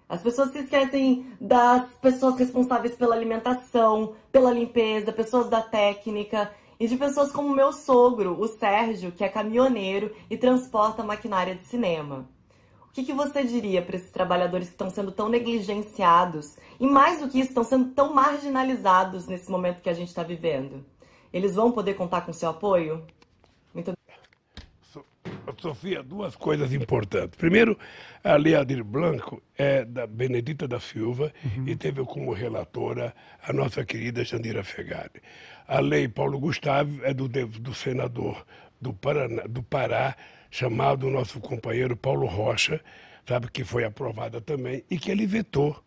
As pessoas se esquecem das pessoas responsáveis pela alimentação, pela limpeza, pessoas da técnica e de pessoas como meu sogro, o Sérgio, que é caminhoneiro e transporta maquinária de cinema. O que, que você diria para esses trabalhadores que estão sendo tão negligenciados e, mais do que isso, estão sendo tão marginalizados nesse momento que a gente está vivendo? Eles vão poder contar com seu apoio? Muito Sofia, duas coisas importantes. Primeiro, a Lei Aldir Blanco é da Benedita da Silva e teve como relatora a nossa querida Jandira Fegari. A Lei Paulo Gustavo é do, do senador do, Paraná, do Pará, chamado nosso companheiro Paulo Rocha, sabe, que foi aprovada também e que ele vetou.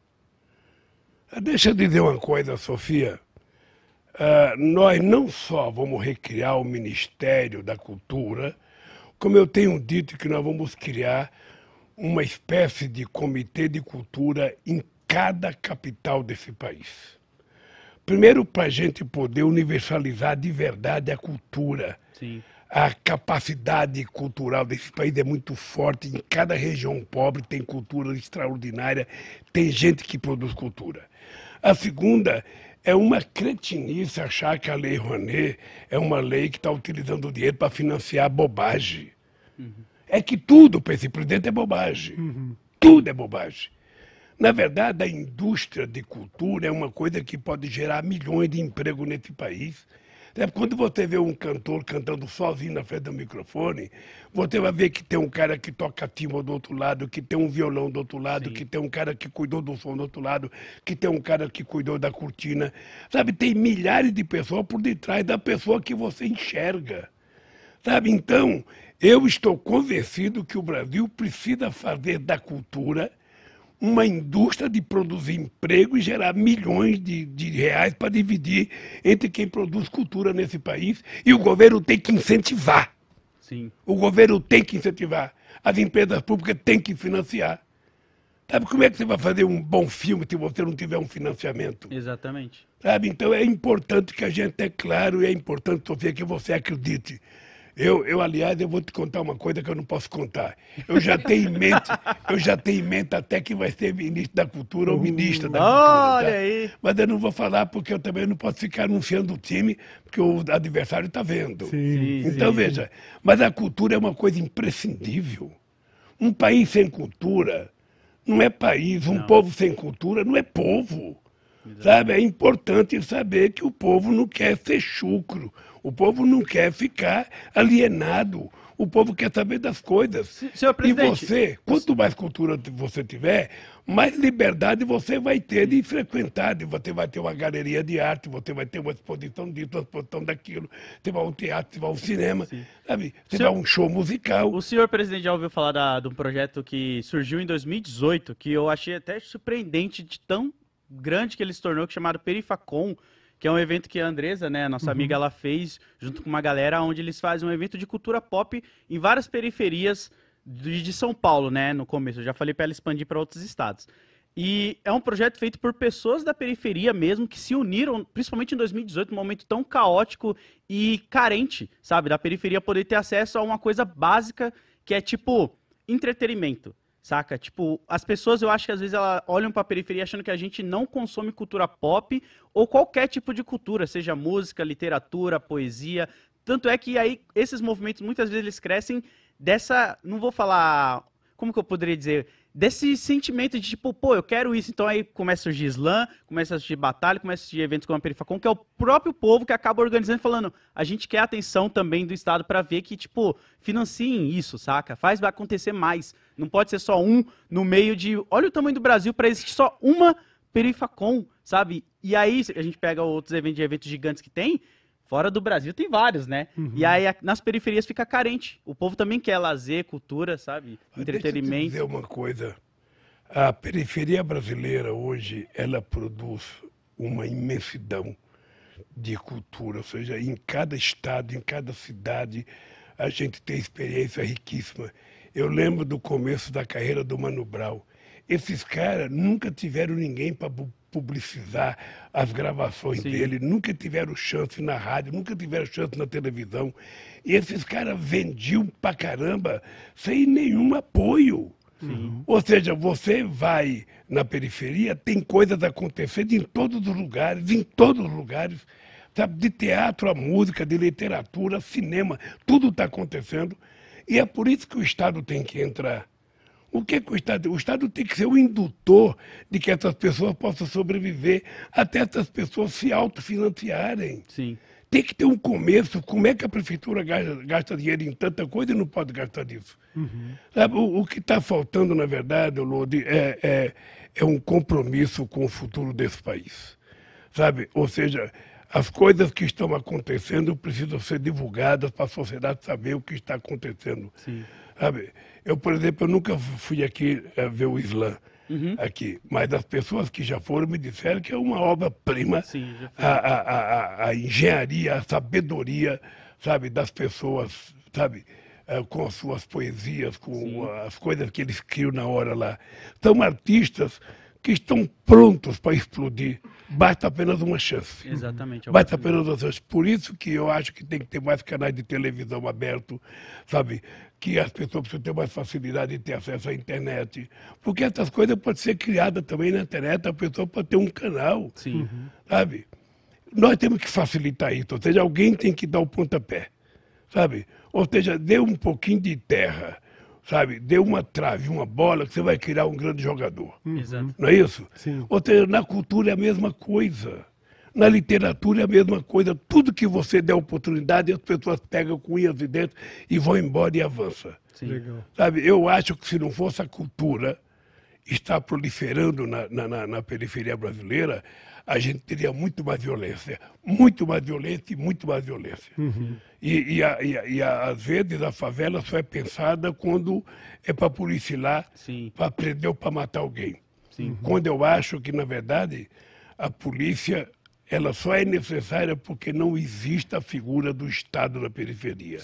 Ah, Deixa eu dizer uma coisa, Sofia. Ah, nós não só vamos recriar o Ministério da Cultura, como eu tenho dito que nós vamos criar uma espécie de comitê de cultura em cada capital desse país. Primeiro, para a gente poder universalizar de verdade a cultura. Sim. A capacidade cultural desse país é muito forte. Em cada região pobre tem cultura extraordinária, tem gente que produz cultura. A segunda é uma cretinice achar que a Lei Rouanet é uma lei que está utilizando o dinheiro para financiar bobagem. É que tudo para esse presidente é bobagem. Tudo é bobagem. Na verdade, a indústria de cultura é uma coisa que pode gerar milhões de empregos nesse país. É, Quando você vê um cantor cantando sozinho na frente do microfone, você vai ver que tem um cara que toca timbre do outro lado, que tem um violão do outro lado, que tem um cara que cuidou do som do outro lado, que tem um cara que cuidou da cortina. Sabe, tem milhares de pessoas por detrás da pessoa que você enxerga. Sabe, então, eu estou convencido que o Brasil precisa fazer da cultura uma indústria de produzir emprego e gerar milhões de, de reais para dividir entre quem produz cultura nesse país. E o governo tem que incentivar. Sim. O governo tem que incentivar. As empresas públicas têm que financiar. Sabe como é que você vai fazer um bom filme se você não tiver um financiamento? Exatamente. Sabe? Então é importante que a gente é claro e é importante, Sofia, que você acredite. Eu, eu, aliás, eu vou te contar uma coisa que eu não posso contar. Eu já tenho em mente, eu já tenho em mente até que vai ser ministro da cultura ou ministra da cultura. Olha tá? aí. Mas eu não vou falar porque eu também não posso ficar anunciando o time, porque o adversário está vendo. Sim, então, sim. veja, mas a cultura é uma coisa imprescindível. Um país sem cultura não é país, um povo sem cultura não é povo. Sabe? É importante saber que o povo não quer ser chucro, o povo não quer ficar alienado, o povo quer saber das coisas. senhor e você, quanto mais cultura você tiver, mais liberdade você vai ter de frequentar. de Você vai ter uma galeria de arte, você vai ter uma exposição disso, uma exposição daquilo, você vai ao teatro, você vai ao cinema, sabe? Você Senhor- vai a um show musical. O senhor presidente já ouviu falar da- de um projeto que surgiu em 2018, que eu achei até surpreendente de tão grande que ele se tornou, que é chamado Perifacom, que é um evento que a Andresa, né, nossa amiga, ela fez junto com uma galera, onde eles fazem um evento de cultura pop em várias periferias de, de São Paulo, né, no começo. Eu já falei para ela expandir para outros estados. E é um projeto feito por pessoas da periferia mesmo, que se uniram, principalmente em 2018, num momento tão caótico e carente, sabe? Da periferia poder ter acesso a uma coisa básica que é tipo entretenimento, saca? Tipo, as pessoas eu acho que às vezes elas olham pra periferia achando que a gente não consome cultura pop ou qualquer tipo de cultura, seja música, literatura, poesia. Tanto é que aí esses movimentos muitas vezes eles crescem dessa, não vou falar, como que eu poderia dizer, desse sentimento de tipo, pô, eu quero isso. Então aí começa a surgir slam, começa a surgir batalha, começa a surgir eventos como a Perifacom, que é o próprio povo que acaba organizando falando, a gente quer atenção também do Estado para ver que, tipo, financiem isso, saca? Faz acontecer mais. Não pode ser só um no meio de, olha o tamanho do Brasil para existir só uma Perifacom, sabe? E aí a gente pega outros eventos eventos gigantes que tem, Fora do Brasil tem vários, né? E aí nas periferias fica carente. O povo também quer lazer, cultura, sabe? Mas Deixa eu te Entretenimento. dizer uma coisa. A periferia brasileira hoje, ela produz uma imensidão de cultura, ou seja, em cada estado, em cada cidade, a gente tem experiência riquíssima. Eu lembro do começo da carreira do Mano Brown. Esses caras nunca tiveram ninguém para publicizar as gravações Sim. dele, nunca tiveram chance na rádio, nunca tiveram chance na televisão. E esses caras vendiam pra caramba sem nenhum apoio. Ou seja, você vai na periferia, tem coisas acontecendo em todos os lugares, em todos os lugares, sabe? De teatro a música, de literatura, cinema, tudo está acontecendo. E é por isso que o Estado tem que entrar. O que, que o Estado? O Estado tem que ser o indutor de que essas pessoas possam sobreviver, até essas pessoas se autofinanciarem. Sim. Tem que ter um começo. Como é que a prefeitura gasta, gasta dinheiro em tanta coisa e não pode gastar disso? Sabe, o, o que está faltando, na verdade, Lodi, é, é, é um compromisso com o futuro desse país. Sabe? Ou seja, as coisas que estão acontecendo precisam ser divulgadas para a sociedade saber o que está acontecendo. Sim. Sabe? Eu, por exemplo, eu nunca fui aqui eh, ver o Islã. Aqui, mas as pessoas que já foram me disseram que é uma obra-prima Sim, a, a, a, a- engenharia, a sabedoria, sabe, das pessoas, sabe, eh, com as suas poesias, com as coisas que eles criam na hora lá. São artistas que estão prontos para explodir. Basta apenas uma chance. Exatamente. é Basta apenas uma chance. Por isso que eu acho que tem que ter mais canais de televisão abertos, sabe? Que as pessoas precisam ter mais facilidade de ter acesso à internet. Porque essas coisas podem ser criadas também na internet, a pessoa pode ter um canal Sim. sabe? nós temos que facilitar isso, ou seja, alguém tem que dar o pontapé, sabe? Ou seja, dê um pouquinho de terra, sabe? Dê uma trave, uma bola, que você vai criar um grande jogador. Exato. Não é isso? Sim. Ou seja, na cultura é a mesma coisa. Na literatura é a mesma coisa. Tudo que você der oportunidade, as pessoas pegam com unhas e dentes e vão embora e avançam. Legal. Sabe, eu acho que se não fosse a cultura estar proliferando na, na, na- na periferia brasileira, a gente teria muito mais violência. Muito mais violência e muito mais violência. E, e, a- e a- e a- às vezes a favela só é pensada quando é para policiar, para prender ou para matar alguém. Sim. Quando eu acho que, na verdade, a polícia ela só é necessária porque não existe a figura do Estado na periferia.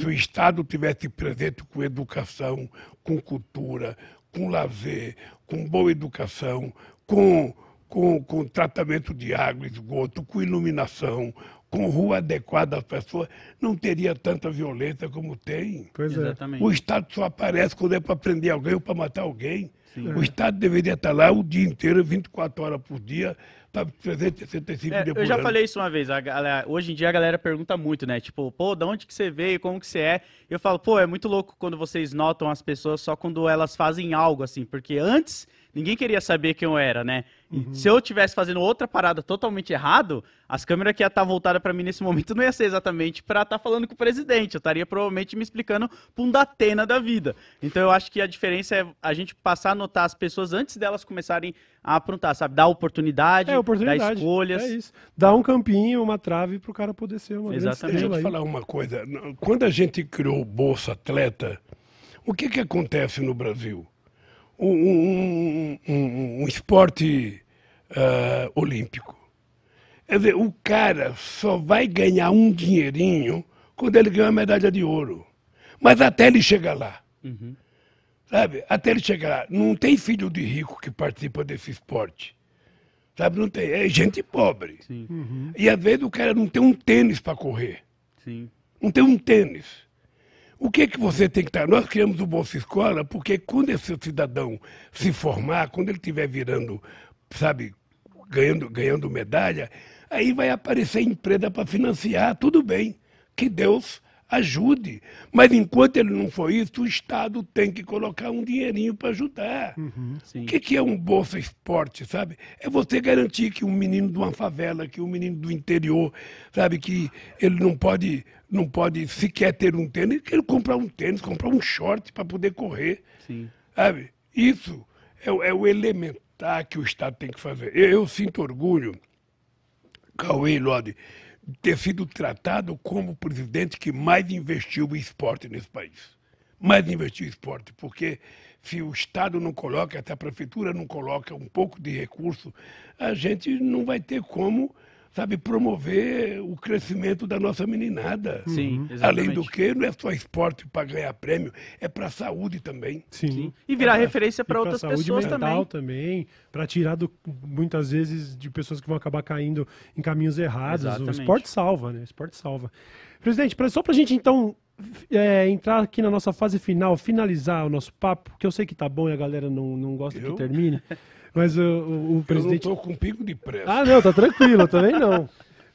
Se o Estado tivesse presente com educação, com cultura, com lazer, com boa educação, com, com, com tratamento de água, esgoto, com iluminação, com rua adequada às pessoas, não teria tanta violência como tem. Pois é. Exatamente. O Estado só aparece quando é para prender alguém ou para matar alguém. O Estado deveria estar lá o dia inteiro, 24 horas por dia, para 365 É, dias por eu já ano. falei isso uma vez. a galera- hoje em dia a galera pergunta muito, né? Tipo, pô, de onde que você veio? Como que você é? Eu falo, pô, é muito louco quando vocês notam as pessoas só quando elas fazem algo, assim. Porque antes, ninguém queria saber quem eu era, né? E Uhum. se eu tivesse fazendo outra parada totalmente errado, as câmeras que ia estar voltadas pra mim nesse momento não ia ser exatamente pra estar falando com o presidente. Eu estaria provavelmente me explicando pra um Datena da vida. Então eu acho que a diferença é a gente passar a notar as pessoas antes delas começarem a aprontar, sabe? Dar oportunidade, É oportunidade. dar escolhas. É isso. Dá um campinho, uma trave pro cara poder ser uma Exatamente. Deixa eu te falar uma coisa. Quando a gente criou o Bolsa Atleta, o que, que acontece no Brasil? Um, um- um- esporte ah, olímpico. Quer dizer, o cara só vai ganhar um dinheirinho quando ele ganha a medalha de ouro. Mas até ele chegar lá. Sabe? Até ele chegar lá. Não tem filho de rico que participa desse esporte. Sabe? Não tem. É gente pobre. Sim, E às vezes o cara não tem um tênis para correr. sim. Não tem um tênis. O que que você tem que estar? Nós criamos o Bolsa Escola porque quando esse cidadão se formar, quando ele estiver virando, sabe, ganhando, ganhando medalha, aí vai aparecer empresa para financiar, tudo bem. Que Deus ajude. Mas enquanto ele não for isso, o Estado tem que colocar um dinheirinho para ajudar. Sim. O que, que é um Bolsa Esporte, sabe? É você garantir que um menino de uma favela, que um menino do interior, sabe, que ele não pode, não pode sequer ter um tênis, que ele comprar um tênis, comprar um short para poder correr, Sim. sabe? Isso é, o- é o elementar que o Estado tem que fazer. Eu, eu sinto orgulho, Cauê e Lodi, ter sido tratado como o presidente que mais investiu em esporte nesse país. Mais investiu em esporte, porque se o Estado não coloca, até a prefeitura não coloca um pouco de recurso, a gente não vai ter como, sabe, promover o crescimento da nossa meninada. Sim, Além do exatamente. que, não é só esporte para ganhar prêmio, é para a saúde também. Sim. E virar É, referência E para outras saúde pessoas mental também. também, para tirar do, muitas vezes de pessoas que vão acabar caindo em caminhos errados. Exatamente. O esporte salva, né? O esporte salva. Presidente, pra- só pra gente então é, entrar aqui na nossa fase final, finalizar o nosso papo, que eu sei que tá bom e a galera não, não gosta Eu? que termine, mas o, o- o Eu não presidente... estou com pingo de pressa. Ah, não, tá tranquilo, também não.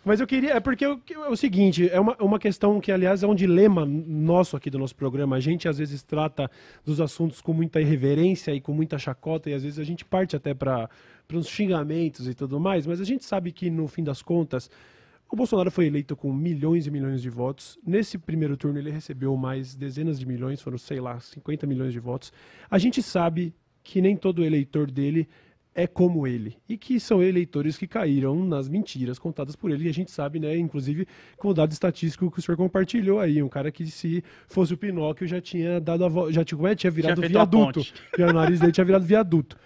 Mas eu queria. É porque eu- é o seguinte, é uma, uma questão que, aliás, é um dilema nosso aqui do nosso programa. A gente às vezes trata dos assuntos com muita irreverência e com muita chacota, e às vezes a gente parte até para uns xingamentos e tudo mais, mas a gente sabe que, no fim das contas, o Bolsonaro foi eleito com milhões e milhões de votos. Nesse primeiro turno, ele recebeu mais dezenas de milhões, foram, sei lá, 50 milhões de votos. A gente sabe que nem todo eleitor dele é como ele. E que são eleitores que caíram nas mentiras contadas por ele. E a gente sabe, né, inclusive, com o dado estatístico que o senhor compartilhou aí. Um cara que, se fosse o Pinóquio, já tinha dado a volta. Já tinha, é? tinha virado a viaduto. Já o nariz dele tinha virado viaduto.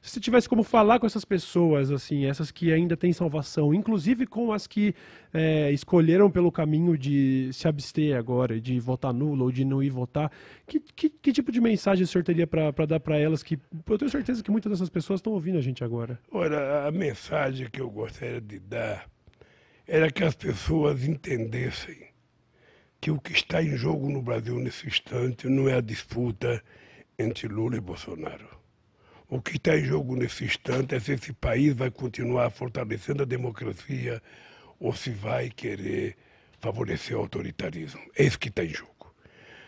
Se você tivesse como falar com essas pessoas, assim, essas que ainda têm salvação, inclusive com as que é, escolheram pelo caminho de se abster agora, de votar nulo ou de não ir votar, que, que, que tipo de mensagem o senhor teria para dar para elas que eu tenho certeza que muitas dessas pessoas estão ouvindo a gente agora? Ora, a mensagem que eu gostaria de dar era que as pessoas entendessem que o que está em jogo no Brasil nesse instante não é a disputa entre Lula e Bolsonaro. O que está em jogo nesse instante é se esse país vai continuar fortalecendo a democracia ou se vai querer favorecer o autoritarismo. É isso que está em jogo.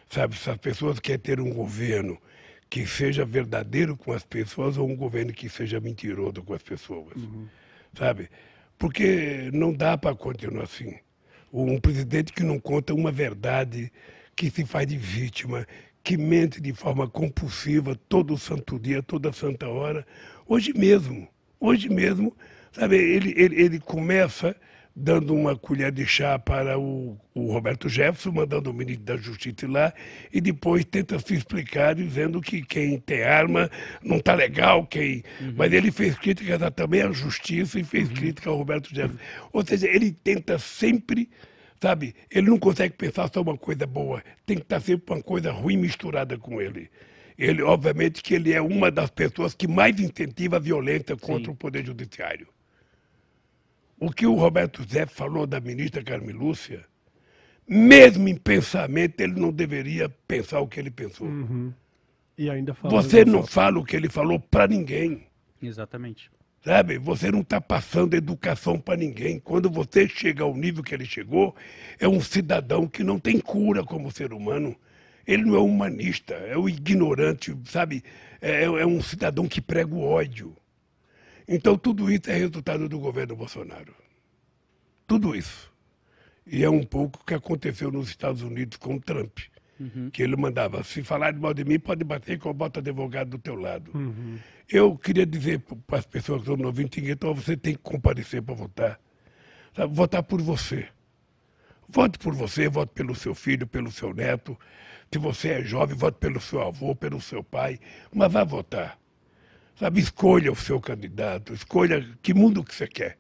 Sabe, se as pessoas querem ter um governo que seja verdadeiro com as pessoas ou um governo que seja mentiroso com as pessoas. Sabe? Porque não dá para continuar assim. Um presidente que não conta uma verdade, que se faz de vítima, que mente de forma compulsiva todo santo dia, toda santa hora. Hoje mesmo, hoje mesmo, sabe, ele, ele, ele começa dando uma colher de chá para o, o Roberto Jefferson, mandando o ministro da Justiça ir lá, e depois tenta se explicar dizendo que quem tem arma não está legal, quem... mas ele fez críticas também à Justiça e fez crítica ao Roberto Jefferson. Ou seja, ele tenta sempre, sabe, ele não consegue pensar só uma coisa boa, tem que estar sempre uma coisa ruim misturada com ele. Ele, obviamente, que ele é uma das pessoas que mais incentiva a violência contra o Poder Judiciário. O que o Roberto Zé falou da ministra Carmen Lúcia, mesmo em pensamento, ele não deveria pensar o que ele pensou. E ainda Você não fala o que ele falou para ninguém. Exatamente. Sabe? Você não está passando educação para ninguém. Quando você chega ao nível que ele chegou, é um cidadão que não tem cura como ser humano. Ele não é humanista, é o ignorante, sabe? É, é um cidadão que prega o ódio. Então, tudo isso é resultado do governo Bolsonaro. Tudo isso. E é um pouco o que aconteceu nos Estados Unidos com o Trump. Que ele mandava, se falar de mal de mim, pode bater que eu boto advogado do teu lado. Eu queria dizer para as pessoas que estão no ouvinte, então você tem que comparecer para votar. Sabe? Votar por você. Vote por você, vote pelo seu filho, pelo seu neto. Se você é jovem, vote pelo seu avô, pelo seu pai. Mas vá votar. Sabe, escolha o seu candidato, escolha que mundo que você quer.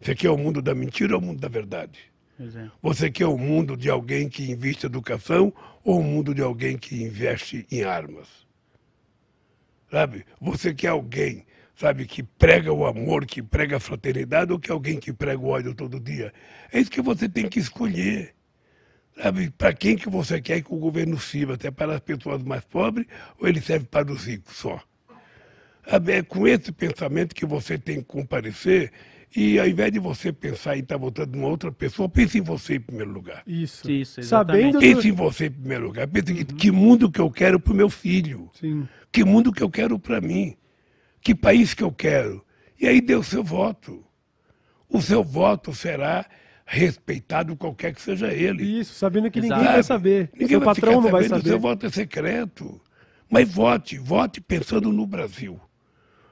Você quer o mundo da mentira ou o mundo da verdade? Pois é. Você quer o mundo de alguém que investe em educação ou o mundo de alguém que investe em armas? Sabe? Você quer alguém, sabe, que prega o amor, que prega a fraternidade ou quer alguém que prega o ódio todo dia? É isso que você tem que escolher. Sabe, para quem que você quer que o governo sirva? Se é para as pessoas mais pobres ou ele serve para os ricos só? Sabe, É com esse pensamento que você tem que comparecer e ao invés de você pensar em estar votando em uma outra pessoa, pense em você em primeiro lugar. Isso. Isso, exatamente. Sabendo do... Pense em você em primeiro lugar. Pense que, que mundo que eu quero para o meu filho. Sim. Que mundo que eu quero para mim. Que país que eu quero. E aí dê o seu voto. O seu voto será respeitado qualquer que seja ele. Isso, sabendo que Exato. ninguém vai saber. Ninguém Seu vai patrão não vai saber. Seu voto é secreto. Mas vote, vote pensando no Brasil.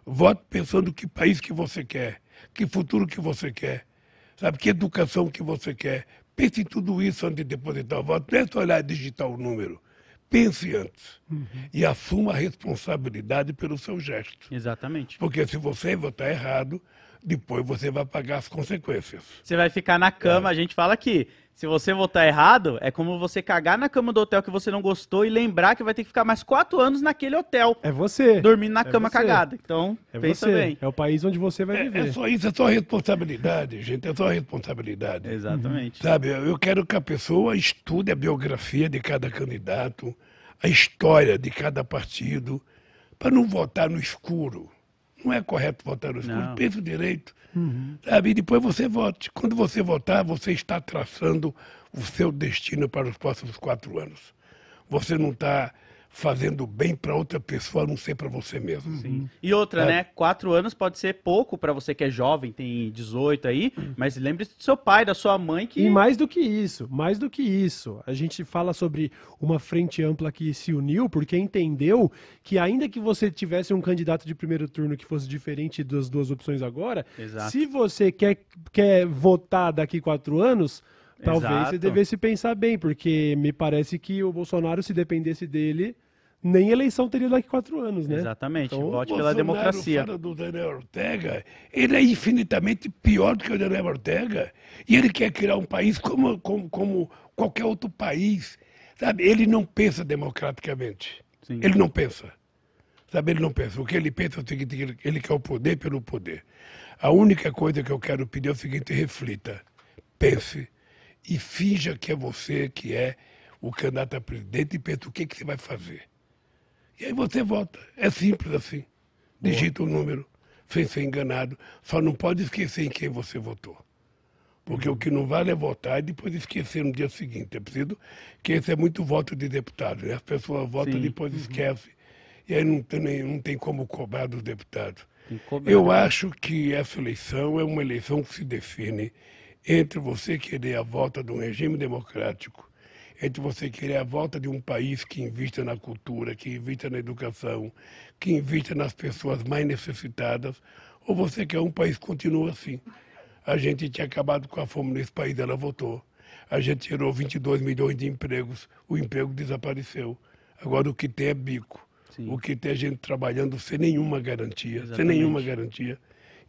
Vote pensando que país que você quer, que futuro que você quer, sabe, que educação que você quer. Pense em tudo isso antes de depositar o voto. Não é só olhar e digitar o número. Pense antes. E assuma a responsabilidade pelo seu gesto. Exatamente. Porque se você votar errado, depois você vai pagar as consequências. Você vai ficar na cama, a gente fala que se você votar errado, é como você cagar na cama do hotel que você não gostou e lembrar que vai ter que ficar mais quatro anos naquele hotel, É você. dormindo na É cama você. cagada. Então, É pensa você. bem. É o país onde você vai É, viver. é só isso, é só responsabilidade, gente. É só responsabilidade. Exatamente. Sabe, eu quero que a pessoa estude a biografia de cada candidato, a história de cada partido, para não votar no escuro. Não é correto votar no escuro. Não. Pense direito. Sabe? E depois você vote. Quando você votar, você está traçando o seu destino para os próximos quatro anos. Você não está fazendo bem para outra pessoa, a não ser para você mesmo. E outra, É. né? Quatro anos pode ser pouco pra você que é jovem, tem 18 aí, mas lembre-se do seu pai, da sua mãe que. E mais do que isso, mais do que isso, a gente fala sobre uma frente ampla que se uniu porque entendeu que ainda que você tivesse um candidato de primeiro turno que fosse diferente das duas opções agora, Exato. se você quer, quer votar daqui quatro anos, talvez Exato. você devesse pensar bem, porque me parece que o Bolsonaro, se dependesse dele, nem eleição teria daqui quatro anos, né? Exatamente. Então, Vote O pela democracia. fala do Daniel Ortega, ele é infinitamente pior do que o Daniel Ortega. E ele quer criar um país como, como, como qualquer outro país. Sabe? Ele não pensa democraticamente. Sim. Ele não pensa. Sabe? Ele não pensa. O que ele pensa é o seguinte, ele quer o poder pelo poder. A única coisa que eu quero pedir é o seguinte, reflita, pense e finja que é você que é o candidato a presidente e pensa o que, que você vai fazer. E aí você vota. É simples assim. Digita o número, sem ser enganado. Só não pode esquecer em quem você votou. Porque o que não vale é votar e depois esquecer no dia seguinte. É preciso que esse é muito voto de deputado. Né? As pessoas votam e depois esquecem. E aí não tem, não tem como cobrar dos deputados. Eu acho que essa eleição é uma eleição que se define entre você querer a volta de um regime democrático, entre você querer a volta de um país que invista na cultura, que invista na educação, que invista nas pessoas mais necessitadas, ou você quer um país que continua assim. A gente tinha acabado com a fome nesse país, ela voltou. A gente tirou 22 milhões de empregos, o emprego desapareceu. Agora o que tem é bico. Sim. O que tem é gente trabalhando sem nenhuma garantia, sem Exatamente. nenhuma garantia.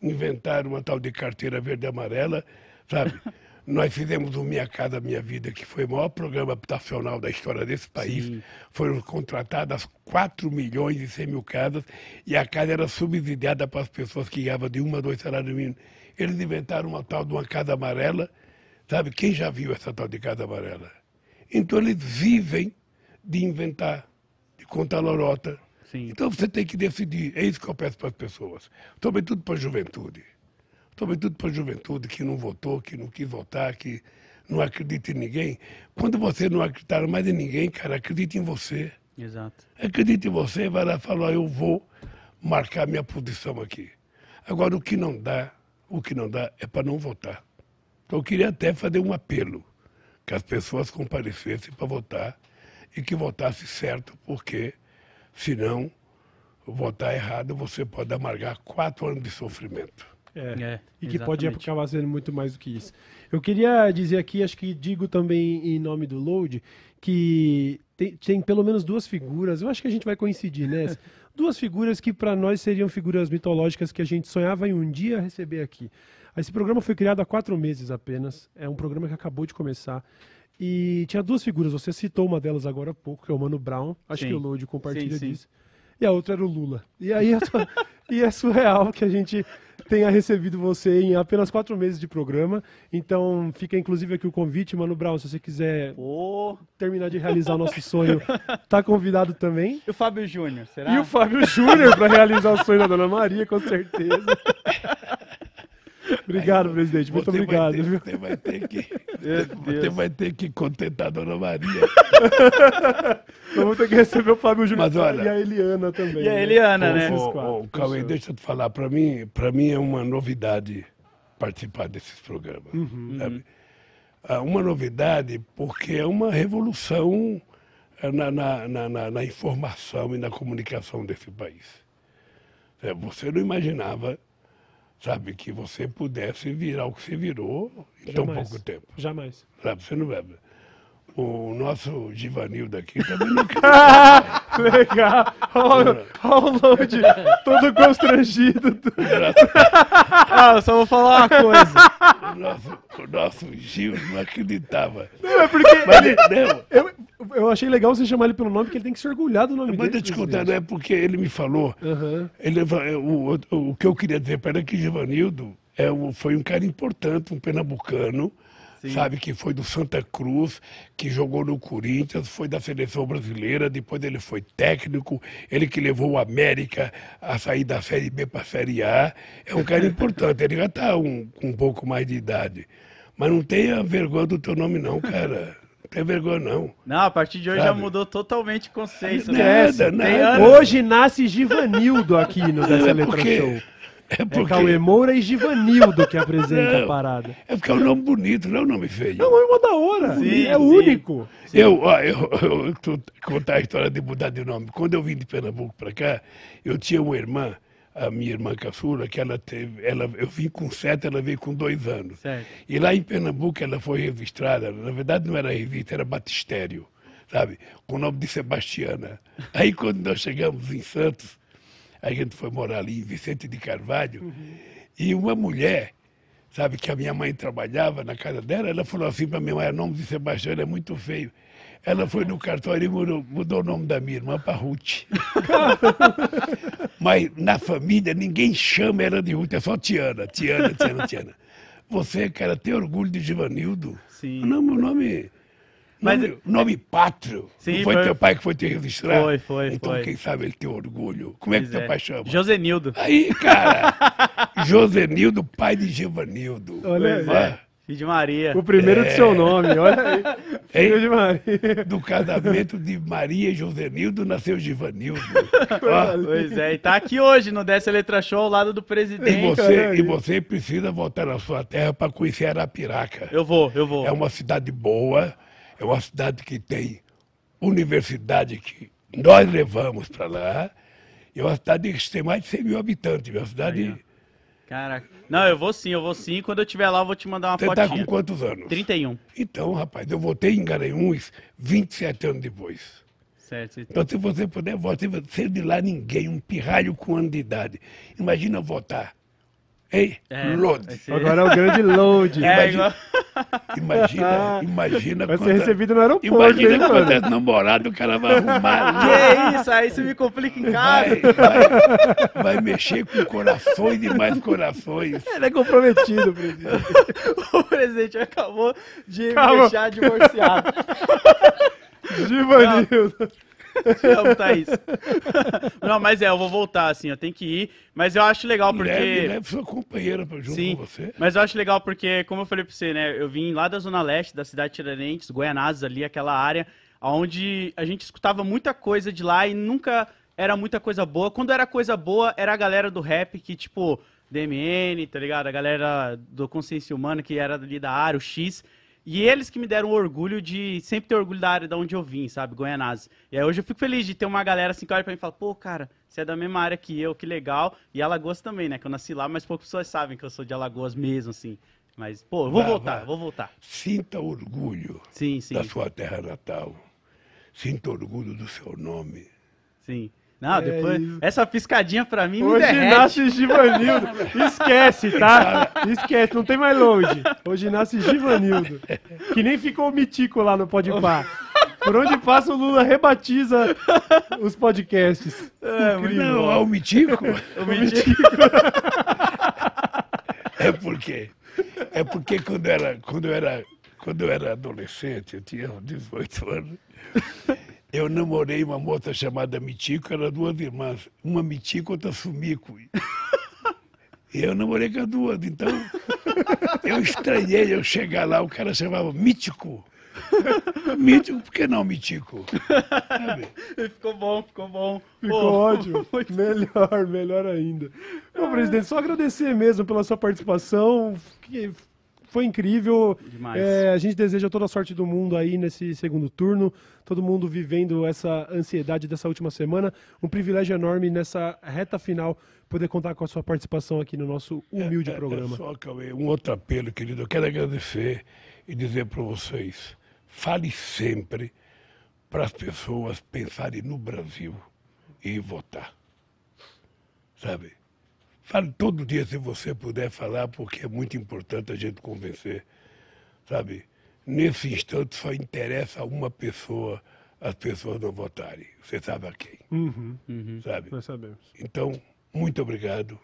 Inventaram uma tal de carteira verde e amarela, sabe? Nós fizemos o Minha Casa Minha Vida, que foi o maior programa habitacional da história desse país. Sim. Foram contratadas 4 milhões e 100 mil casas e a casa era subsidiada para as pessoas que ganhavam de uma a dois salários mínimos. Eles inventaram uma tal de uma casa amarela, sabe? Quem já viu essa tal de casa amarela? Então eles vivem de inventar, de contar lorota. Sim. Então você tem que decidir. É isso que eu peço para as pessoas. Sobretudo para a juventude. Sobretudo para a juventude que não votou, que não quis votar, que não acredita em ninguém. Quando você não acreditar mais em ninguém, cara, acredite em você. Exato. Acredite em você, vai lá e fala, ó, eu vou marcar minha posição aqui. Agora, o que não dá, o que não dá é para não votar. Então, eu queria até fazer um apelo, que as pessoas comparecessem para votar e que votasse certo, porque, senão, votar errado, você pode amargar quatro anos de sofrimento. É. É, E que pode exatamente. acabar sendo muito mais do que isso. Eu queria dizer aqui, acho que digo também em nome do Load, que tem, tem pelo menos duas figuras, eu acho que a gente vai coincidir nessa. duas figuras que para nós seriam figuras mitológicas que a gente sonhava em um dia receber aqui. Esse programa foi criado há quatro meses apenas, é um programa que acabou de começar. E tinha duas figuras, você citou uma delas agora há pouco, que é o Mano Brown, acho Sim. que o Load compartilha Sim, sim. disso. E a outra era o Lula. E aí tô- e é surreal que a gente tenha recebido você em apenas quatro meses de programa. Então fica inclusive aqui o convite, Mano Brown, se você quiser Pô. terminar de realizar o nosso sonho, tá convidado também. E o Fábio Júnior, será? E o Fábio Júnior para realizar o sonho da Dona Maria, com certeza. Obrigado, presidente. Muito Você vai obrigado. ter-? Você vai ter que, você vai ter que contentar a Dona Maria. Vamos ter que receber o Fábio Júnior e a Eliana também. E a né? Eliana, né? Cauê, Fechou. deixa eu te falar, para mim, para mim é uma novidade participar desses programas. Uhum. Ah, uma novidade porque é uma revolução na, na, na, na- na informação e na comunicação desse país. É, Você não imaginava, sabe, que você pudesse virar o que você virou em tão Jamais. pouco tempo. Jamais. Sabe? Você não vai. O nosso Givanildo aqui também não Legal. Olha o load todo constrangido. Ah, só vou falar uma coisa. o nosso, o nosso Gil não acreditava. Não, é porque Mas, ele- não, eu, eu achei legal você chamar ele pelo nome, porque ele tem que se orgulhar do nome mas dele. deixa eu te contar, não é porque ele me falou. Aham. Ele, fa- o, o, o que eu queria dizer para ele é que Givanildo é, um- foi um cara importante, um pernambucano, sabe, que foi do Santa Cruz, que jogou no Corinthians, foi da seleção brasileira, depois ele foi técnico, ele que levou o América a sair da Série B para a Série A. É um cara importante, ele já está um, com um pouco mais de idade. Mas não tenha vergonha do teu nome não, cara. Não tenha vergonha não. Não, a partir de hoje já Sabe? mudou totalmente o conceito, Nada, né? nada. Tem. Hoje nasce Givanildo aqui no Dessa É Letra porque- Show. É É porque, Cauê Moura e Givanildo que apresenta a Não. parada. é porque é um nome bonito, não é um nome feio. É um nome mó da hora. Sim, é sim. único. Eu, ó, eu, eu, tu- contar a história de mudar de nome. Quando eu vim de Pernambuco para cá, eu tinha uma irmã, a minha irmã caçula, que ela teve, ela, eu vim com sete, ela veio com dois anos. Certo. E lá em Pernambuco ela foi registrada, na verdade não era revista, era batistério, sabe? Com o nome de Sebastiana. Aí quando nós chegamos em Santos, a gente foi morar ali em Vicente de Carvalho, e uma mulher, sabe, que a minha mãe trabalhava na casa dela, ela falou assim para minha mãe, o nome de Sebastiana é muito feio. Ela foi no cartório e mudou, mudou o nome da minha irmã para Ruth. Mas na família ninguém chama ela de Ruth, é só Tiana, Tiana, Tiana, Tiana. Você, cara, tem orgulho de Givanildo? Sim. Não, meu nome. Mas- nome, nome pátrio. Sim, foi, foi- teu pai que foi te registrar? Foi, foi, Então, foi. quem sabe ele tem orgulho. Como é que Pois teu é. pai chama? Josenildo. Aí, cara, Josenildo, pai de Givanildo. Olha aí. Ó, Filho de Maria. O primeiro do seu nome, olha aí. Filho de Maria. Do casamento de Maria e Josenildo nasceu Givanildo. Ó, Pois é, e tá aqui hoje no Dessa Letra Show ao lado do e, presidente. você, e você precisa voltar na sua terra para conhecer Arapiraca. Eu vou, eu vou. É uma cidade boa, é uma cidade que tem universidade que nós levamos para lá. E é uma cidade que tem mais de 100 mil habitantes. É uma cidade. Aí, Caraca. Não, eu vou sim, eu vou sim. Quando eu estiver lá, eu vou te mandar uma Você está com quantos anos? 31. Então, rapaz, eu voltei em Garanhuns 27 anos depois. Certo. Então, se você puder, você ser de lá ninguém, um pirralho com ano de idade. Imagina votar. Ei, É, ser- Agora é o grande load. É, Imagina-. Imagina, imagina Vai ser quanta- recebido no aeroporto, Imagina hein, mano? quantas namoradas o cara vai arrumar. Que isso? Aí você me complica em casa. Vai, vai, vai mexer com corações e mais corações. Ele é comprometido, presidente. o presidente acabou de Calma. me deixar divorciado. Givanildo. Te amo, Thaís. Não, mas é, eu vou voltar, assim, eu tenho que ir. Mas eu acho legal porque. Leve, leve sua companheira pra junto Sim, com você. mas eu acho legal porque, como eu falei pra você, né? Eu vim lá da Zona Leste, da cidade de Tiradentes, Goianazes ali, aquela área, onde a gente escutava muita coisa de lá e nunca era muita coisa boa. Quando era coisa boa, era a galera do rap que, tipo, DMN, tá ligado? A galera do Consciência Humana, que era ali da área, o X. E eles que me deram orgulho de sempre ter orgulho da área da onde eu vim, sabe? Goianazes. E aí hoje eu fico feliz de ter uma galera assim que olha pra mim e fala, pô, cara, você é da mesma área que eu, que legal. E Alagoas também, né? Que eu nasci lá, mas poucas pessoas sabem que eu sou de Alagoas mesmo, assim. Mas, pô, eu vou voltar, vou voltar. Sinta orgulho Sim, sim, da sua terra natal. Sinta orgulho do seu nome. sim. Não, depois. isso. essa piscadinha pra mim me Hoje derrete. nasce Givanildo. Esquece, tá? Esquece, não tem mais load. Hoje nasce Givanildo. Que nem ficou o Mitico lá no Podpah. Por onde passa o Lula rebatiza os podcasts. Incrível. Não, ao Mitico. O Mitico. É porque é porque quando eu era quando eu era quando eu era adolescente, eu tinha 18 anos. Eu namorei uma moça chamada Mitico, eram duas irmãs, uma Mitico, outra Sumico. E eu namorei com as duas, então eu estranhei eu chegar lá, o cara chamava Mítico. Mítico, por que não Mitico? Sabe? ficou bom, ficou bom. Ficou Pô, ótimo. Melhor, melhor ainda. Ô, presidente, só agradecer mesmo pela sua participação. Foi incrível. Demais. É, a gente deseja toda a sorte do mundo aí nesse segundo turno. Todo mundo vivendo essa ansiedade dessa última semana. Um privilégio enorme nessa reta final poder contar com a sua participação aqui no nosso humilde É, é programa. só, Cauê, um outro apelo, querido. Eu quero agradecer e dizer para vocês: fale sempre para as pessoas pensarem no Brasil e votar. Sabe? Fale todo dia se você puder falar, porque é muito importante a gente convencer. Sabe? Nesse instante só interessa a uma pessoa as pessoas não votarem. Você sabe a quem. Uhum, Sabe? nós sabemos. Então, muito obrigado.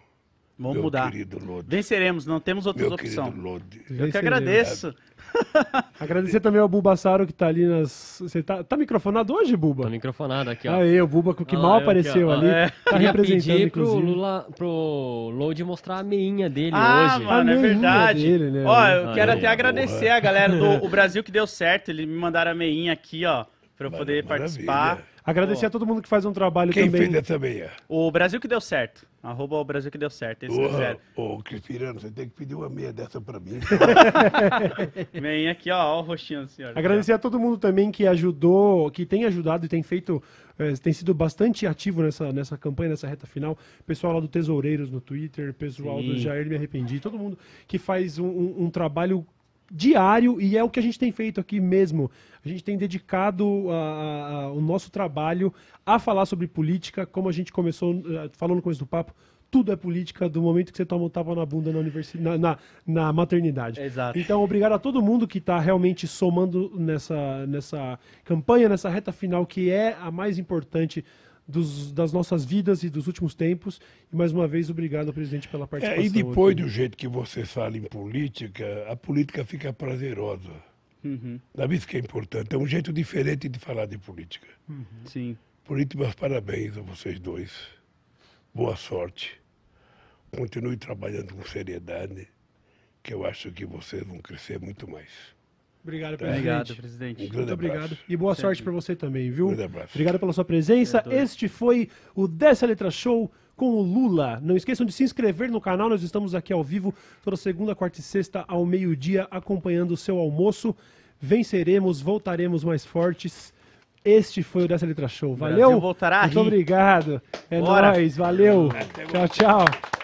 Vamos meu mudar. querido Lodi. Venceremos, não temos outras Meu opções. querido Lodi. Eu que agradeço. Agradecer também ao Bubassaro que tá ali nas. Você tá, tá microfonado hoje, Buba? Tô microfonado aqui, ó. Aí, o Buba que Olha mal eu aqui, apareceu ó. ali. É. Tá Queria representando, pedir pro inclusive. Lula, pro Load mostrar a meinha dele Ah, hoje. mano, é verdade. dele, né? Ó, eu Aí, quero até porra. agradecer a galera do o Brasil que deu certo. Eles me mandaram a meinha aqui, ó, pra eu poder Maravilha. participar. Agradecer Pô. a todo mundo que faz um trabalho Quem também. fez essa meia? O Brasil que deu certo. Arroba o Brasil que deu certo. Eles Ô, fizeram. ô, Crispirano, você tem que pedir uma meia dessa pra mim. Meinha aqui, ó, ó o rostinho do senhor. Agradecer a todo mundo também que ajudou, que tem ajudado e tem feito, eh, tem sido bastante ativo nessa, nessa campanha, nessa reta final. Pessoal lá do Tesoureiros no Twitter, pessoal do Sim. Jair Me Arrependi, todo mundo que faz um, um- um trabalho diário e é o que a gente tem feito aqui mesmo. A gente tem dedicado a- a- a- o nosso trabalho a falar sobre política, como a gente começou eh, falando no começo do papo. Tudo é política do momento que você toma um tapa na bunda na, universi- na, na- na maternidade. Exato. Então, obrigado a todo mundo que está realmente somando nessa, nessa campanha, nessa reta final, que é a mais importante dos- das nossas vidas e dos últimos tempos. E mais uma vez, obrigado, presidente, pela participação. É, e depois aqui. do jeito que você fala em política, a política fica prazerosa. Uhum, Sabe isso que é importante? É um jeito diferente de falar de política. sim. Por isso, meus parabéns a vocês dois. Boa sorte. Continue trabalhando com seriedade. que eu acho que vocês vão crescer muito mais. Obrigado, presidente. Obrigado, presidente. Um Muito obrigado. abraço. E boa sorte pra você também, viu? Um grande abraço. Obrigado pela sua presença. Este foi o Dessa Letra Show com o Lula. Não esqueçam de se inscrever no canal. Nós estamos aqui ao vivo toda segunda, quarta e sexta ao meio-dia acompanhando o seu almoço. Venceremos, voltaremos mais fortes. Este foi o Dessa Letra Show. Valeu? Brasil voltará Muito rir. obrigado. É Bora. nóis. Valeu. Tchau, tchau.